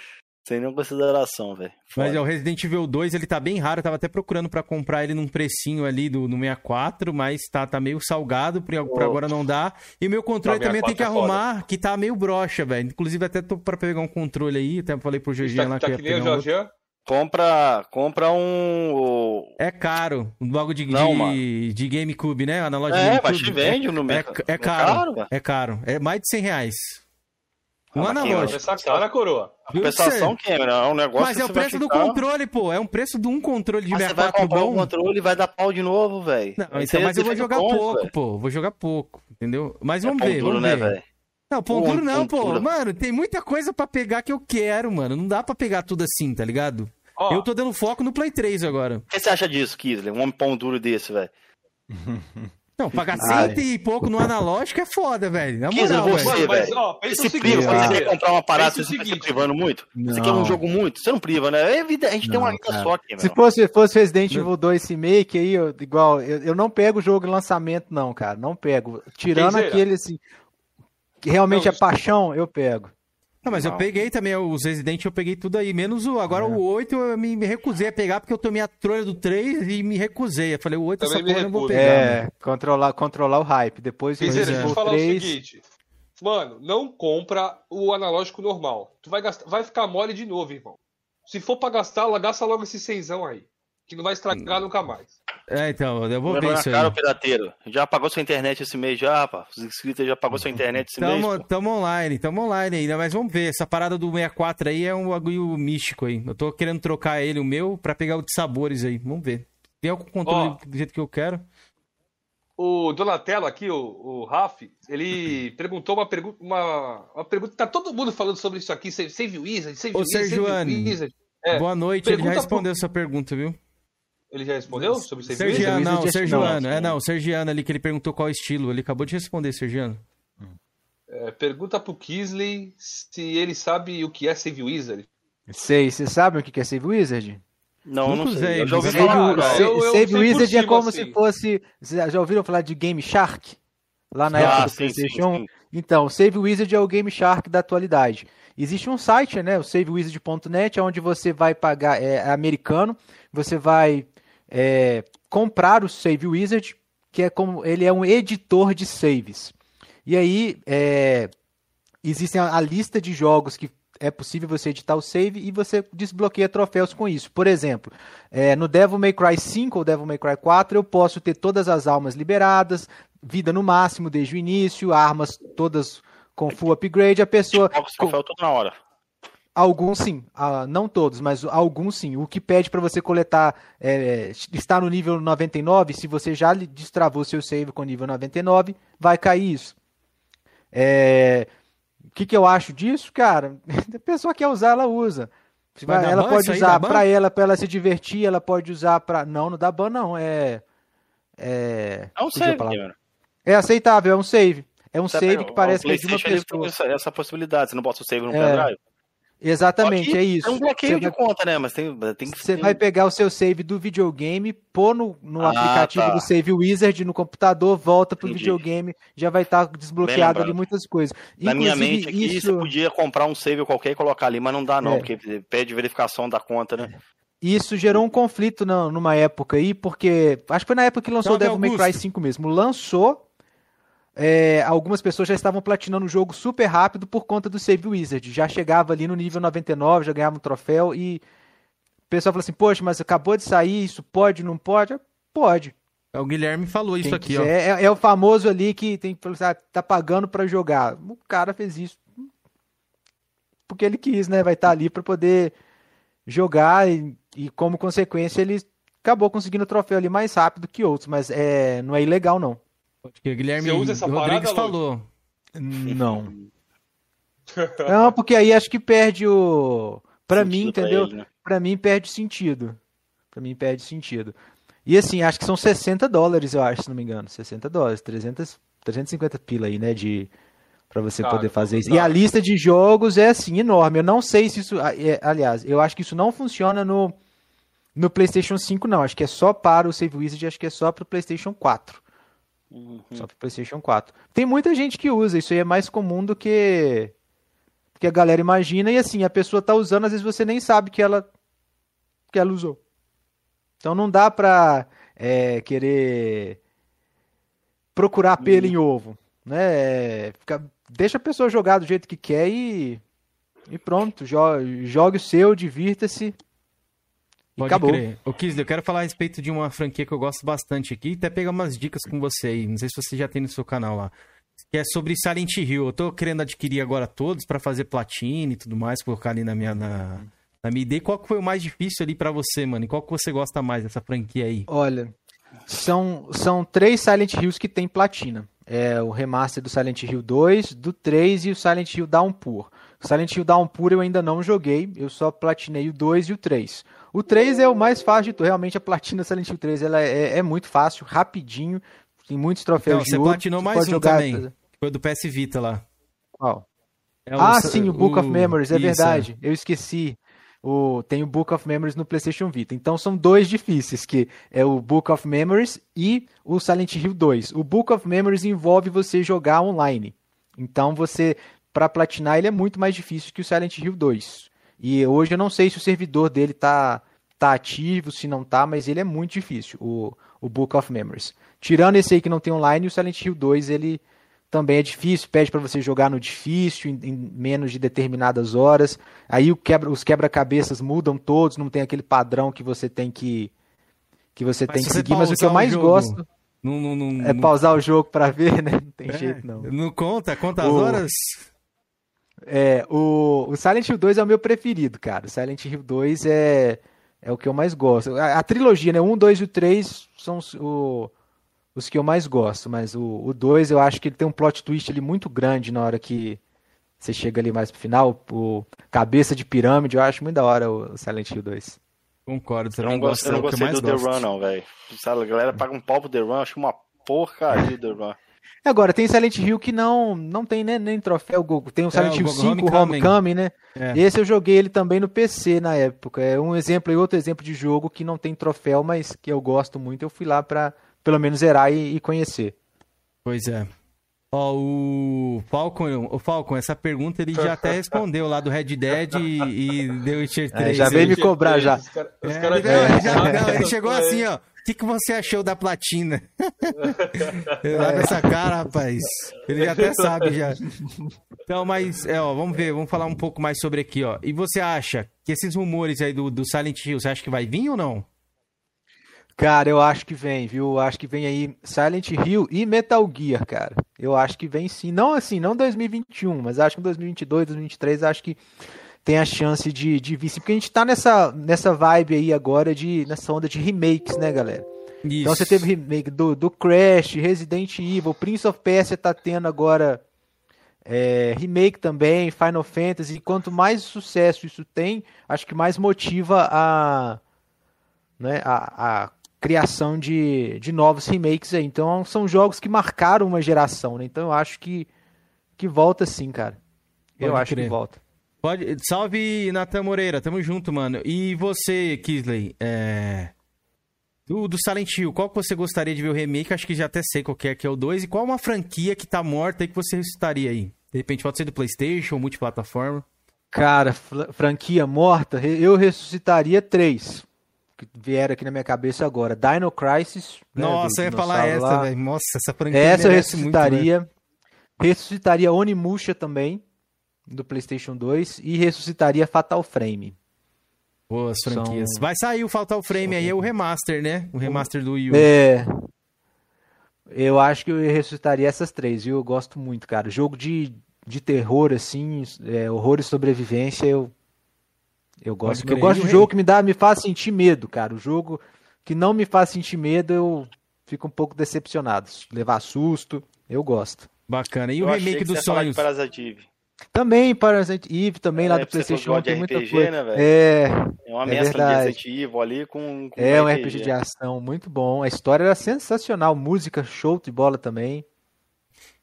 Sem nenhuma consideração, velho. Mas é, o Resident Evil 2, ele tá bem raro. Eu tava até procurando pra comprar ele num precinho ali do, no 64, mas tá, tá meio salgado, por, agora não dá. E o meu controle Tá, também tenho que 64 é arrumar, que tá meio broxa, velho. Inclusive até tô pra pegar um controle aí, até falei pro Jorginho lá Tá, que tá ia que nem o pegar um. Compra, compra um. É caro, um bagulho de, Não, de, mano. de GameCube, né? Na loja É, GameCube. mas te vende no é, mercado. é, é caro, velho. é caro. É mais de 100 reais. Um Ah, analógico. Essa cara, coroa. A compensação, Cameron, é um negócio Mas que é o preço do controle, pô. É um preço de um controle de Mas você vai 64 comprar um bom. controle e vai dar pau de novo, velho. Então, mas eu vou jogar pronto, pouco, velho. pô. Vou jogar pouco, entendeu? Mas É vamos pão ver, duro, vamos né, ver. velho? Não, pão duro não, pô. Mano, tem muita coisa pra pegar que eu quero, mano. Não dá pra pegar tudo assim, tá ligado? Ó, Eu tô dando foco no Play 3 agora. O que você acha disso, Kisley? Um homem pão duro desse, velho. Não, pagar cento e pouco no analógico é foda, velho. Na moral, você, velho. Mas, ó, pensa Você o se priva, quando você quer comprar uma parada, Pensa você fica se privando muito? Você Não. quer um jogo muito? Você não priva, né? É evidente, a gente tem uma Não, vida cara. só aqui, Se fosse, fosse Resident Evil 2 remake aí, eu- igual, eu, eu não pego o jogo em lançamento, não, cara. Não pego. Tirando aquele assim. Que realmente Não, é paixão, eu pego. Não, mas eu Não. peguei também os Resident, eu peguei tudo aí. Menos o. Agora É. o 8 eu me, me recusei a pegar porque eu tomei a trolha do 3 e me recusei. Eu falei, o 8 essa Também me porra eu não vou pegar. É, mano. controlar, controlar o hype. Depois Resident deixa eu Evil falar o 3. seguinte. Mano, não compra o analógico normal. Tu vai gastar, vai ficar mole de novo, irmão. Se for pra gastar, gasta logo esse seisão aí. Que não vai estragar hum. nunca mais. É, então, eu vou ver isso cara, aí. pirateiro. Já pagou sua internet esse mês já, rapaz? Os inscritos já pagou sua internet esse tamo, mês? Tamo online, tamo online ainda, mas vamos ver. Essa parada do 64 aí é um bagulho místico aí. Eu tô querendo trocar ele, o meu, pra pegar o de sabores aí. Vamos ver. Tem algum controle oh, do jeito que eu quero? O Donatello aqui, o, o Raf, ele perguntou uma pergunta, uma, uma pergunta. Tá todo mundo falando sobre isso aqui, Save Wizard, Save Ô, Wizard, Save Wizard. É, boa noite, ele já respondeu por... sua pergunta, viu? Ele já respondeu sobre Save Sergiano, Wizard? Não, Sergiano, é não, Sergiano ali que ele perguntou qual estilo, ele acabou de responder, Sergiano. É, pergunta pro Kisley se ele sabe o que é Save Wizard. Sei, você sabe o que é Save Wizard? Não, não sei. Eu já ouvi falar. Save, eu, eu Save Wizard é como assim. se fosse. Já ouviram falar de Game Shark? Lá na ah, época do PlayStation. Sim, sim. Então, Save Wizard é o Game Shark da atualidade. Existe um site, né, o savewizard.net, onde você vai pagar, é, é americano, você vai é, comprar o Save Wizard, que é como ele é um editor de saves. E aí é, existem a, a lista de jogos que é possível você editar o save e você desbloqueia troféus com isso. Por exemplo, é, no Devil May Cry 5 ou Devil May Cry 4, eu posso ter todas as almas liberadas, vida no máximo desde o início, armas todas com full upgrade, a pessoa. Troféu toda hora. Alguns sim, uh, não todos, mas alguns sim. O que pede para você coletar é, está no nível 99, se você já destravou seu save com nível 99, vai cair isso. É, o que, que eu acho disso, cara? A pessoa quer usar, ela usa. Vai ela pode usar para ela, para ela se divertir, ela pode usar para não, não dá ban não, é é É um save, É aceitável, é um save. É um save que parece que é de uma pessoa. Essa, essa possibilidade, você não bota o save no é. pendrive. Exatamente, é isso. É um bloqueio você de vai... conta, né? Mas tem, tem que Você vai pegar o seu save do videogame, pôr no, no ah, aplicativo tá. do Save Wizard no computador, volta pro Entendi. videogame, já vai estar tá desbloqueado ali muitas coisas. Na Inclusive, minha mente aqui, isso... você podia comprar um save qualquer e colocar ali, mas não dá não, é. porque pede verificação da conta, né? Isso gerou um conflito na, numa época aí, porque acho que foi na época que lançou o Devil May Cry 5 mesmo. Lançou, é, algumas pessoas já estavam platinando o jogo super rápido por conta do Save Wizard. Já chegava ali no nível 99, já ganhava um troféu e o pessoal falou assim: Poxa, mas acabou de sair, isso pode, não pode? Pode. É, o Guilherme falou isso aqui, ó. É, é, o famoso ali que tem que assim, ah, tá pagando para jogar. O cara fez isso porque ele quis, né? Vai estar tá ali para poder jogar e, e, como consequência ele acabou conseguindo o troféu ali mais rápido que outros, mas é, não é ilegal não. Porque Guilherme Você usa essa Rodrigues parada, falou. Não. Não, porque aí acho que perde o. Pra sentido mim, entendeu? Pra, né? pra mim perde sentido. Pra mim perde sentido. E assim, acho que são 60 dólares, eu acho, se não me engano. 60 dólares, 300, 350 pila aí, né? De, pra você poder fazer isso. E a lista de jogos é assim, enorme. Eu não sei se isso. É, aliás, eu acho que isso não funciona no, no PlayStation 5, não. Acho que é só para o Save Wizard, acho que é só para o PlayStation 4. Uhum. Só para PlayStation 4. Tem muita gente que usa, isso aí é mais comum do que que a galera imagina e assim, a pessoa tá usando, às vezes você nem sabe que ela que ela usou. Então não dá pra é, querer procurar pelo uhum. em ovo, né? É, fica, deixa a pessoa jogar do jeito que quer e e pronto, jogue, jogue o seu, divirta-se Pode acabou. crer. Ô, eu quero falar a respeito de uma franquia que eu gosto bastante aqui, até pegar umas dicas com você aí. Não sei se você já tem no seu canal lá. Que é sobre Silent Hill. Eu tô querendo adquirir agora todos para fazer platina e tudo mais, colocar ali na minha. Na, na minha ideia. Qual que foi o mais difícil ali para você, mano? E qual que você gosta mais dessa franquia aí? Olha, são, são três Silent Hills que tem platina. É o remaster do Silent Hill 2, do 3 e o Silent Hill Downpour. O Silent Hill Downpour eu ainda não joguei, eu só platinei o 2 e o 3. O 3 é o mais fácil de. Realmente a platina Silent Hill 3 ela é, é muito fácil, rapidinho. Tem muitos troféus Não, de você ouro. platinou mais um jogar... também. Foi do PS Vita lá. Qual? É ah, o... sim, o Book o... of Memories, é Isso, verdade. É. Eu esqueci. O... Tem o Book of Memories no PlayStation Vita. Então são dois difíceis, que é o Book of Memories e o Silent Hill 2. O Book of Memories envolve você jogar online. Então você, para platinar, ele é muito mais difícil que o Silent Hill 2. E hoje eu não sei se o servidor dele tá, tá ativo, se não tá, mas ele é muito difícil, o, o Book of Memories. Tirando esse aí que não tem online, o Silent Hill 2 ele também é difícil, pede para você jogar no difícil, em, em, menos de determinadas horas. Aí quebra, os quebra-cabeças mudam todos, não tem aquele padrão que você tem que que você mas tem que seguir, mas o que eu mais jogo, gosto não, não, não, é pausar o jogo para ver, né? Não tem é, jeito não. Não conta, conta as o, horas. É, o, o Silent Hill 2 é o meu preferido, cara. O Silent Hill 2 é é o que eu mais gosto. A, a trilogia, né? Um, dois e o três são os, o, os que eu mais gosto, mas o, o dois eu acho que ele tem um plot twist ali muito grande na hora que você chega ali mais pro final. O Cabeça de Pirâmide, eu acho muito da hora o Silent Hill 2. Concordo, você não, gosta, eu não gostei do The Run, não, velho. A galera paga um pau pro The Run, acho uma porcaria The Run. Agora, tem Silent Hill que não, não tem né, nem troféu. Tem o é, Silent é, Hill 5, Homecoming, Homecoming né? É. Esse eu joguei ele também no PC na época. É um exemplo e outro exemplo de jogo que não tem troféu, mas que eu gosto muito. Eu fui lá pra pelo menos zerar e, e conhecer. Pois é. Ó, o Falcon, o Falcon, essa pergunta ele já até respondeu lá do Red Dead e, e deu o Tier 3. É, já veio me cobrar já. Os cara, os é, cara ele, é. já, não, ele chegou assim, ó. O que, que você achou da platina? Lá com essa cara, rapaz. Ele já até sabe já. Então, mas, é, ó, vamos ver, vamos falar um pouco mais sobre aqui, ó. E você acha que esses rumores aí do, do Silent Hill, você acha que vai vir ou não? Cara, eu acho que vem, viu? Acho que vem aí Silent Hill e Metal Gear, cara. Eu acho que vem sim. Não assim, não 2021, mas acho que em 2022, 2023, acho que tem a chance de, de vir sim. Porque a gente tá nessa, nessa vibe aí agora, de nessa onda de remakes, né, galera? Isso. Então você teve remake do, do Crash, Resident Evil, Prince of Persia tá tendo agora é, remake também, Final Fantasy. E quanto mais sucesso isso tem, acho que mais motiva a, né, a, a criação de, de novos remakes aí. Então são jogos que marcaram uma geração, né? Então eu acho que, que volta sim, cara. Pode eu acho que volta. Pode... Salve, Natan Moreira. Tamo junto, mano. E você, Kisley? É... Do, do Silent Hill, qual que você gostaria de ver o remake? Acho que já até sei qual que é, que é o 2. E qual uma franquia que tá morta aí que você ressuscitaria aí? De repente pode ser do Playstation, multiplataforma. Cara, franquia morta, eu ressuscitaria três que vieram aqui na minha cabeça agora. Dino Crisis. Né, Nossa, eu ia falar essa, velho. Nossa, essa franquia Essa eu ressuscitaria. Muito, ressuscitaria Onimusha também, do PlayStation 2. E ressuscitaria Fatal Frame. Boas franquias. São... Vai sair o Fatal Frame aí, é o remaster, né? O remaster do Wii U. É. Eu acho que eu ressuscitaria essas três, viu? Eu gosto muito, cara. Jogo de, de terror, assim, é, horror e sobrevivência, eu eu gosto, eu gosto de jogo que me dá, me faz sentir medo, cara. O jogo que não me faz sentir medo, eu fico um pouco decepcionado. Levar susto, eu gosto. Bacana. E eu o remake dos sonhos? Parasite Eve, também é, lá do PlayStation 1 tem muita RPG, coisa. Né, é, é uma é mescla de Resident Evil ali com, com É um RPG. RPG de ação, muito bom. A história era sensacional, música show de bola também.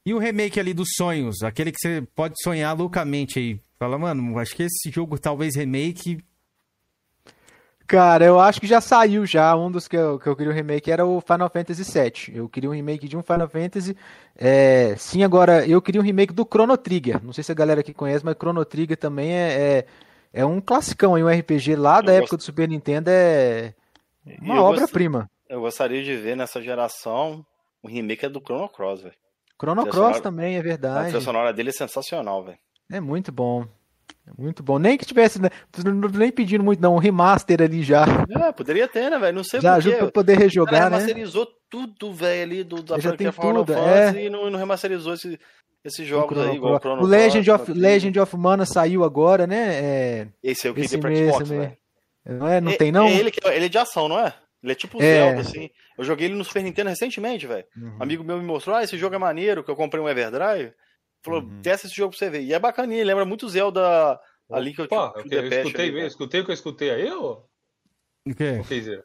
E o remake ali dos sonhos, aquele que você pode sonhar loucamente aí. Fala, mano, acho que esse jogo talvez remake. Cara, eu acho que já saiu já. Um dos que eu, que eu queria um remake era o Final Fantasy VII. Eu queria um remake de um Final Fantasy. É, sim, agora eu queria um remake do Chrono Trigger. Não sei se a galera aqui conhece, mas Chrono Trigger também é, é, é um classicão aí, um RPG lá da eu época gost... do Super Nintendo. É uma obra-prima. Gost... Eu gostaria de ver nessa geração o remake é do Chrono Cross, velho. Chrono Cross sonora... também, é verdade. A trilha sonora dele é sensacional, velho. É muito bom. É muito bom. Nem que tivesse, né, nem pedindo muito, não, um remaster ali já. É, poderia ter, né, velho? Não sei já ajuda pra poder rejogar, cara, né? remasterizou tudo, velho, ali do, da já tem Final tudo, Fantasy é. e não, não remasterizou esse, esses jogos o aí, igual o Chrono O Legend of, Legend of Mana saiu agora, né? É, esse eu queria pra Xbox, velho. Não é? Não tem, não? É ele, ele é de ação, não é? Ele é tipo é. Zelda, assim. Eu joguei ele no Super Nintendo recentemente, velho. Uhum. Um amigo meu me mostrou, ah, esse jogo é maneiro, que eu comprei um Everdrive. Falou, uhum. testa esse jogo pra você ver. E é bacaninha, lembra muito Zelda ali que eu, Pô, eu, eu, escutei, ali, escutei o que eu escutei aí, ô? O quê? Dizer,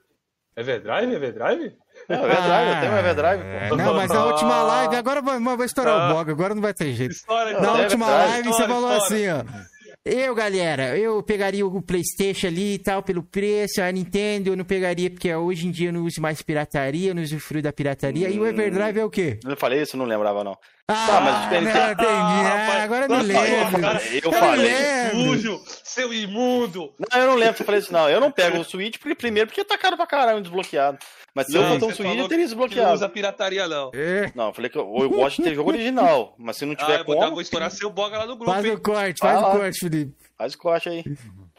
Everdrive? Everdrive? É, Everdrive, ah, eu tenho um Everdrive, pô. Não, mas na última live, agora vai, vai estourar ah, o blog, agora não vai ter jeito. História, na última live história, você falou história. assim, ó. Eu, galera, eu pegaria o PlayStation ali e tal, pelo preço. A Nintendo eu não pegaria, porque hoje em dia eu não uso mais pirataria, eu não usufruo da pirataria. Hum, e o Everdrive é o quê? Eu falei isso, não lembrava, não. Ah, tá, mas não, entendi. Ah, agora eu me lembro. Eu, eu falei. Sujo, seu imundo. Não, eu não lembro que eu falei isso, não. Eu não pego o Switch, porque, primeiro, porque tá caro pra caralho desbloqueado. Mas se eu botar um switch, eu teria desbloqueado. Não usa pirataria, não. É. Não, eu falei que eu, eu gosto de ter jogo original, mas se não tiver ah, como... Eu vou estourar seu boga lá no grupo, Faz hein? o corte, faz ah, o corte, Felipe. Faz o corte aí.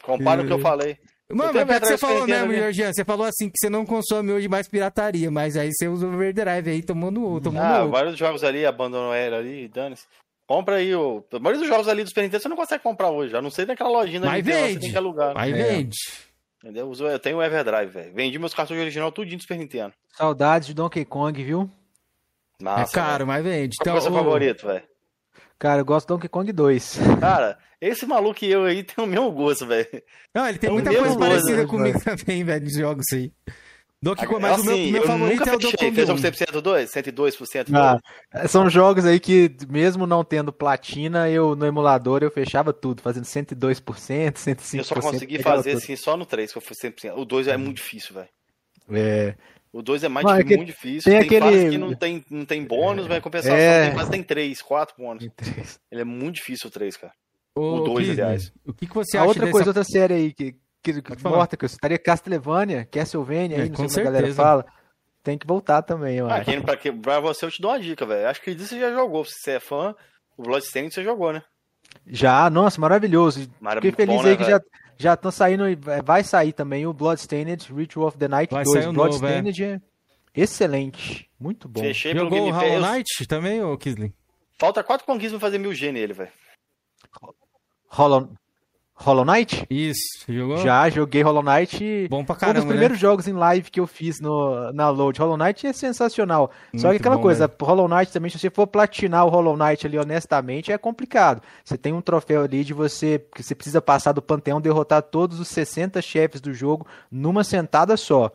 Compara o que eu falei. Mano, mas é que você falou mesmo, Georgian. Você falou assim que você não consome hoje mais pirataria, mas aí você usa o overdrive aí, tomando tomando Ah, vários jogos ali, abandonou era ali, dane-se. Compra aí o. A maioria dos jogos ali do Super Nintendo você não consegue comprar hoje. A não ser daquela lojinha Nintendo, vende. você tem que alugar. Mas é. vende. Entendeu? Eu tenho o Everdrive, velho. Vendi meus cartões original tudinho do Super Nintendo. Saudades de Donkey Kong, viu? Massa, é caro, véio. mas vende. Qual então, é o seu favorito, velho? Cara, eu gosto do Donkey Kong 2. Cara, esse maluco e eu aí tem o mesmo gosto, velho. Não, ele tem é muita coisa parecida gosto, comigo véio. também, velho, de jogos aí. Donkey Kong, mas assim, o meu, assim, meu favorito é o Donkey Kong. Fez um 100% 2? 102%? Ah, são jogos aí que, mesmo não tendo platina, eu no emulador eu fechava tudo, fazendo 102%, 105%. Eu só consegui fazer tudo. assim só no 3, que eu fui 100%. O 2 é muito difícil, velho. É. O 2 é mais difícil, é muito difícil. Tem, tem aquele... que não tem, não tem bônus, é. vai compensar. É... Tem, tem 3, 4 bônus. Ele é muito difícil o 3, cara. O 2, aliás. O que, que você A acha outra dessa... coisa, outra série aí que, que, que morta, que eu estaria Castlevania, Castlevania, é, aí, não sei como a galera fala. Tem que voltar também, eu ah, acho. Pra, que, pra você eu te dou uma dica, velho. Acho que você já jogou. Se você é fã, o Bloodstained você jogou, né? Já, nossa, maravilhoso. Fiquei feliz bom, aí né, que já já estão saindo, vai sair também o Bloodstained Ritual of the Night vai 2. Bloodstained novo, é. é excelente, muito bom. Fechei Jogou o Hollow Knight também, ô Kisling? Falta quatro conquistas pra fazer mil G nele, velho. Hollow, Hollow Knight? Isso, jogou? Já, joguei Hollow Knight. Bom pra caramba, Um dos primeiros né? jogos em live que eu fiz no, na Load. Hollow Knight é sensacional. Muito Só que aquela bom, coisa, velho. Hollow Knight também, se você for platinar o Hollow Knight ali honestamente, é complicado. Você tem um troféu ali de você, que você precisa passar do Panteão, derrotar todos os 60 chefes do jogo numa sentada só.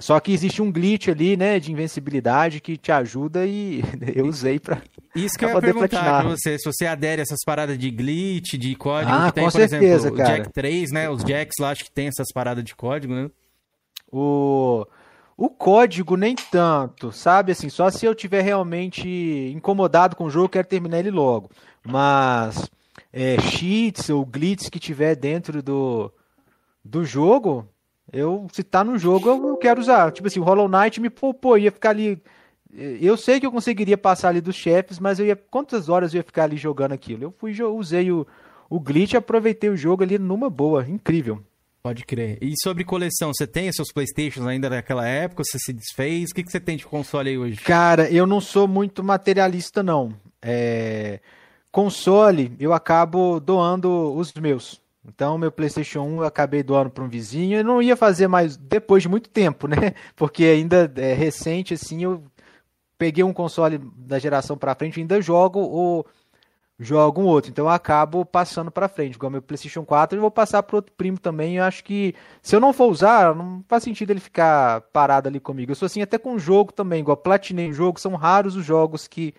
Só que existe um glitch ali, né, de invencibilidade que te ajuda e eu usei pra. Isso que pra eu ia perguntar platinar. pra você, se você adere a essas paradas de glitch, de código ah, que tem, por certeza, exemplo, cara. o Jack 3, né? Os Jacks lá acho que tem essas paradas de código, né? O. O código nem tanto, sabe? Assim, só se eu tiver realmente incomodado com o jogo, quero terminar ele logo. Mas é, cheats ou glitches que tiver dentro do, do jogo, eu, se tá no jogo, eu, quero usar. Tipo assim, o Hollow Knight me poupou, ia ficar ali. Eu sei que eu conseguiria passar ali dos chefes, mas eu ia. Quantas horas eu ia ficar ali jogando aquilo? Eu fui, usei o, o glitch e aproveitei o jogo ali numa boa. Incrível. Pode crer. E sobre coleção, você tem seus Playstations ainda naquela época? Você se desfez? O que, que você tem de console aí hoje? Cara, eu não sou muito materialista, não. É... Console, eu acabo doando os meus. Então, meu PlayStation 1 eu acabei doando para um vizinho. Eu não ia fazer mais depois de muito tempo, né? Porque ainda é recente, assim, eu peguei um console da geração para frente ainda jogo ou jogo um outro. Então, eu acabo passando para frente. Igual meu PlayStation 4, eu vou passar para outro primo também. Eu acho que se eu não for usar, não faz sentido ele ficar parado ali comigo. Eu sou assim até com jogo também. Igual platinei jogo, são raros os jogos que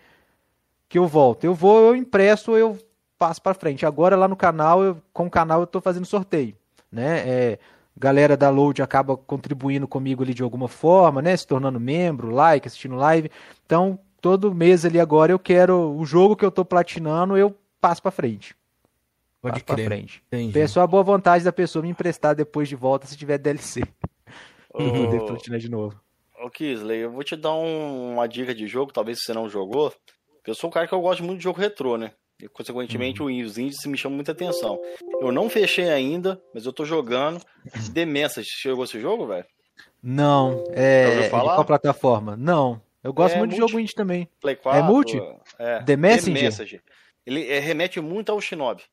que eu volto. Eu vou, eu impresso, eu passo para frente. Agora lá no canal, eu, com o canal eu estou fazendo sorteio, né? É, galera da Load acaba contribuindo comigo ali de alguma forma, né? Se tornando membro, like, assistindo live. Então, todo mês ali agora eu quero o jogo que eu estou platinando, eu passo para frente. Pode passo crer. Pra frente. Entendi. Peço a boa vontade da pessoa me emprestar depois de volta se tiver DLC. Poder platinar de novo. Ô Kisley, eu vou te dar um, uma dica de jogo, talvez você não jogou. Eu sou um cara que eu gosto muito de jogo retrô, né? E, consequentemente, uhum. os índices me chamam muita atenção. Eu não fechei ainda, mas eu tô jogando. The Message, chegou esse jogo, velho? Não. É, é de qual plataforma? Não. Eu gosto é muito multi... de jogo indie também. Play 4, é multi? É. The Messenger? The Message. Ele é, remete muito ao Shinobi.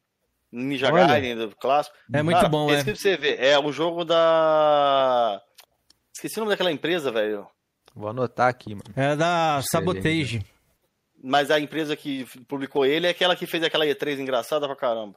Ninja Gaiden, do clássico. É muito Cara, bom, é. pra você ver. É um jogo da... Esqueci o nome daquela empresa, velho. Vou anotar aqui, mano. É da Sabotage. Mas a empresa que publicou ele é aquela que fez aquela E3 engraçada pra caramba.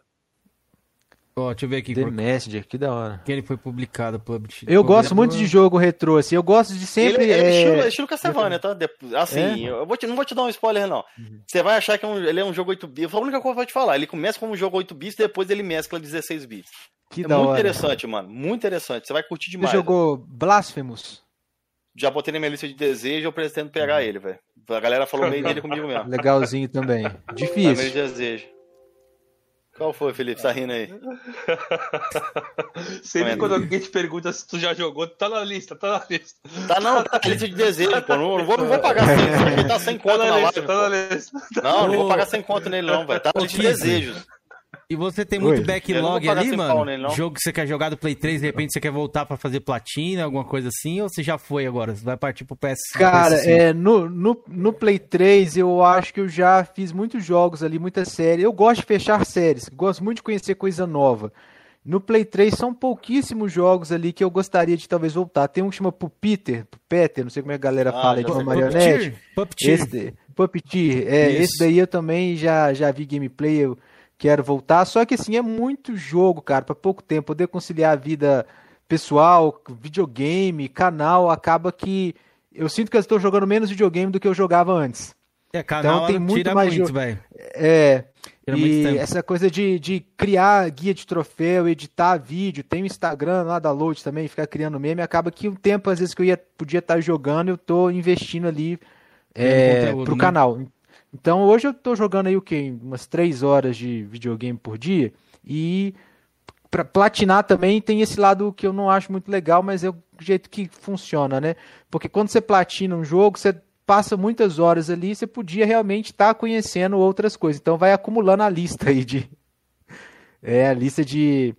Ó, oh, deixa eu ver aqui. The por... Messenger, que da hora. Que ele foi publicado pelo Eu gosto muito de jogo retrô, assim. Eu gosto de sempre. Ele, é, é... Estilo, estilo Castlevania, tá? Assim, é? eu vou te, não vou te dar um spoiler, não. Uhum. Você vai achar que é um, ele é um jogo 8 bits. A única coisa que eu vou te falar. Ele começa como um jogo 8 bits e depois ele mescla 16 bits. Que é da muito hora. interessante, mano. Muito interessante. Você vai curtir demais. Você jogou Blasphemous? Já botei na minha lista de desejo, eu pretendo pegar uhum. ele, velho. A galera falou meio dele comigo mesmo. Legalzinho também. Difícil. De desejo. Qual foi, Felipe? Tá rindo aí? Sempre quando alguém te pergunta se tu já jogou, tá na lista, tá na lista. Tá não, tá na lista de desejo, pô. Não, não, vou, não vou pagar sem, ele tá sem conta tá na, na lista, live. Tá na lista. Não, não vou pagar sem conta nele, não, velho. Tá na lista de desejos. E você tem muito Oi. backlog ali, mano? Nele, Jogo que você quer jogar do Play 3, de repente você quer voltar para fazer platina, alguma coisa assim, ou você já foi agora? Você vai partir pro PS? Cara, PS5? é, no, no, no Play 3 eu acho que eu já fiz muitos jogos ali, muita série. Eu gosto de fechar séries, gosto muito de conhecer coisa nova. No Play 3 são pouquíssimos jogos ali que eu gostaria de talvez voltar. Tem um que chama Pupiter, Peter, não sei como é que a galera ah, fala de uma marionete. Puppeteer. Esse, Puppeteer, é, esse daí eu também já, já vi gameplay, eu quero voltar. Só que assim, é muito jogo, cara, para pouco tempo. Poder conciliar a vida pessoal, videogame, canal, acaba que eu sinto que eu estou jogando menos videogame do que eu jogava antes. É, canal então tem muito mais muito, velho. É. Tira e essa coisa de, de criar guia de troféu, editar vídeo, tem o Instagram lá da Load também, ficar criando meme, acaba que um tempo, às vezes, que eu ia, podia estar jogando, eu tô investindo ali é, conteúdo, pro né? canal. Então hoje eu tô jogando aí o quê? Umas 3 horas de videogame por dia. E para platinar também tem esse lado que eu não acho muito legal, mas é o jeito que funciona, né? Porque quando você platina um jogo, você passa muitas horas ali, você podia realmente estar tá conhecendo outras coisas. Então vai acumulando a lista aí de. É, a lista de,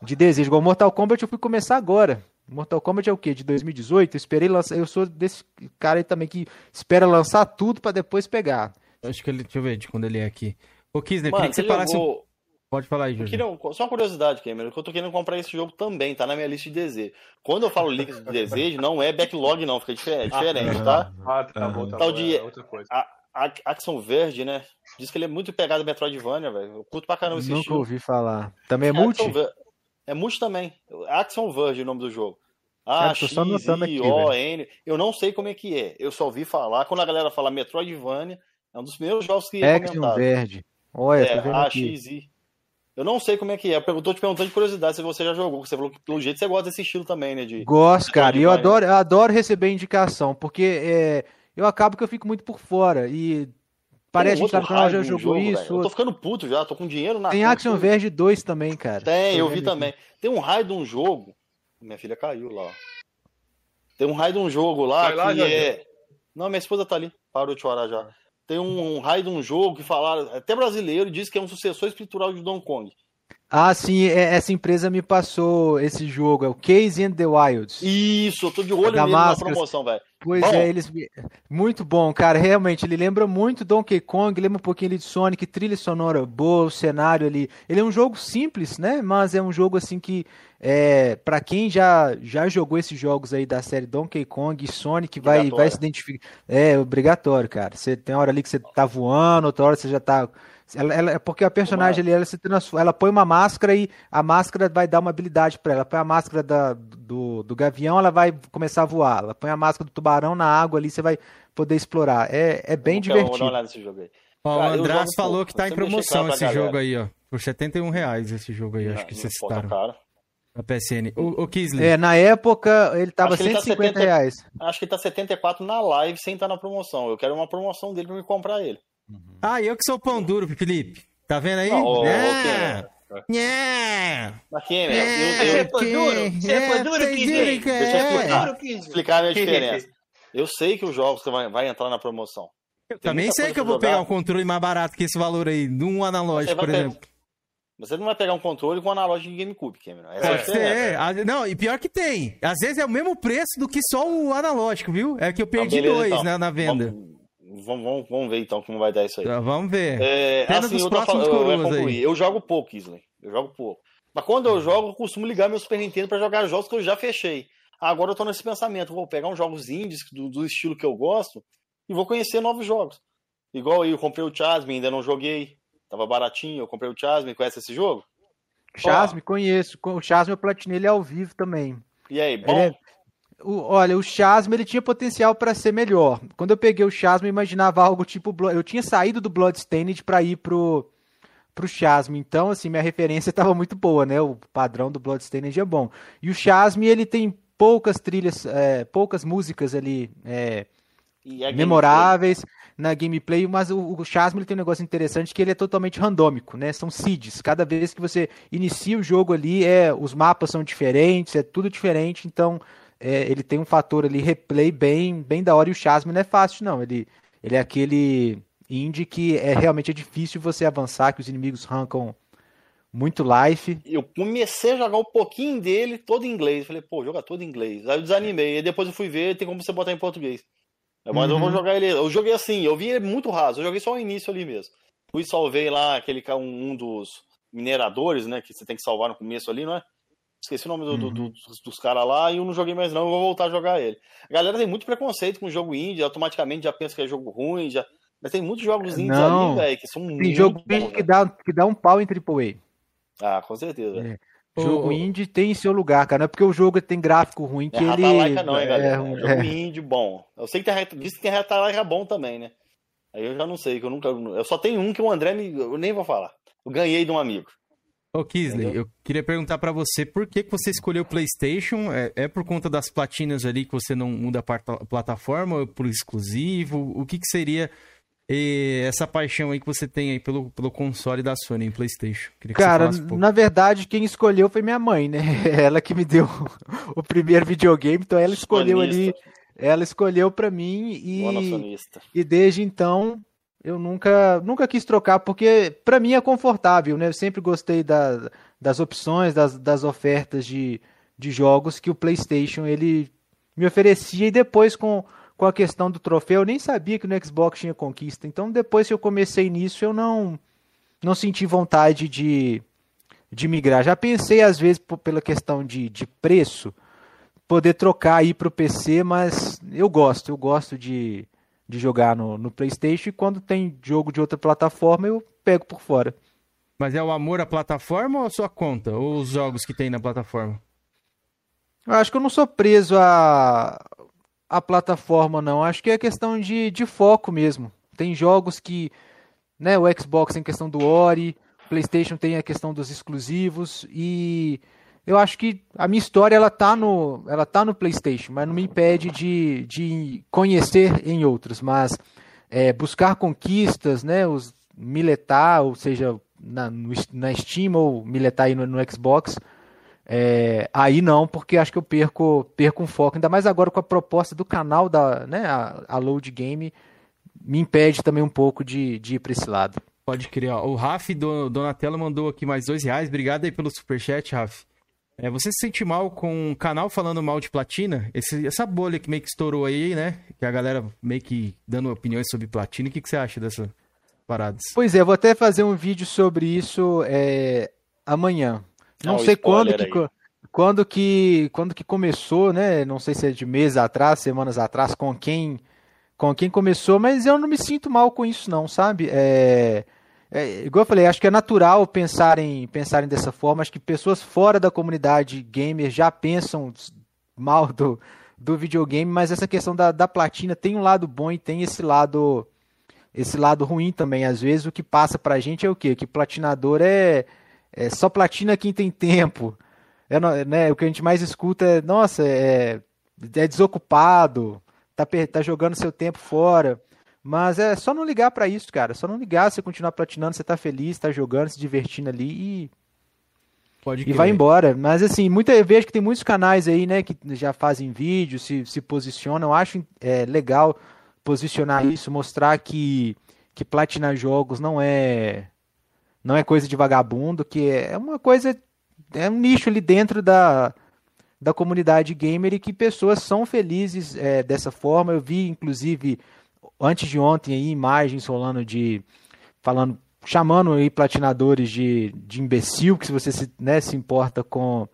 de desejos. Igual Mortal Kombat eu fui começar agora. Mortal Kombat é o quê? De 2018? Eu esperei lançar. Eu sou desse cara aí também que espera lançar tudo para depois pegar. Acho que ele. Deixa eu ver de quando ele é aqui. Ô, Kisner, queria que você falasse. Jogou... Pode falar aí, Júlio. Só uma curiosidade, Cameron, que eu tô querendo comprar esse jogo também, tá na minha lista de desejo. Quando eu falo lista de desejo, não é backlog, não, fica diferente, ah, diferente tá? Ah, tá bom, tá Tal bom, de é outra coisa. A, a, Action Verde, né? Diz que ele é muito pegado Metroidvania, velho. Eu curto pra caramba esse Nunca estilo. ouvi falar. Também é, é multi? É multi também. Action Verge, o nome do jogo. Ah, X, I, O, N. Eu não sei como é que é. Eu só ouvi falar. Quando a galera fala Metroidvania, é um dos primeiros jogos que Action Verde. Olha, é, AXI. Eu não sei como é que é. Eu tô te perguntando de curiosidade se você já jogou. Você falou que pelo jeito você gosta desse estilo também, né? De... Gosto, cara. E eu adoro, eu adoro receber indicação, porque é, eu acabo que eu fico muito por fora. E parece que tá no canal já jogou jogo, isso. Eu tô ficando puto já, tô com dinheiro na Tem Action Verde 2 também, cara. Tem, eu vi também. Tem um raio de um jogo. Minha filha caiu lá. Tem um raio de um jogo lá Vai que lá, é. Não, minha esposa tá ali. Parou de chorar já. Tem um, raio de um jogo que falaram, até brasileiro, diz que é um sucessor espiritual de Donkey Kong. Ah, sim, é, essa empresa me passou esse jogo, é o Case and the Wilds. Isso, eu tô de olho nele na promoção, velho. Pois bom. é, eles. Muito bom, cara. Realmente, ele lembra muito Donkey Kong, lembra um pouquinho ali de Sonic, trilha sonora boa, o cenário ali. Ele é um jogo simples, né? Mas é um jogo assim que é, para quem já, já jogou esses jogos aí da série Donkey Kong e Sonic, vai, vai se identificar. É obrigatório, cara. Você tem hora ali que você tá voando, outra hora você já tá. Ela, ela, é porque a personagem ali, ela se transforma, ela põe uma máscara e a máscara vai dar uma habilidade para ela. Põe a máscara da, do, do gavião, ela vai começar a voar. Ela põe a máscara do tubarão na água ali, você vai poder explorar. É, é bem divertido. Vou dar nesse jogo aí. Ó, o András falou que tá em promoção esse jogo aí, ó. Por 71 reais esse jogo aí, acho que vocês citaram. Cara. A PSN. O, o Kisley. É, na época ele tava acho 150 ele tá 70, reais. Acho que ele tá 74 na live sem estar na promoção. Eu quero uma promoção dele pra me comprar ele. Uhum. Ah, eu que sou pão duro, Felipe. Tá vendo aí? Não, é. É. Mas quem é? Você é pão duro? Você é pão duro, Kisley? Deixa eu explicar, explicar a minha diferença. Eu sei que os jogos vai, vai entrar na promoção. Eu também sei que eu vou jogar. pegar um controle mais barato que esse valor aí, num analógico, por exemplo. Você não vai pegar um controle com analógico de GameCube, Cameron. Essa Pode é. Não, e pior que tem. Às vezes é o mesmo preço do que só o analógico, viu? É que eu perdi ah, beleza, dois então. né, na venda. Vamos, vamos, vamos, ver então como vai dar isso aí. Tá, vamos ver. É, assim, eu, próximos eu, eu, eu jogo pouco, Isley. Eu jogo pouco. Mas quando eu jogo, eu costumo ligar meu Super Nintendo para jogar jogos que eu já fechei. Agora eu tô nesse pensamento, vou pegar uns jogos indies do, do estilo que eu gosto e vou conhecer novos jogos. Igual aí, eu comprei o Chasm, ainda não joguei. Tava baratinho, eu comprei o Chasm, conhece esse jogo? Chasme, conheço. O Chasme eu platinei ele ao vivo também. E aí, bom? É... O, olha, o Chasme ele tinha potencial para ser melhor. Quando eu peguei o Chasme, eu imaginava algo tipo. Eu tinha saído do Bloodstained para ir pro, pro Chasme. Então, assim, minha referência estava muito boa, né? O padrão do Bloodstained é bom. E o Chasme, ele tem poucas trilhas, é, poucas músicas ali é, memoráveis. na gameplay, mas o, o Chasm ele tem um negócio interessante que ele é totalmente randômico, né? São seeds. Cada vez que você inicia o jogo ali, é, os mapas são diferentes, é tudo diferente, então é, ele tem um fator ali, replay bem, bem da hora, e o Chasm não é fácil, não. Ele, ele é aquele indie que é realmente é difícil você avançar, que os inimigos arrancam muito life. Eu comecei a jogar um pouquinho dele todo em inglês. Falei, pô, joga todo em inglês. Aí eu desanimei. Aí depois eu fui ver, tem como você botar em português. Mas uhum. eu vou uhum. jogar ele. Eu joguei assim, eu vi ele muito raso. Eu joguei só o início ali mesmo. Fui salvei lá aquele um, um dos mineradores, né? Que você tem que salvar no começo ali, não é? Esqueci o nome do, uhum. do, dos, dos caras lá e eu não joguei mais não, eu vou voltar a jogar ele. A galera tem muito preconceito com o jogo indie, automaticamente já pensa que é jogo ruim, já... mas tem muitos jogos indies não. ali, velho, que são tem muito Tem jogo bons, que, dá, que dá um pau em AAA. Ah, com certeza. É. Jogo o... indie tem seu lugar, cara. Não é porque o jogo tem gráfico ruim que é ele. Ratalaika não, hein, galera? É, é jogo é. indie bom. Eu sei que tem, diz que tem Ratalaika bom também, né? Aí eu já não sei, que eu nunca. Eu só tenho um que o André me. Eu nem vou falar. Eu ganhei de um amigo. Ô, Kisley, Entendeu? eu queria perguntar para você por que, que você escolheu o PlayStation? É, é, por conta das platinas ali que você não muda a plataforma, por exclusivo? O que, que seria e essa paixão aí que você tem aí pelo, pelo console da Sony em PlayStation. Cara, um na verdade, quem escolheu foi minha mãe, né? Ela que me deu o primeiro videogame, então ela escolheu Sonista. ali. Ela escolheu para mim e, e desde então eu nunca, nunca quis trocar, porque para mim é confortável, né? Eu sempre gostei da, das opções, das, das ofertas de, de jogos que o PlayStation ele me oferecia e depois com com a questão do troféu, eu nem sabia que no Xbox tinha conquista. Então, depois que eu comecei nisso, eu não não senti vontade de, de migrar. Já pensei, às vezes, pela questão de, de preço, poder trocar aí para o PC, mas eu gosto, eu gosto de, de jogar no, no PlayStation e quando tem jogo de outra plataforma, eu pego por fora. Mas é o amor à plataforma ou a sua conta? Ou os jogos que tem na plataforma? Eu acho que eu não sou preso a, a plataforma, não. Acho que é questão de, de foco mesmo. Tem jogos que. Né, o Xbox tem questão do Ori, o PlayStation tem a questão dos exclusivos e eu acho que a minha história ela tá no, ela tá no PlayStation, mas não me impede de, de conhecer em outros, mas é, buscar conquistas, né, os miletar, ou seja, na, no, na Steam ou miletar aí no, no Xbox, é, aí não, porque acho que eu perco, perco um foco, ainda mais agora com a proposta do canal da né, a, a Load Game, me impede também um pouco de, de ir para esse lado. Pode criar. O Raf do Donatello mandou aqui mais dois reais. Obrigado aí pelo superchat, Raf. É, você se sente mal com o canal falando mal de platina? Esse, essa bolha que meio que estourou aí, né? Que a galera meio que dando opiniões sobre platina. O que, que você acha dessa paradas? Pois é, vou até fazer um vídeo sobre isso é, amanhã. Não, sei quando que, quando que quando que começou, né? Não sei se é de meses atrás, semanas atrás, com quem com quem começou, mas eu não me sinto mal com isso não, sabe? É, é, igual eu falei, acho que é natural pensarem pensarem dessa forma. Acho que pessoas fora da comunidade gamer já pensam mal do, do videogame, mas essa questão da, da platina tem um lado bom e tem esse lado esse lado ruim também. Às vezes o que passa pra gente é o quê? Que platinador é é só platina quem tem tempo. É, né, o que a gente mais escuta é, nossa, é, é desocupado, tá, tá jogando seu tempo fora. Mas é só não ligar para isso, cara. Só não ligar, você continuar platinando, você tá feliz, tá jogando, se divertindo ali e. Pode e vai embora. Mas assim, muita, eu vejo que tem muitos canais aí, né, que já fazem vídeos, se, se posicionam. Eu acho é, legal posicionar isso, mostrar que, que platinar jogos não é não é coisa de vagabundo, que é uma coisa, é um nicho ali dentro da, da comunidade gamer e que pessoas são felizes é, dessa forma. Eu vi, inclusive, antes de ontem aí, imagens rolando de. falando, chamando aí platinadores de, de imbecil, que se você se, né, se importa com,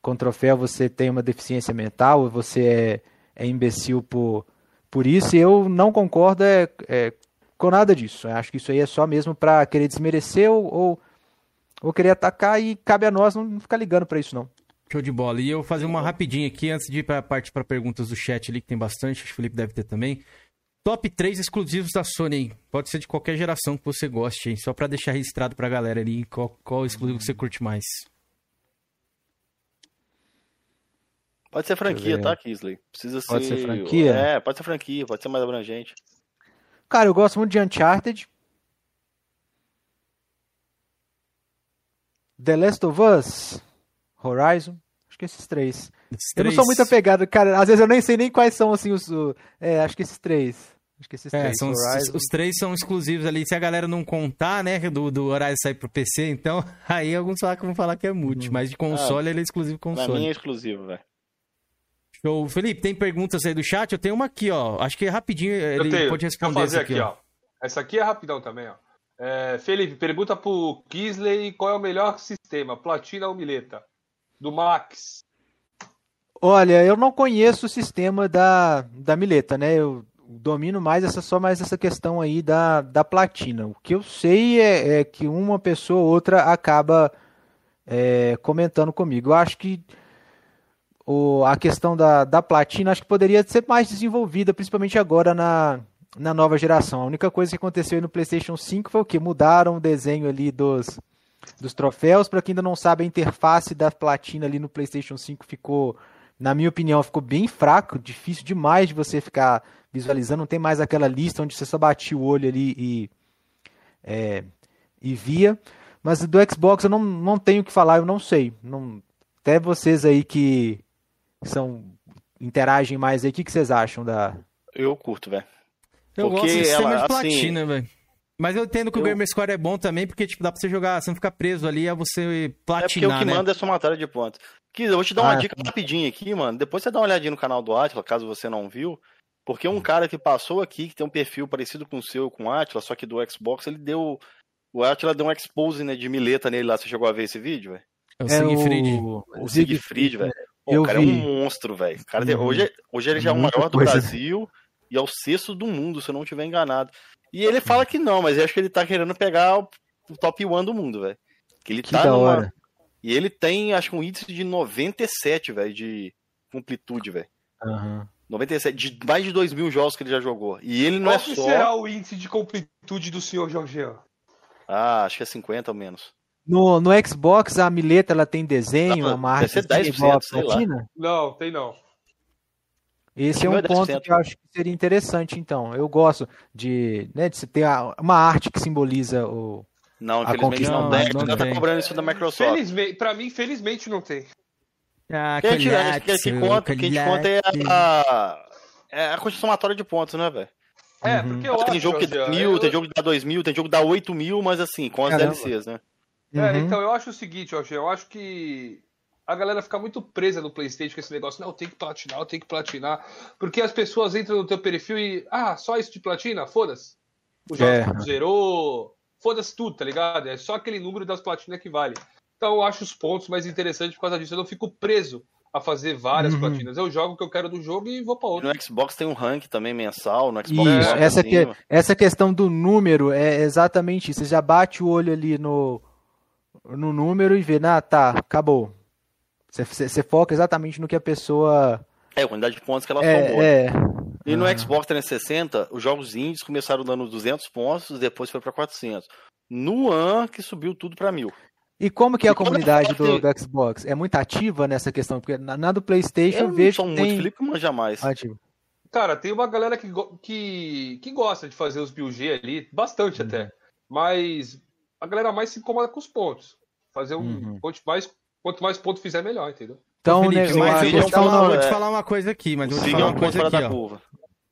com troféu, você tem uma deficiência mental, você é, é imbecil por, por isso. E eu não concordo é, é com nada disso. Eu acho que isso aí é só mesmo para querer desmerecer ou, ou, ou, querer atacar e cabe a nós não ficar ligando para isso não. Show de bola. E eu vou fazer uma rapidinha aqui antes de ir para a parte para perguntas do chat ali que tem bastante, acho que o Felipe deve ter também. Top 3 exclusivos da Sony, hein? Pode ser de qualquer geração que você goste, hein? Só para deixar registrado para a galera ali qual, qual exclusivo que você curte mais. Pode ser franquia, tá, Kisley? Precisa ser... Pode ser franquia? É, pode ser franquia, pode ser mais abrangente. Cara, eu gosto muito de Uncharted. The Last of Us, Horizon, acho que esses três. Esses eu três. não sou muito apegado, cara. Às vezes eu nem sei nem quais são assim os. É, acho que esses três. Acho que esses é, três. São os, os, três são exclusivos ali. Se a galera não contar, né, do, do Horizon sair pro PC, então aí alguns vão falar que é multi, uhum. mas de console ah, ele é exclusivo console. Pra mim é exclusivo, velho. Show. Felipe, tem perguntas aí do chat? Eu tenho uma aqui, ó. Acho que é rapidinho ele tenho. pode responder. Vou fazer aqui, aqui ó. ó. Essa aqui é rapidão também, ó. É, Felipe, pergunta pro Kisley qual é o melhor sistema, platina ou mileta? Do Max. Olha, eu não conheço o sistema da, da mileta, né? Eu domino mais essa só mais essa questão aí da, da platina. O que eu sei é, é que uma pessoa ou outra acaba é, comentando comigo. Eu acho que o, a questão da, da platina acho que poderia ser mais desenvolvida, principalmente agora na, na nova geração. A única coisa que aconteceu no PlayStation 5 foi o que mudaram o desenho ali dos, dos troféus. Para quem ainda não sabe, a interface da platina ali no PlayStation 5 ficou, na minha opinião, ficou bem fraco, difícil demais de você ficar visualizando. Não tem mais aquela lista onde você só batia o olho ali e, é, e via. Mas do Xbox eu não, não tenho o que falar, eu não sei. Não, até vocês aí que são interagem mais aí, o que, que vocês acham da. Eu curto, velho. Eu porque gosto do sistema ela, de platina, assim... velho. Mas eu entendo que eu... o Gamer Score é bom também, porque tipo, dá pra você jogar, você não ficar preso ali, é você platinar, É porque o que né? manda é somatória de pontos. Kiz, eu vou te dar uma ah, dica é. rapidinho aqui, mano. Depois você dá uma olhadinha no canal do Atila, caso você não viu. Porque um hum. cara que passou aqui, que tem um perfil parecido com o seu, com o Atila, só que do Xbox, ele deu... O Atila deu um expose né, de mileta nele lá. Você chegou a ver esse vídeo, velho? É o Siegfried. O, o Siegfried, velho. o cara vi. é um monstro, velho. Uhum. Hoje, hoje ele já é o maior do Brasil e é o sexto do mundo, se eu não estiver enganado. E ele fala que não, mas eu acho que ele tá querendo pegar o, top 1 do mundo, velho. Que ele que tá numa... Hora. E ele tem, acho que um índice de 97, velho, de amplitude, velho. Uhum. 97, de mais de 2 mil jogos que ele já jogou. E ele não Qual é só. Qual será o índice de completude do senhor Jorgean? Ah, acho que é 50 ou menos. No, no Xbox, a mileta ela tem desenho, uma marca ser 10%, sei lá. Não, tem não. Esse é um ponto que eu acho que seria interessante, então. Eu gosto de, né, de ter uma arte que simboliza o. Não, infelizmente não, não, não, não tá cobrando isso da Microsoft. Felizmente, pra mim, felizmente não tem. Ah, quem, tira, quem, te conta, quem te conta é a, é a constituição de pontos, né, velho? É, uhum. porque eu Tem jogo que dá mil, eu... tem jogo que dá dois mil, tem jogo que dá oito mil, mas assim, com as Caramba. DLCs, né? É, uhum. então eu acho o seguinte, Jorge, eu acho que a galera fica muito presa no PlayStation com esse negócio. Não, tem que platinar, eu tenho que platinar. Porque as pessoas entram no teu perfil e. Ah, só isso de platina? Foda-se. O jogo é. zerou. Foda-se tudo, tá ligado? É só aquele número das platinas que vale. Então eu acho os pontos mais interessantes por causa disso. Eu não fico preso a fazer várias uhum. platinas. Eu jogo o que eu quero do jogo e vou para outro. No Xbox tem um rank também mensal, no Xbox isso, essa, que, essa questão do número é exatamente isso. Você já bate o olho ali no, no número e vê, ah, tá, acabou. Você, você foca exatamente no que a pessoa. É, a quantidade de pontos que ela é, tomou. É. E no ah. Xbox 360, os jogos indies começaram dando 200 pontos, depois foi para 400. No One, que subiu tudo para mil. E como que é a comunidade do, do, Xbox? É muito ativa nessa questão? Porque na, na do PlayStation eu vejo. Não sou muito, Felipe manja mais. Ativo. Cara, tem uma galera que, que, que gosta de fazer os build ali, bastante uhum. até. Mas a galera mais se incomoda com os pontos. Fazer um. Uhum. Quanto, mais, quanto mais ponto fizer, melhor, entendeu? Então, Felipe, né, mas, vou, te falar, te falar uma coisa aqui, mas vou te falar uma coisa aqui, ó.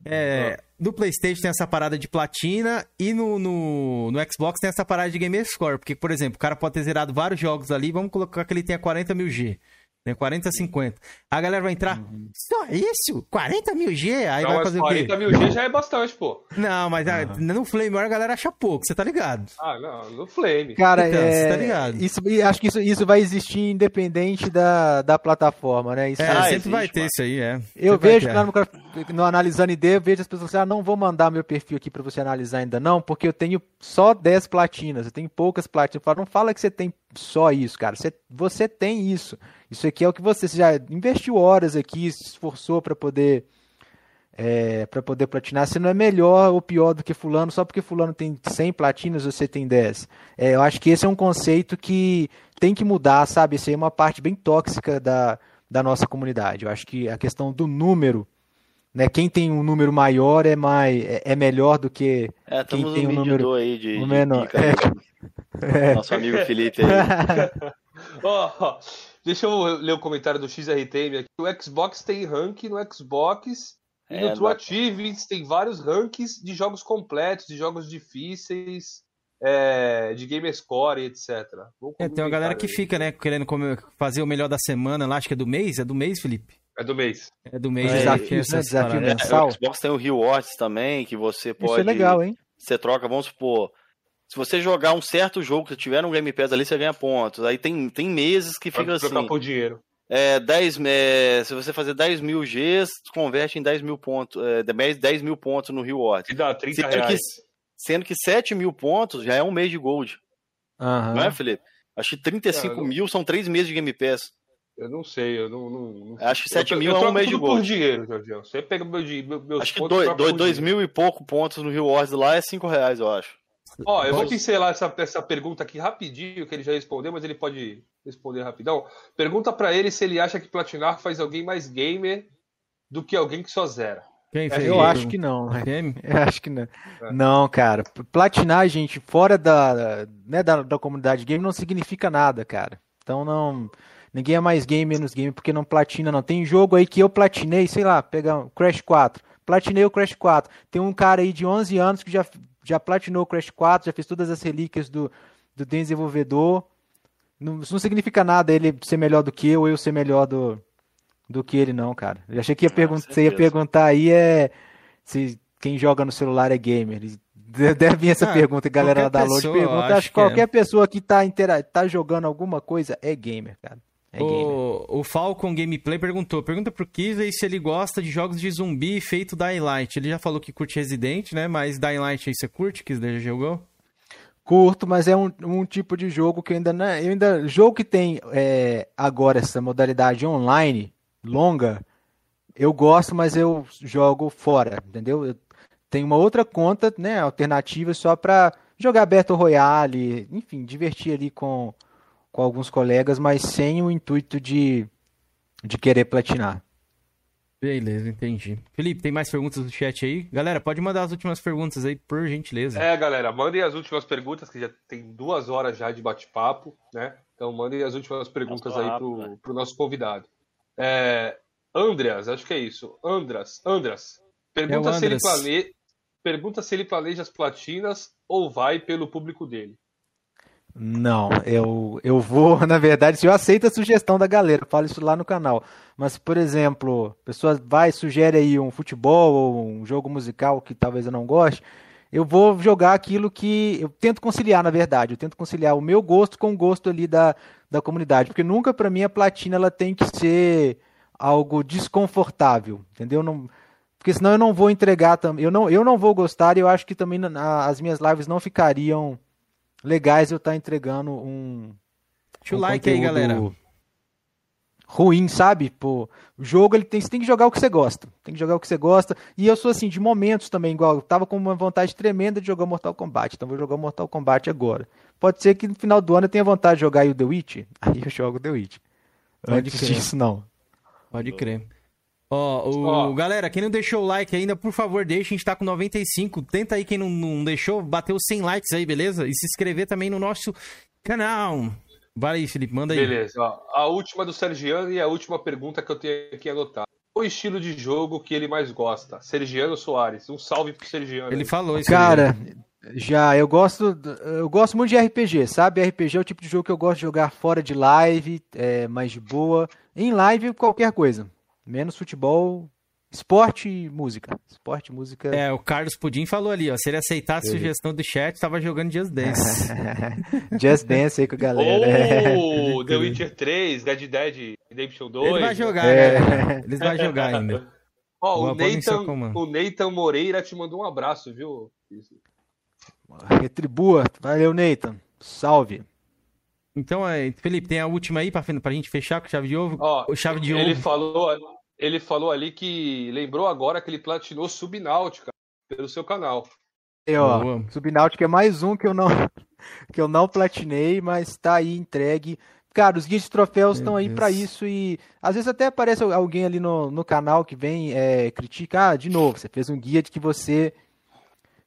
É, no PlayStation tem essa parada de platina e no, no, no, Xbox tem essa parada de Game Score. Porque, por exemplo, o cara pode ter zerado vários jogos ali, vamos colocar que ele tenha 40 mil G né? 40, 50. A galera vai entrar, uhum. só isso? 40 mil G? Aí não, vai fazer 40 o quê? mil G já é bastante, pô. Não, mas uhum. no Flame a galera acha pouco, você tá ligado? Ah, não, no Flame. Cara, então, é... você tá ligado? Isso, acho que isso, isso vai existir independente da, da plataforma, né? Isso é, sempre existe, vai ter mano. isso aí, é. Eu sempre vejo, no, no Analisando ID, eu vejo as pessoas assim, ah, não vou mandar meu perfil aqui pra você analisar ainda não, porque eu tenho só 10 platinas, eu tenho poucas platinas. Não fala que você tem só isso, cara. Você, você tem isso. Isso aqui é o que você, você já investiu horas aqui, se esforçou para poder é, para poder platinar. Você não é melhor ou pior do que fulano só porque fulano tem 100 platinas você tem 10. É, eu acho que esse é um conceito que tem que mudar, sabe? Isso aí é uma parte bem tóxica da, da nossa comunidade. Eu acho que a questão do número né, quem tem um número maior é mais é, é melhor do que é, quem tem um número aí de, um menor. De é. Nosso amigo Felipe aí. oh, deixa eu ler o comentário do XRTM aqui. O Xbox tem rank no Xbox e no é, True Achievements tem vários rankings de jogos completos, de jogos difíceis, é, de Gamerscore e etc. É, tem uma galera que aí. fica, né, querendo fazer o melhor da semana lá, acho que é do mês, é do mês, Felipe? É do mês. É do mês. É, desafio, né? desafio mensal. É, o Xbox tem o Rewards também, que você pode... Isso é legal, hein? Você troca, vamos supor... Se você jogar um certo jogo, se tiver um Game Pass ali, você ganha pontos. Aí tem, tem meses que fica assim... trocar por dinheiro. É, 10, é, se você fazer 10 mil Gs, converte em 10 mil pontos, é, 10 mil pontos no Rewards. E dá 30 sendo reais. Que, sendo que 7 mil pontos já é um mês de Gold. Uhum. Não é, Felipe? Acho que 35 não... mil são 3 meses de Game Pass. Eu não sei, eu não. não, não Acho que 7 eu, mil eu é um mês de gol. por dinheiro, Jorginho. Você pega meu, meu, meus Acho que 2 mil e pouco pontos no Rio Wars lá é 5 reais, eu acho. Ó, eu vou pincelar essa, essa pergunta aqui rapidinho, que ele já respondeu, mas ele pode responder rapidão. Pergunta para ele se ele acha que platinar faz alguém mais gamer do que alguém que só zera. Quem fez? Eu acho que não. Eu acho que não. É. Não, cara. Platinar, gente, fora da, né, da, da comunidade game não significa nada, cara. Então não. Ninguém é mais game menos game porque não platina, não. Tem jogo aí que eu platinei, sei lá, pegar Crash 4. Platinei o Crash 4. Tem um cara aí de 11 anos que já, já platinou o Crash 4, já fez todas as relíquias do, do desenvolvedor. Não, isso não significa nada ele ser melhor do que eu ou eu ser melhor do, do que ele, não, cara. Eu achei que ia ah, você ia perguntar aí é se quem joga no celular é gamer. Deve vir essa ah, pergunta, galera da Load pergunta. Acho que qualquer é. pessoa que tá, intera tá jogando alguma coisa é gamer, cara. É o, o Falcon Gameplay perguntou: pergunta pro Kisley se ele gosta de jogos de zumbi feito Dying Light. Ele já falou que curte Resident, né? Mas Dying Light aí você curte, Kisley? Já jogou? Curto, mas é um, um tipo de jogo que ainda não. É, eu ainda, jogo que tem é, agora essa modalidade online, longa, eu gosto, mas eu jogo fora, entendeu? Eu tenho uma outra conta, né, alternativa só para jogar Battle Royale, enfim, divertir ali com com alguns colegas, mas sem o intuito de, de querer platinar. Beleza, entendi. Felipe, tem mais perguntas no chat aí? Galera, pode mandar as últimas perguntas aí, por gentileza. É, galera, mandem as últimas perguntas, que já tem duas horas já de bate-papo, né? Então mandem as últimas perguntas aí pro, né? pro nosso convidado. É, Andreas, acho que é isso. Andras, Andras. Pergunta, é se ele plane... pergunta se ele planeja as platinas ou vai pelo público dele. Não, eu, eu vou, na verdade, se eu aceito a sugestão da galera, falo isso lá no canal. Mas, por exemplo, a pessoa vai sugere aí um futebol ou um jogo musical que talvez eu não goste, eu vou jogar aquilo que eu tento conciliar, na verdade. Eu tento conciliar o meu gosto com o gosto ali da, da comunidade, porque nunca para mim a platina ela tem que ser algo desconfortável, entendeu? Não, porque senão eu não vou entregar também, eu não, eu não vou gostar e eu acho que também as minhas lives não ficariam legais eu estar tá entregando um. Deixa um o like aí, galera. Ruim, sabe? Pô, o jogo ele tem, você tem que jogar o que você gosta. Tem que jogar o que você gosta. E eu sou assim, de momentos também, igual. Eu tava com uma vontade tremenda de jogar Mortal Kombat. Então vou jogar Mortal Kombat agora. Pode ser que no final do ano eu tenha vontade de jogar aí o The Witch. Aí eu jogo The Witch. Pode Antes crer. disso, não. Pode crer. Ó, oh, oh. galera, quem não deixou o like ainda, por favor, deixa. A gente tá com 95. Tenta aí quem não, não deixou, bater os 100 likes aí, beleza? E se inscrever também no nosso canal. Vai aí, Felipe, manda aí. Beleza, ó, a última do Sergiano e a última pergunta que eu tenho aqui anotado. O estilo de jogo que ele mais gosta? Sergiano Soares. Um salve pro Sergiano. Ele aí. falou isso. Cara, aí. já, eu gosto, eu gosto muito de RPG, sabe? RPG é o tipo de jogo que eu gosto de jogar fora de live, é, mais de boa. Em live, qualquer coisa. Menos futebol, esporte e música. Esporte e música. É, o Carlos Pudim falou ali, ó. Se ele aceitasse a sugestão do chat, tava jogando Just Dance. Just Dance aí com a galera. Ou The Witcher 3, Dead Dead Redemption 2. Ele vai jogar, é. né? Eles vão jogar ainda. Ó, o, Nathan, o Nathan Moreira te mandou um abraço, viu? Retribua. Valeu, Nathan. Salve. Então, é, Felipe, tem a última aí pra, pra gente fechar com chave de ovo? Ó, chave de ele ovo. Falou, ele falou ali que lembrou agora que ele platinou Subnáutica pelo seu canal. E, ó, Subnáutica é mais um que eu não que eu não platinei, mas tá aí entregue. cara, os guias de troféus estão aí para isso e às vezes até aparece alguém ali no, no canal que vem é, criticar, ah, de novo, você fez um guia de que você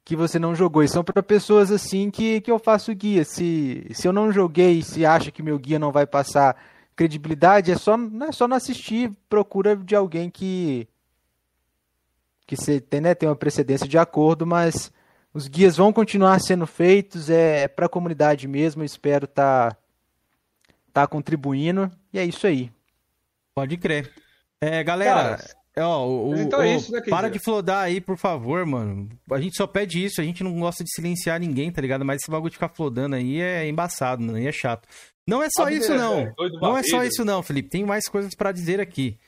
que você não jogou. E são para pessoas assim que, que eu faço guia. Se, se eu não joguei, se acha que meu guia não vai passar credibilidade, é só, não é só não assistir, procura de alguém que que você tem, né, tem uma precedência de acordo, mas os guias vão continuar sendo feitos, é, é para a comunidade mesmo, eu espero estar tá, tá contribuindo, e é isso aí. Pode crer. É, galera, Cara, ó, o, então é isso, né, para de flodar aí, por favor, mano. A gente só pede isso, a gente não gosta de silenciar ninguém, tá ligado? Mas esse bagulho de ficar flodando aí é embaçado, mano, e é chato. Não é só isso, não. É não é só isso, não, Felipe. Tem mais coisas para dizer aqui.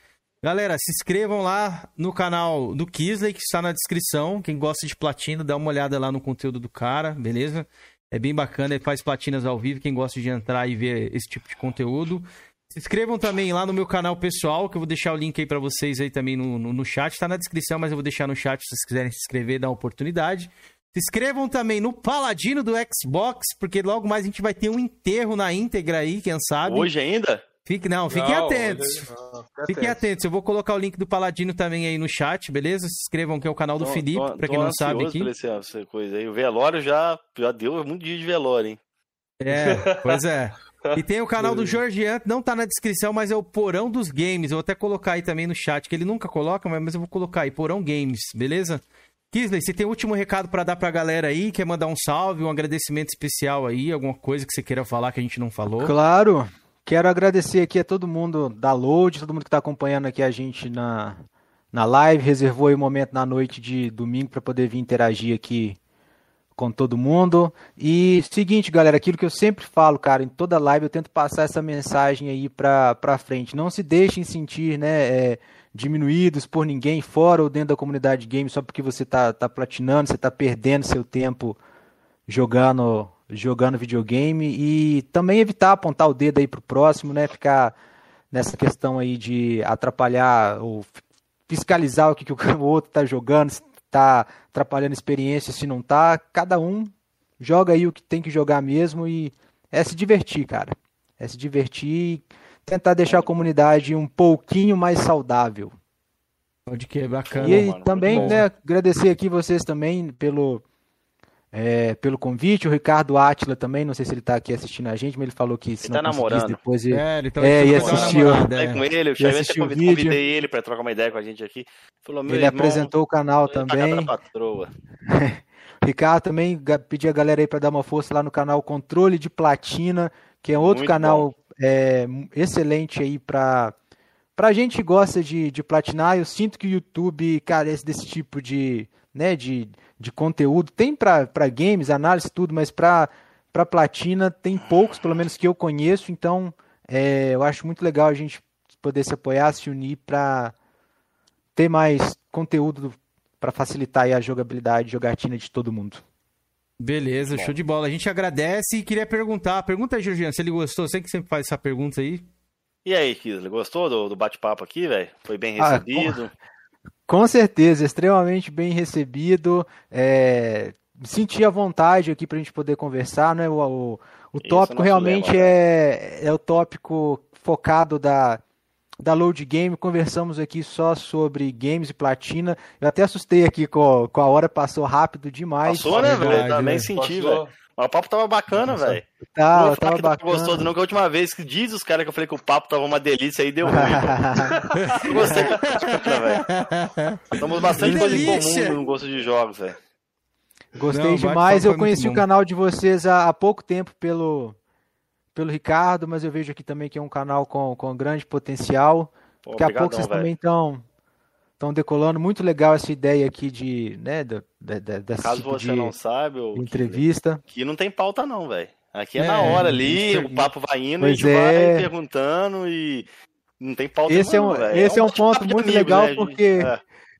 Galera, se inscrevam lá no canal do Kisley, que está na descrição. Quem gosta de platina, dá uma olhada lá no conteúdo do cara, beleza? É bem bacana, ele faz platinas ao vivo. Quem gosta de entrar e ver esse tipo de conteúdo. Se inscrevam também lá no meu canal pessoal, que eu vou deixar o link aí para vocês aí também no, no, no, chat. Tá na descrição, mas eu vou deixar no chat se vocês quiserem se inscrever, dar uma oportunidade. Se inscrevam também no Paladino do Xbox, porque logo mais a gente vai ter um enterro na íntegra aí, quem sabe. Hoje ainda? Fique, não, fiquem não, atentos. Não, fiquem atentos. Eu vou colocar o link do Paladino também aí no chat, beleza? Se inscrevam que é o canal do tô, Felipe, para quem não sabe aqui. Essa coisa aí. O velório já, já deu muito dia de velório, hein? É, pois é. E tem o canal do Jorgian, não tá na descrição, mas é o Porão dos Games. Eu vou até colocar aí também no chat, que ele nunca coloca, mas eu vou colocar aí, Porão Games, beleza? Kisley, você tem o um último recado para dar pra galera aí? Quer mandar um salve, um agradecimento especial aí? Alguma coisa que você queira falar que a gente não falou? Claro! Quero agradecer aqui a todo mundo da Load, todo mundo que está acompanhando aqui a gente na, na live, reservou aí um momento na noite de domingo para poder vir interagir aqui com todo mundo. E seguinte, galera, aquilo que eu sempre falo, cara, em toda live eu tento passar essa mensagem aí pra, pra frente. Não se deixem sentir, né, é, diminuídos por ninguém fora ou dentro da comunidade game só porque você tá, tá platinando, você tá perdendo seu tempo jogando jogando videogame e também evitar apontar o dedo aí pro próximo, né, ficar nessa questão aí de atrapalhar ou fiscalizar o que, que o outro tá jogando, tá atrapalhando a experiência, se não tá, cada um joga aí o que tem que jogar mesmo e é se divertir, cara. É se divertir e tentar deixar a comunidade um pouquinho mais saudável. Pode que, bacana. E mano, também, né, agradecer aqui vocês também pelo é, pelo convite. O Ricardo Atila também, não sei se ele está aqui assistindo a gente, mas ele falou que se ele não tá namorando. depois ele, é, ele tá é, e assistiu. É. com ele, eu chamei até convidei, convidei ele para trocar uma ideia com a gente aqui. Falou, ele irmão, apresentou o canal tá também. Ricardo também pediu a galera aí para dar uma força lá no canal Controle de Platina, que é outro Muito canal é, excelente aí para pra gente que gosta de, de platinar. Eu sinto que o YouTube carece desse tipo de, né, de, de conteúdo. Tem para games, análise, tudo, mas para platina tem poucos, pelo menos que eu conheço. Então, é, eu acho muito legal a gente poder se apoiar, se unir para ter mais conteúdo para facilitar a jogabilidade, jogatina de todo mundo. Beleza, Bom. show de bola. A gente agradece e queria perguntar. Pergunta aí, Georgiano, se ele gostou. Você que sempre faz essa pergunta aí. E aí, Kisley, gostou do, do bate-papo aqui, velho? Foi bem ah, recebido? Ah, com certeza, extremamente bem recebido. É, senti a vontade aqui para a gente poder conversar, né? O, o, o tópico é realmente lema, é, é o tópico focado da, da Load Game. Conversamos aqui só sobre games e platina. Eu até assustei aqui com, com a hora, passou rápido demais. Passou, né, velho? Também senti, velho. O papo tava bacana, velho. Tá, não tava bacana. gostoso, não, que a última vez que diz os caras que eu falei que o papo tava uma delícia aí deu ruim. eu gostei velho. Estamos bastante coisa em comum no gosto de jogos, velho. Gostei não, demais. Eu conheci o canal de vocês há, há pouco tempo pelo, pelo Ricardo, mas eu vejo aqui também que é um canal com, com grande potencial. Pô, Daqui a pouco vocês véio. também estão estão decolando. Muito legal essa ideia aqui de, né, da, da, dessa Caso tipo você de não sabe, ou entrevista. Aqui não tem pauta não, velho. Aqui é, é, na hora ali, o papo vai indo, pois a gente é... vai perguntando e não tem pauta esse não, é um, Esse é um, é um ponto muito amigo, legal né, porque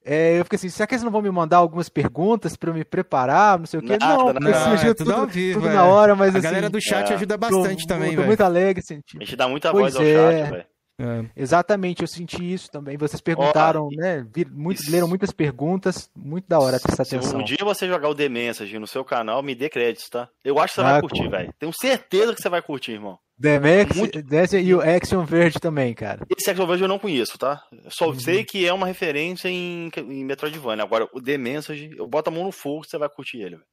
é. eu fiquei assim, será que eles não vão me mandar algumas perguntas para eu me preparar, não sei o quê? Nada, não, porque nada, surgiu tudo, tudo, vivo, tudo na hora, mas a assim... galera do chat ajuda bastante tô, também, Tô muito alegre, senti. A gente dá muita voz ao chat, velho. É. Exatamente, eu senti isso também. Vocês perguntaram, oh, né? Muito, leram muitas perguntas, muito da hora prestar atenção. Se um dia você jogar o The Message no seu canal, me dê créditos, tá? Eu acho que você ah, vai curtir, velho. Tenho certeza que você vai curtir, irmão. The Max, muito... e o Action Verde também, cara. Esse Action Verde eu não conheço, tá? Eu só uhum. sei que é uma referência em, em Metroidvania. Agora, o The Message, eu boto a mão no fogo, você vai curtir ele, velho.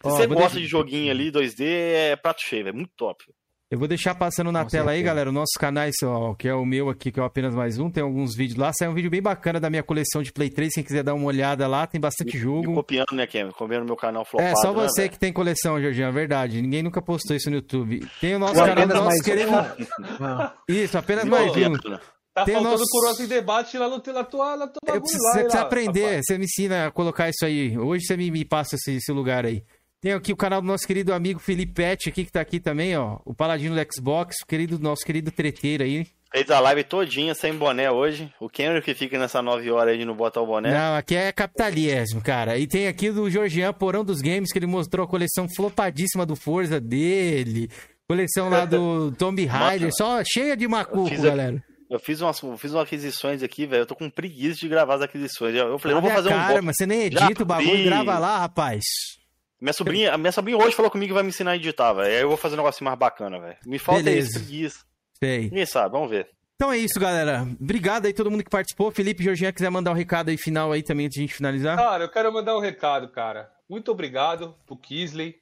Se oh, você gosta de joguinho ali, 2D, é prato cheio, é muito top. Eu vou deixar passando na Com tela certeza. aí, galera, os nossos canais, ó, que é o meu aqui, que é o apenas mais um, tem alguns vídeos lá. Sai um vídeo bem bacana da minha coleção de Play 3, quem quiser dar uma olhada lá, tem bastante e, jogo. E copiando, né, Ken? Copiando meu canal flopado, É, só né, você né, que tem coleção, Jorginho, é verdade. Ninguém nunca postou isso no YouTube. Tem o nosso o canal, nosso querido... Isso, apenas mais um. Tá tem faltando nosso... Coroas em debate lá no, na tua, na tua bagulho Você precisa aprender, rapaz. você me ensina a colocar isso aí. Hoje você me, me passa esse, esse lugar aí. Tem aqui o canal do nosso querido amigo Felipe Pet aqui, que tá aqui também, ó. O Paladino do Xbox, querido, nosso querido treteiro aí. Fez a live todinha sem boné hoje. O Kenry que fica nessa 9 horas aí de não botar o boné. Não, aqui é capitalismo, cara. E tem aqui do Georgian Porão dos Games, que ele mostrou a coleção flopadíssima do Forza dele. Coleção lá do Tomb Raider, só cheia de macuco, eu galera. Eu fiz umas, fiz umas aquisições aqui, velho. Eu tô com preguiça de gravar as aquisições. Eu falei, eu vou fazer cara, um. Cara, mas você nem edita Já o bagulho, grava lá, rapaz. Minha sobrinha, minha sobrinha hoje falou comigo que vai me ensinar a editar, velho. Aí eu vou fazer um negócio mais bacana, velho. Me falta Beleza. isso, Sei. Ninguém sabe, vamos ver. Então é isso, galera. Obrigado aí todo mundo que participou. Felipe Jorginho, quiser mandar um recado aí final aí também antes de a gente finalizar? Cara, eu quero mandar um recado, cara. Muito obrigado pro Kisley,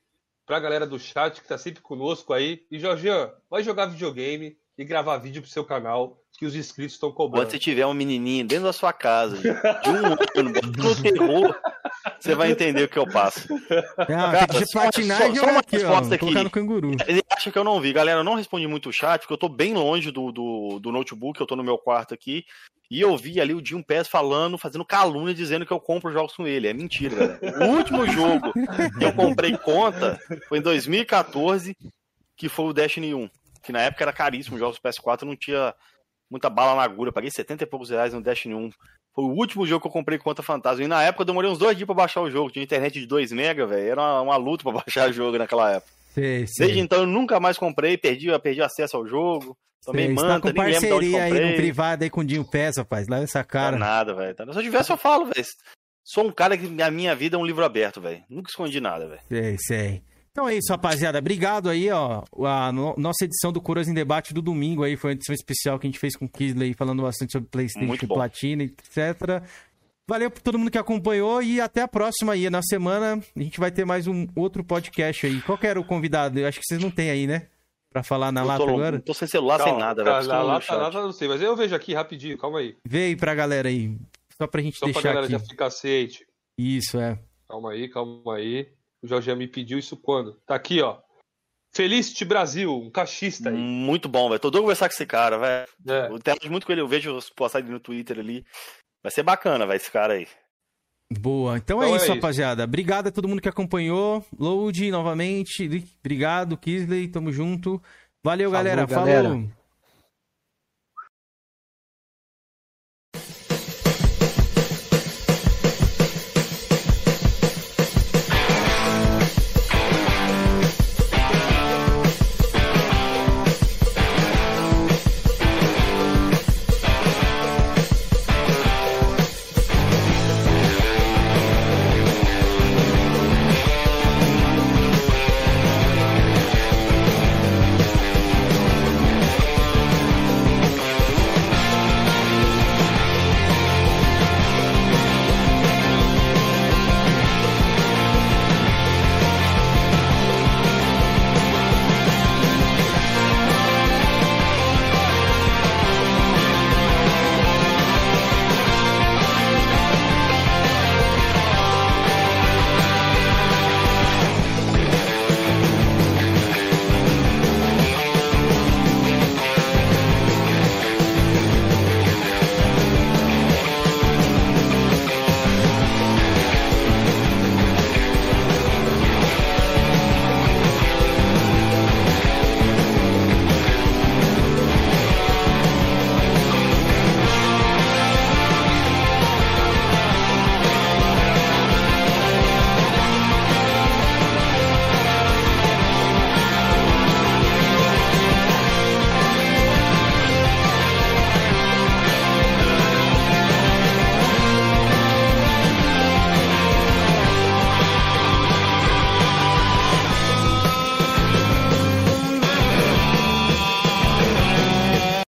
pra galera do chat que tá sempre conosco aí. E Jorginho, vai jogar videogame e gravar vídeo pro seu canal que os inscritos estão cobrando. Quando você tiver um menininho dentro da sua casa, de um ano, no terror, você vai entender o que eu passo. Não, Cara, tem que platinar só, e só uma aqui, resposta ó, aqui. no canguru. Ele acha que eu não vi. Galera, eu não respondi muito o chat, porque eu tô bem longe do, do, do notebook, eu tô no meu quarto aqui. E eu vi ali o Jim Pés falando, fazendo calúnia, dizendo que eu compro jogos com ele. É mentira, galera. O último jogo que eu comprei conta foi em 2014, que foi o Destiny 1. Que na época era caríssimo, os jogos PS4 não tinha muita bala na agulha. Paguei 70 e poucos reais no Destiny 1. Foi o último jogo que eu comprei contra Fantasma. E na época eu demorei uns dois dias pra baixar o jogo. Tinha internet de 2 mega, velho. Era uma, uma, luta pra baixar o jogo naquela época. Sei, sei. Desde então eu nunca mais comprei, perdi, perdi acesso ao jogo. Tomei manta, tá com nem lembro de onde comprei. aí no privado aí com o Dinho Pés, rapaz. Leva essa cara. Não é nada, velho. Se eu tivesse, eu falo, velho. Sou um cara que a minha vida é um livro aberto, velho. Nunca escondi nada, velho. Sei, sei. Então é isso, rapaziada. Obrigado aí, ó. A no, nossa edição do Curas em Debate do domingo aí foi uma edição especial que a gente fez com o Kisley falando bastante sobre PlayStation, Platina, etc. Valeu por todo mundo que acompanhou e até a próxima aí. Na semana a gente vai ter mais um outro podcast aí. Qual que era o convidado? Eu acho que vocês não têm aí, né? Pra falar na eu lata agora. Tô sem celular, calma, sem nada, velho. Na lata, lata não sei, mas eu vejo aqui rapidinho, calma aí. Vê aí pra galera aí. Só pra gente Só deixar aqui. Só pra galera aqui. já ficar aceite. Isso, é. Calma aí, calma aí. O Jorge me pediu isso quando? Tá aqui, ó. Felicity Brasil, um cachista aí. Muito bom, velho. Tô doido conversar com esse cara, velho. É. Eu tenho muito com ele, eu vejo as postagens no Twitter ali. Vai ser bacana, velho, esse cara aí. Boa, então, então é, isso, é rapaziada. Obrigado a todo mundo que acompanhou. Load novamente. Obrigado, Kisley. Tamo junto. Valeu, Falou, galera. galera. Falou.